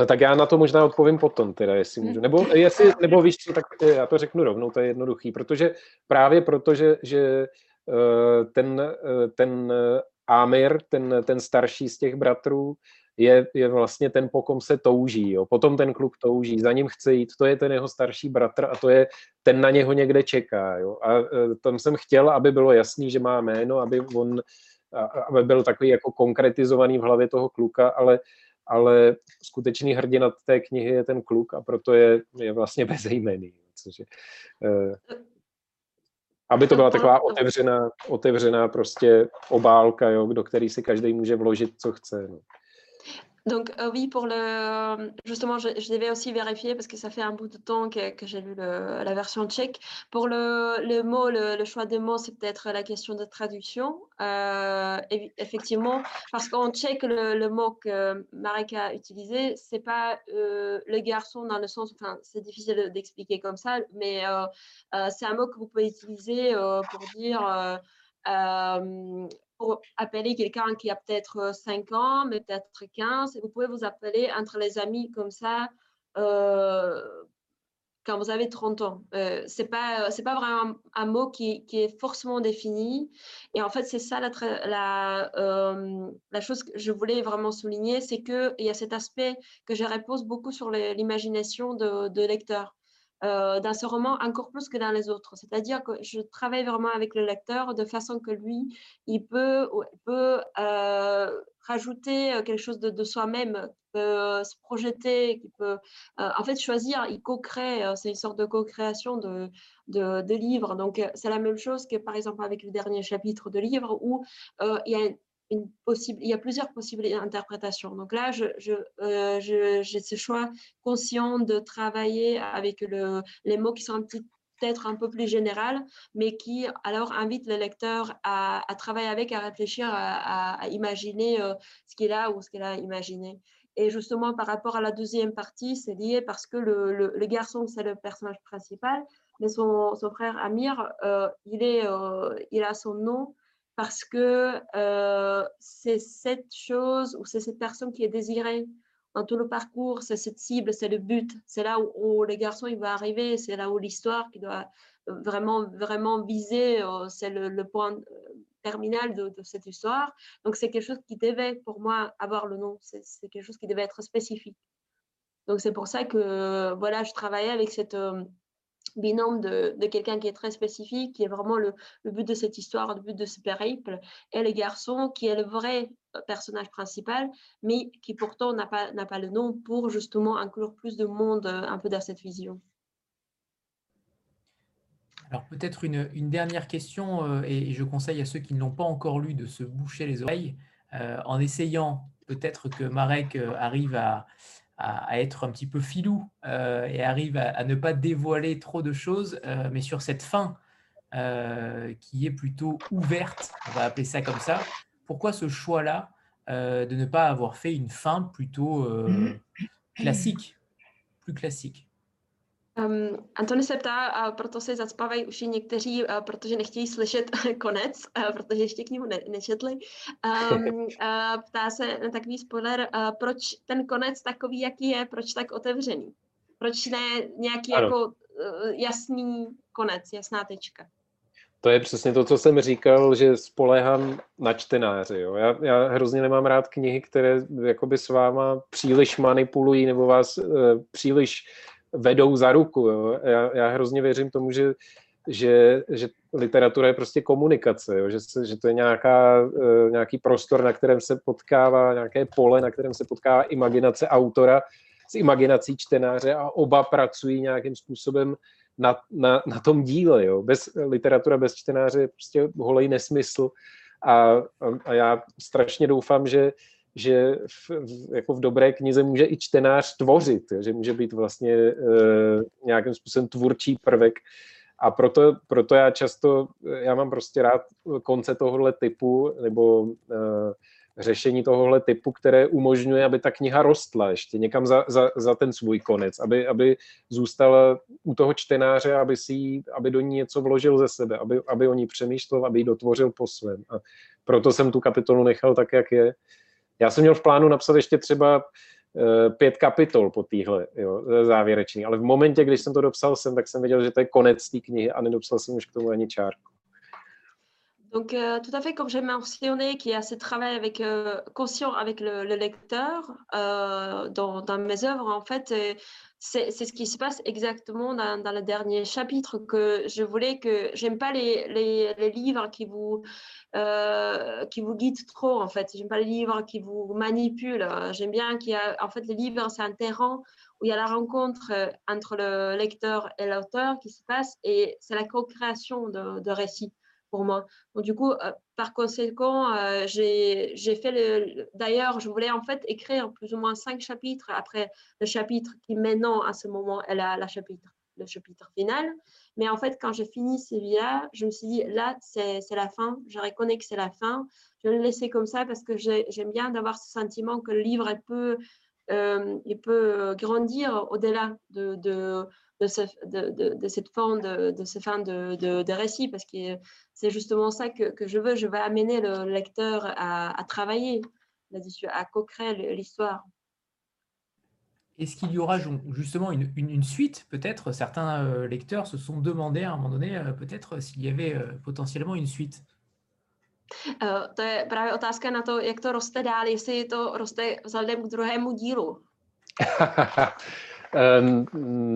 S7: eh, tak já na to možná odpovím potom, teda, jestli můžu. Nebo, jestli, (laughs) nebo víš co, tak eh, já to řeknu rovnou, to je jednoduchý, protože právě proto, že, že ten, ten Amir, ten, ten starší z těch bratrů, je, je vlastně ten, po kom se touží. Jo. Potom ten kluk touží, za ním chce jít, to je ten jeho starší bratr a to je ten na něho někde čeká. Jo. A e, tam jsem chtěl, aby bylo jasný, že má jméno, aby on aby byl takový jako konkretizovaný v hlavě toho kluka, ale, ale skutečný hrdina té knihy je ten kluk a proto je, je vlastně (laughs) bezejmený. Což je, e, aby to byla taková otevřená, otevřená prostě obálka, jo, do který si každý může vložit, co chce. No.
S6: Donc euh, oui, pour le justement, je, devais aussi vérifier parce que ça fait un bout de temps que, j'ai lu la version tchèque. Pour le, le mot, le, choix des mots, c'est peut-être la question de traduction. Euh, effectivement, parce qu'en tchèque, le, mot que Marek a utilisé, c'est pas euh, le garçon dans le sens, enfin, c'est difficile d'expliquer comme ça, mais c'est un mot que vous pouvez utiliser pour dire pour appeler quelqu'un qui a peut-être 5 ans, mais peut-être 15. Vous pouvez vous appeler entre les amis comme ça euh, quand vous avez 30 ans. Euh, ce n'est pas, pas vraiment un, mot qui, est forcément défini. Et en fait, c'est ça la, la, euh, la, chose que je voulais vraiment souligner, c'est qu'il y a cet aspect que je repose beaucoup sur l'imagination de, de lecteur. Euh, dans ce roman encore plus que dans les autres. C'est-à-dire que je travaille vraiment avec le lecteur de façon que lui, il peut, peut euh, rajouter euh, quelque chose de, soi-même, peut se projeter, qui peut en fait choisir, il co-crée, c'est une sorte de co-création de, de, de, livres. Donc c'est la même chose que par exemple avec le dernier chapitre de livre où il y a il y a plusieurs possibles interprétations. Donc là, j'ai euh, je, ce choix conscient de travailler avec le, les mots qui sont peut-être un peu plus général, mais qui alors invitent le lecteur à, travailler avec, à réfléchir, à, imaginer euh, ce qu'il a ou ce qu'il a imaginé. Et justement, par rapport à la deuxième partie, c'est lié parce que le, garçon, c'est le personnage principal, mais son, frère Amir, euh, il a son nom parce que euh, c'est cette chose ou c'est cette personne qui est désirée dans tout le parcours, c'est cette cible, c'est le but, c'est là où, les garçons il va arriver, c'est là où l'histoire qui doit vraiment vraiment viser, euh, c'est le, point euh, terminal de, de, cette histoire. Donc c'est quelque chose qui devait pour moi avoir le nom, c'est quelque chose qui devait être spécifique. Donc c'est pour ça que voilà, je travaillais avec cette binôme de, de quelqu'un qui est très spécifique, qui est vraiment le, le, but de cette histoire, le but de ce périple, et le garçon qui est le vrai euh, personnage principal, mais qui pourtant n'a pas, n'a pas le nom pour justement inclure plus de monde euh, un peu dans cette vision.
S1: Alors peut-être une, une, dernière question, euh, et, je conseille à ceux qui ne l'ont pas encore lu de se boucher les oreilles, en essayant peut-être que Marek arrive à, à, être un petit peu filou euh, et arrive à, ne pas dévoiler trop de choses, euh, mais sur cette fin euh, qui est plutôt ouverte, on va appeler ça comme ça, pourquoi ce choix-là de ne pas avoir fait une fin plutôt classique, plus classique?
S6: Um, Antony se ptá, a proto si zacpávají uši někteří, a protože nechtějí slyšet (laughs) konec, a protože ještě knihu ne, nečetli. Um, a (laughs) ptá se na takový spoiler, a proč ten konec takový, jaký je, proč tak otevřený? Proč ne nějaký ano. jako jasný konec, jasná tečka?
S7: To je přesně to, co jsem říkal, že spolehám na čtenáře. Jo. Já, já hrozně nemám rád knihy, které jakoby s váma příliš manipulují nebo vás uh, příliš vedou za ruku. Jo. Já, já hrozně věřím tomu, že, že, že literatura je prostě komunikace, jo. Že, se, že to je nějaká, uh, nějaký prostor, na kterém se potkává, nějaké pole, na kterém se potkává imaginace autora s imaginací čtenáře a oba pracují nějakým způsobem na, na, na tom díle. Jo. Bez literatura, bez čtenáře je prostě holej nesmysl. A, a, a já strašně doufám, že, že v, v, jako v dobré knize může i čtenář tvořit, že může být vlastně e, nějakým způsobem tvůrčí prvek. A proto, proto já často, já mám prostě rád konce tohohle typu, nebo e, řešení tohohle typu, které umožňuje, aby ta kniha rostla ještě někam za, za, za ten svůj konec, aby, aby zůstala u toho čtenáře, aby, si, aby do ní něco vložil ze sebe, aby, aby o ní přemýšlel, aby ji dotvořil po svém. A proto jsem tu kapitolu nechal tak, jak je. Já jsem měl v plánu napsat ještě třeba eh, pět kapitol po téhle závěrečný, ale v momentě, když jsem to dopsal jsem, tak jsem věděl, že to je konec té knihy a nedopsal jsem už k tomu ani čárku.
S6: Donc, euh, tout à fait, comme j'ai mentionné, qu'il y a ce travail avec, euh, conscient avec le, le lecteur euh, dans, dans, mes œuvres, en fait, c'est ce qui se passe exactement dans, le dernier chapitre que je voulais que j'aime pas les, les, les, livres qui vous euh, qui vous guident trop en fait. J'aime pas les livres qui vous manipulent. J'aime bien qu'il y a en fait les livres c'est un terrain où il y a la rencontre euh, entre le lecteur et l'auteur qui se passe et c'est la co-création de, de récits pour moi. Donc, du coup, par conséquent, j'ai fait le. D'ailleurs, je voulais en fait écrire plus ou moins cinq chapitres après le chapitre qui maintenant, à ce moment, est la, la chapitre, le chapitre final. Mais en fait, quand j'ai fini Sévilla, je me suis dit, là, c'est la fin. Je reconnais que c'est la fin. Je vais le laisser comme ça parce que j'aime bien d'avoir ce sentiment que le livre peut, il peut grandir au-delà de, de, de, de, cette forme de, de ce fin de, de, récit, parce que c'est justement ça que, que, je veux. Je veux amener le lecteur à, à travailler là-dessus, à co-créer l'histoire.
S1: Est-ce qu'il y aura justement une, une, suite Peut-être? Certains euh, lecteurs se sont demandé à un moment donné, euh, peut-être s'il y avait euh, potentiellement une suite.
S6: To je právě otázka na to, jak to roste dál, jestli to roste vzhledem k druhému dílu. (laughs)
S7: Ehm,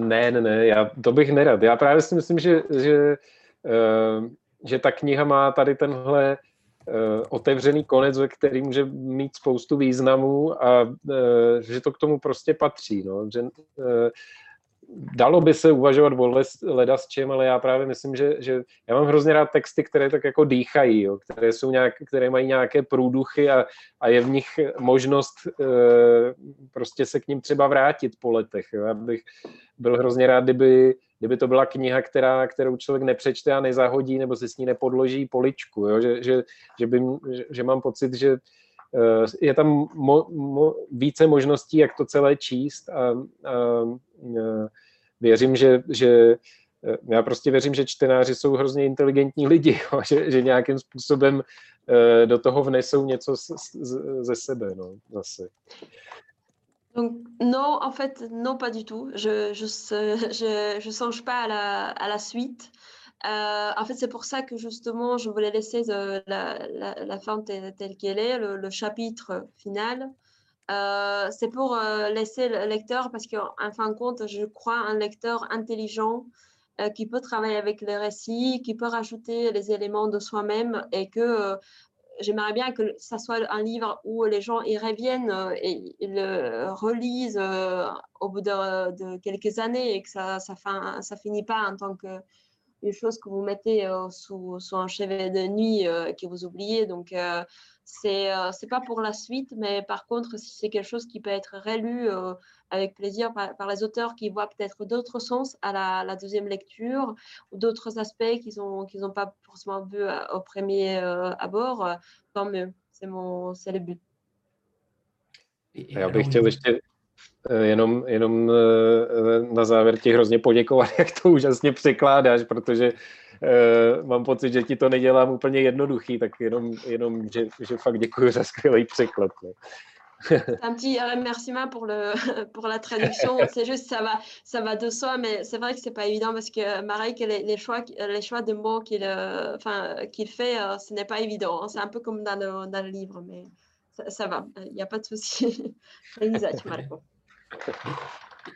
S7: ne, ne, ne, já, to bych nerad. Já právě si myslím, že, že, ehm, že ta kniha má tady tenhle eh, otevřený konec, ve který může mít spoustu významů a eh, že to k tomu prostě patří. No. Že, eh, dalo by se uvažovat o leda s čem, ale já právě myslím, že, že já mám hrozně rád texty, které tak jako dýchají, jo, které, jsou nějak, které mají nějaké průduchy a, a je v nich možnost e, prostě se k ním třeba vrátit po letech. Jo. Já bych byl hrozně rád, kdyby, kdyby to byla kniha, která, kterou člověk nepřečte a nezahodí nebo se s ní nepodloží poličku. Jo. Že, že, že, by, že, že mám pocit, že je tam mo, mo, více možností, jak to celé číst a, a, a věřím, že, že já prostě věřím, že čtenáři jsou hrozně inteligentní lidi, (laughs) jo, že, že nějakým způsobem uh, do toho vnesou něco z, z, ze sebe, no, zase.
S6: Donc, non, en fait, non, pas du tout. Je je, (laughs) je, je songe pas à la, à la suite. Euh, en fait, c'est pour ça que justement, je voulais laisser de, la, fin telle, qu'elle est, le, chapitre final. Euh, c'est pour euh, laisser le lecteur, parce qu'en fin de compte, je crois un lecteur intelligent euh, qui peut travailler avec les récits, qui peut rajouter les éléments de soi-même et que j'aimerais bien que ça soit un livre où les gens y reviennent et le relisent au bout de, quelques années et que ça ça, ça finit pas en tant que une chose que vous mettez sous, sous, un chevet de nuit que vous oubliez. Donc, c'est euh, c'est pas pour la suite, mais par contre, si c'est quelque chose qui peut être relu euh, avec plaisir par, par, les auteurs qui voient peut-être d'autres sens à la, la, deuxième lecture ou d'autres aspects qu'ils n'ont qu'ils ont pas forcément vu euh, au premier abord, tant mieux. C'est mon c'est le but.
S7: Jenom, jenom na závěr ti hrozně poděkovat, (laughs) jak to úžasně překládáš, protože uh, mám pocit, že ti to nedělám úplně jednoduchý, tak jenom, jenom že, že fakt děkuji za skvělý překlad. No. (laughs)
S6: un petit remerciement pour le (laughs) pour la traduction. C'est juste ça va ça va de soi, mais c'est vrai que c'est pas évident parce que Marek les, les choix les choix de mots qu'il euh, enfin qu'il fait, euh, ce n'est pas évident. C'est un peu comme dans le, dans le livre, mais ça, ça va. Il n'y a pas de souci.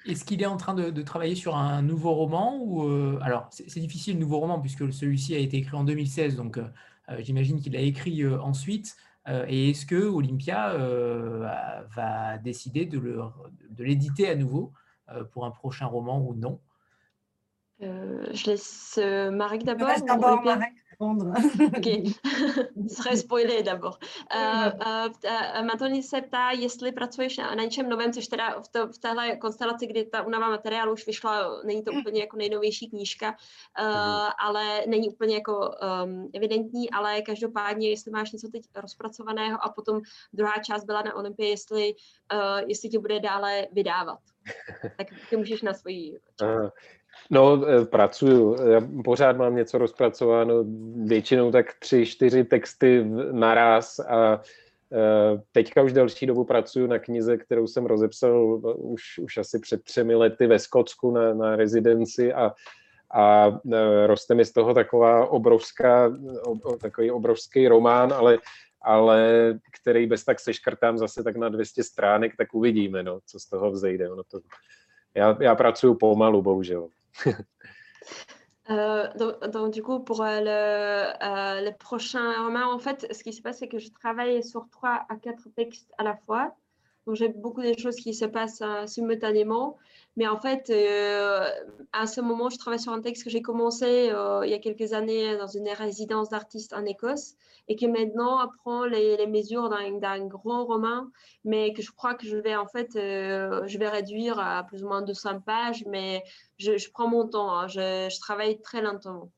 S1: Est-ce qu'il est en train de, de, travailler sur un nouveau roman ou euh, alors c'est difficile le nouveau roman puisque celui-ci a été écrit en 2016 donc euh, euh, j'imagine qu'il l'a écrit euh, ensuite. Euh, et est-ce que Olympia euh, va décider de l'éditer de à nouveau pour un prochain roman ou non?
S6: Je laisse Marek d'abord.
S2: Répondre.
S6: Ok, (laughs) serait spoilé d'abord. Uh, uh, Matoni se ptá, jestli pracuješ na, na něčem novém, což teda v, to, v téhle konstelaci, kdy ta unava materiálu už vyšla, není to úplně jako nejnovější knížka, uh, mm. ale není úplně jako um, evidentní, ale každopádně, jestli máš něco teď rozpracovaného a potom druhá část byla na Olympii, jestli, uh, jestli tě bude dále vydávat. (laughs) tak ty můžeš na svoji část.
S7: No, e, pracuju. Já pořád mám něco rozpracováno, většinou tak tři, čtyři texty naraz a e, teďka už další dobu pracuju na knize, kterou jsem rozepsal už, už asi před třemi lety ve Skotsku na, na rezidenci a, a e, roste mi z toho taková obrovská, takový obrovský román, ale, ale který bez tak seškrtám zase tak na 200 stránek, tak uvidíme, no, co z toho vzejde. Ono to, já, já pracuju pomalu, bohužel.
S6: Euh, donc, du coup, pour euh, le, euh, le, prochain roman, en fait, ce qui se passe, c'est que je travaille sur trois à quatre textes à la fois. Donc, j'ai beaucoup de choses qui se passent simultanément. Mais en fait, euh, à ce moment, je travaille sur un texte que j'ai commencé euh, il y a quelques années dans une résidence d'artistes en Écosse et qui maintenant apprend les, mesures d'un gros roman, mais que je crois que je vais en fait, je vais réduire à plus ou moins 200 pages, mais je, prends mon temps, hein. je, je travaille très lentement.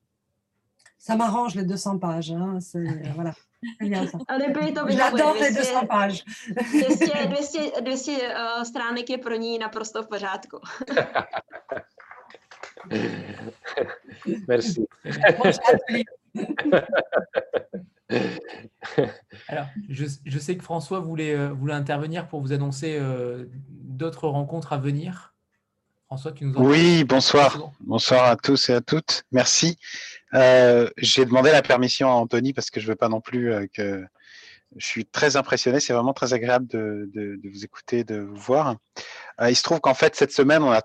S2: Ça m'arrange les 200 pages. Hein, (laughs) voilà.
S6: J'adore
S2: les 200 pages.
S6: 200, 200, 200 uh, stránek je pro ní naprosto v pořádku. (laughs)
S7: Merci. (laughs)
S1: Alors, je, je, sais que François voulait, euh, voulait intervenir pour vous annoncer euh, d'autres rencontres à venir.
S11: François, tu nous en Oui, bonsoir. Bonsoir à tous et à toutes. Merci. Euh, j'ai demandé la permission à Anthony parce que je veux pas non plus euh, que je suis très impressionné. C'est vraiment très agréable de, vous écouter, de vous voir. Euh, il se trouve qu'en fait, cette semaine, on a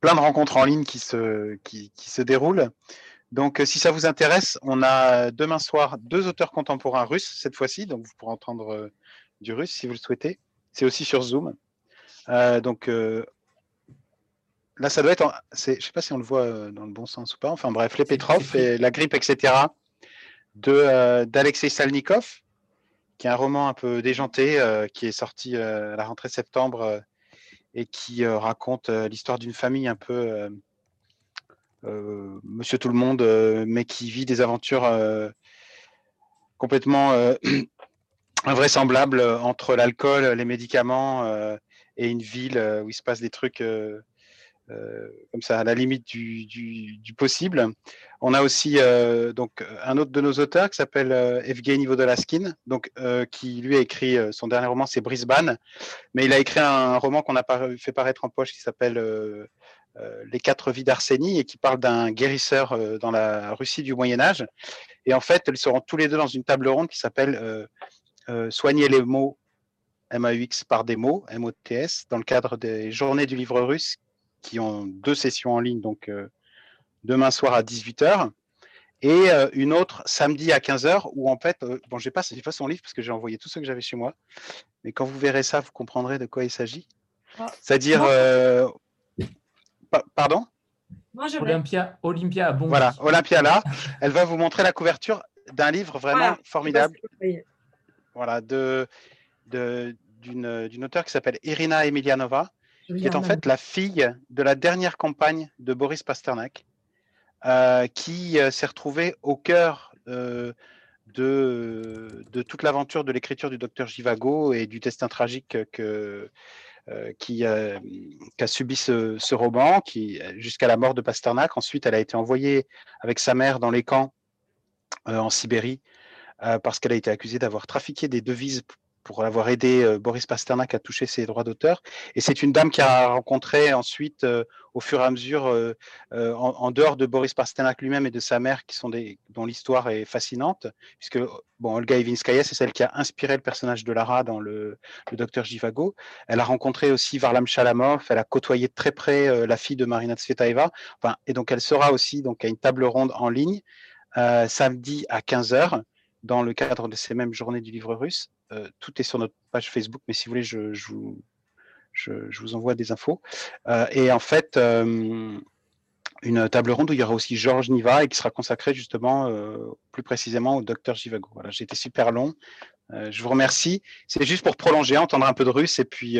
S11: plein de rencontres en ligne qui se, qui, qui se déroulent. Donc, si ça vous intéresse, on a demain soir deux auteurs contemporains russes cette fois-ci. Donc, vous pourrez entendre du russe si vous le souhaitez. C'est aussi sur Zoom. Euh, donc, là, ça doit être, je ne sais pas si on le voit euh, dans le bon sens ou pas. Enfin bref, les Petrov et la grippe, etc. euh, d'Alexei Salnikov, qui est un roman un peu déjanté, euh, qui est sorti à la rentrée septembre et qui raconte l'histoire d'une famille un peu Monsieur Tout le Monde, mais qui vit des aventures complètement (clears throat) invraisemblables entre l'alcool, les médicaments et une ville où il se passe des trucs euh, comme ça, à la limite du, possible. On a aussi euh, donc un autre de nos auteurs qui s'appelle euh, Evgeny Vodolaskin, donc qui lui a écrit son dernier roman, c'est Brisbane, mais il a écrit un roman qu'on a fait paraître en poche qui s'appelle Les quatre vies d'Arsenie et qui parle d'un guérisseur dans la Russie du Moyen Âge. Et en fait, ils seront tous les deux dans une table ronde qui s'appelle Soigner les mots MAUX par des mots, MOTS, dans le cadre des journées du livre russe qui ont deux sessions en ligne, donc euh, demain soir à 18h, et euh, une autre samedi à 15h, où en fait, euh, bon, je n'ai pas, pas son livre parce que j'ai envoyé tout ce que j'avais chez moi, mais quand vous verrez ça, vous comprendrez de quoi il s'agit. Ah. C'est-à-dire, pardon?
S1: Olympia, Olympia bon.
S11: Voilà, Olympia là, elle va vous montrer la couverture d'un livre vraiment formidable. Voilà, de, d'une auteure qui s'appelle Irina Emilianova, qui est en fait la fille de la dernière campagne de Boris Pasternak, euh, qui euh, s'est retrouvée au cœur euh, de, de, toute l'aventure de l'écriture du docteur Givago et du destin tragique que, qui, a subi ce, ce roman, qui jusqu'à la mort de Pasternak. Ensuite, elle a été envoyée avec sa mère dans les camps en Sibérie parce qu'elle a été accusée d'avoir trafiqué des devises pour avoir aidé euh, Boris Pasternak à toucher ses droits d'auteur. Et c'est une dame qui a rencontré ensuite, euh, au fur et à mesure, euh, en, dehors de Boris Pasternak lui-même et de sa mère, qui sont des, dont l'histoire est fascinante, puisque Olga Ivinskaya, c'est celle qui a inspiré le personnage de Lara dans le, le docteur Jivago. Elle a rencontré aussi Varlam Shalamov, elle a côtoyé très près la fille de Marina Tsvetaeva, enfin, et donc elle sera aussi donc, à une table ronde en ligne samedi à 15h dans le cadre de ces mêmes journées du livre russe. Euh, tout est sur notre page Facebook, mais si vous voulez, je, vous, envoie des infos. Euh, et en fait, euh, une table ronde où il y aura aussi Georges Niva et qui sera consacrée justement plus précisément au docteur Jivago. Voilà, j'ai été super long. je vous remercie. C'est juste pour prolonger, entendre un peu de russe et puis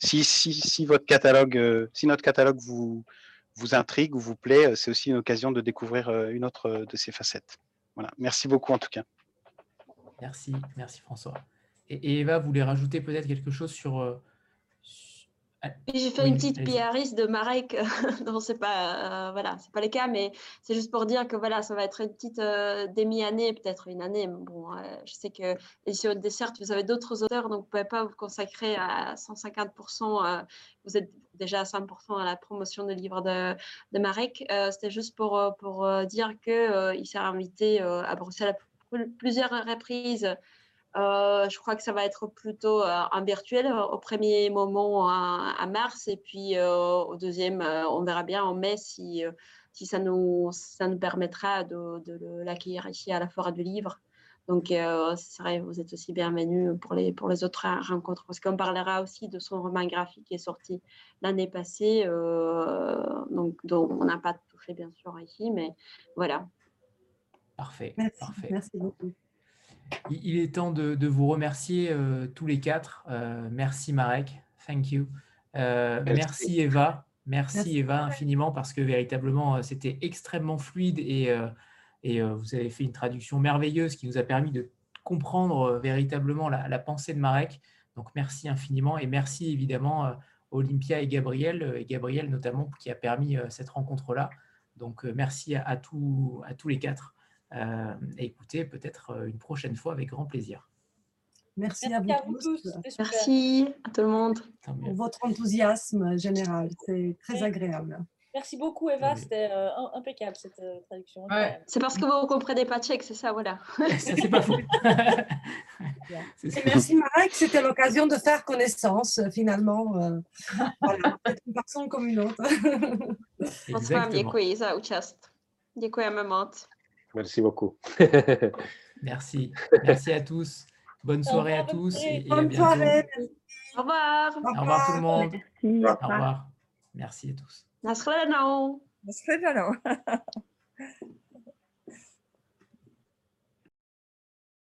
S11: si, votre catalogue, si notre catalogue vous, intrigue ou vous plaît, c'est aussi une occasion de découvrir une autre de ces facettes. Voilà, merci beaucoup en tout cas.
S1: Merci, merci François. Et, Eva voulait rajouter peut-être quelque chose sur. Euh,
S6: j'ai fait une petite PRIS de Marek. (laughs) non, c'est pas, euh, voilà, c'est pas le cas, mais c'est juste pour dire que voilà, ça va être une petite euh, demi-année, peut-être une année. Bon, je sais que l'édition de dessert, vous avez d'autres auteurs, donc vous pouvez pas vous consacrer à 150%. vous êtes déjà à 100% à la promotion des livres de, de Marek. C'était juste pour, pour dire qu'il s'est invité à Bruxelles à plusieurs reprises euh, je crois que ça va être plutôt euh, en virtuel euh, au premier moment en, mars et puis au deuxième, on verra bien en mai si, si ça, nous, ça nous permettra de, de l'accueillir ici à la Forêt du Livre. Donc, c'est vrai, vous êtes aussi bienvenue pour les, pour les autres rencontres, parce qu'on parlera aussi de son roman graphique qui est sorti l'année passée, donc, dont on n'a pas touché bien sûr ici, mais voilà.
S1: Parfait.
S2: Merci,
S1: parfait.
S2: merci beaucoup.
S1: Il est temps de, de vous remercier tous les quatre. merci Marek, thank you. merci. merci Eva, merci, merci, Eva infiniment parce que véritablement c'était extrêmement fluide et et euh, vous avez fait une traduction merveilleuse qui nous a permis de comprendre euh, véritablement la, pensée de Marek. Donc merci infiniment et merci évidemment euh, Olympia et Gabriel, et Gabriel notamment qui a permis cette rencontre-là. Donc merci à, tous, à tous les quatre. Et écoutez, peut-être une prochaine fois avec grand plaisir.
S2: Merci, à, vous tous.
S6: Merci à tout le monde.
S2: Pour votre enthousiasme général, c'est très agréable.
S5: Merci beaucoup, Eva. C'était euh, impeccable cette euh, traduction.
S6: C'est parce que vous ne comprenez pas tchèque, c'est ça, voilà. (laughs)
S1: ça, c'est pas faux. (laughs)
S2: merci, Marek. C'était l'occasion de faire connaissance, euh, finalement. (laughs) voilà, une personne comme une autre.
S6: Vám děkuji za účast. Děkujeme moc.
S7: Merci beaucoup. (laughs)
S1: merci. Merci à tous. Bonne soirée à tous. Et, et
S2: Bonne soirée.
S6: Au revoir.
S1: Au revoir tout le monde. Au revoir. Merci à tous. (laughs)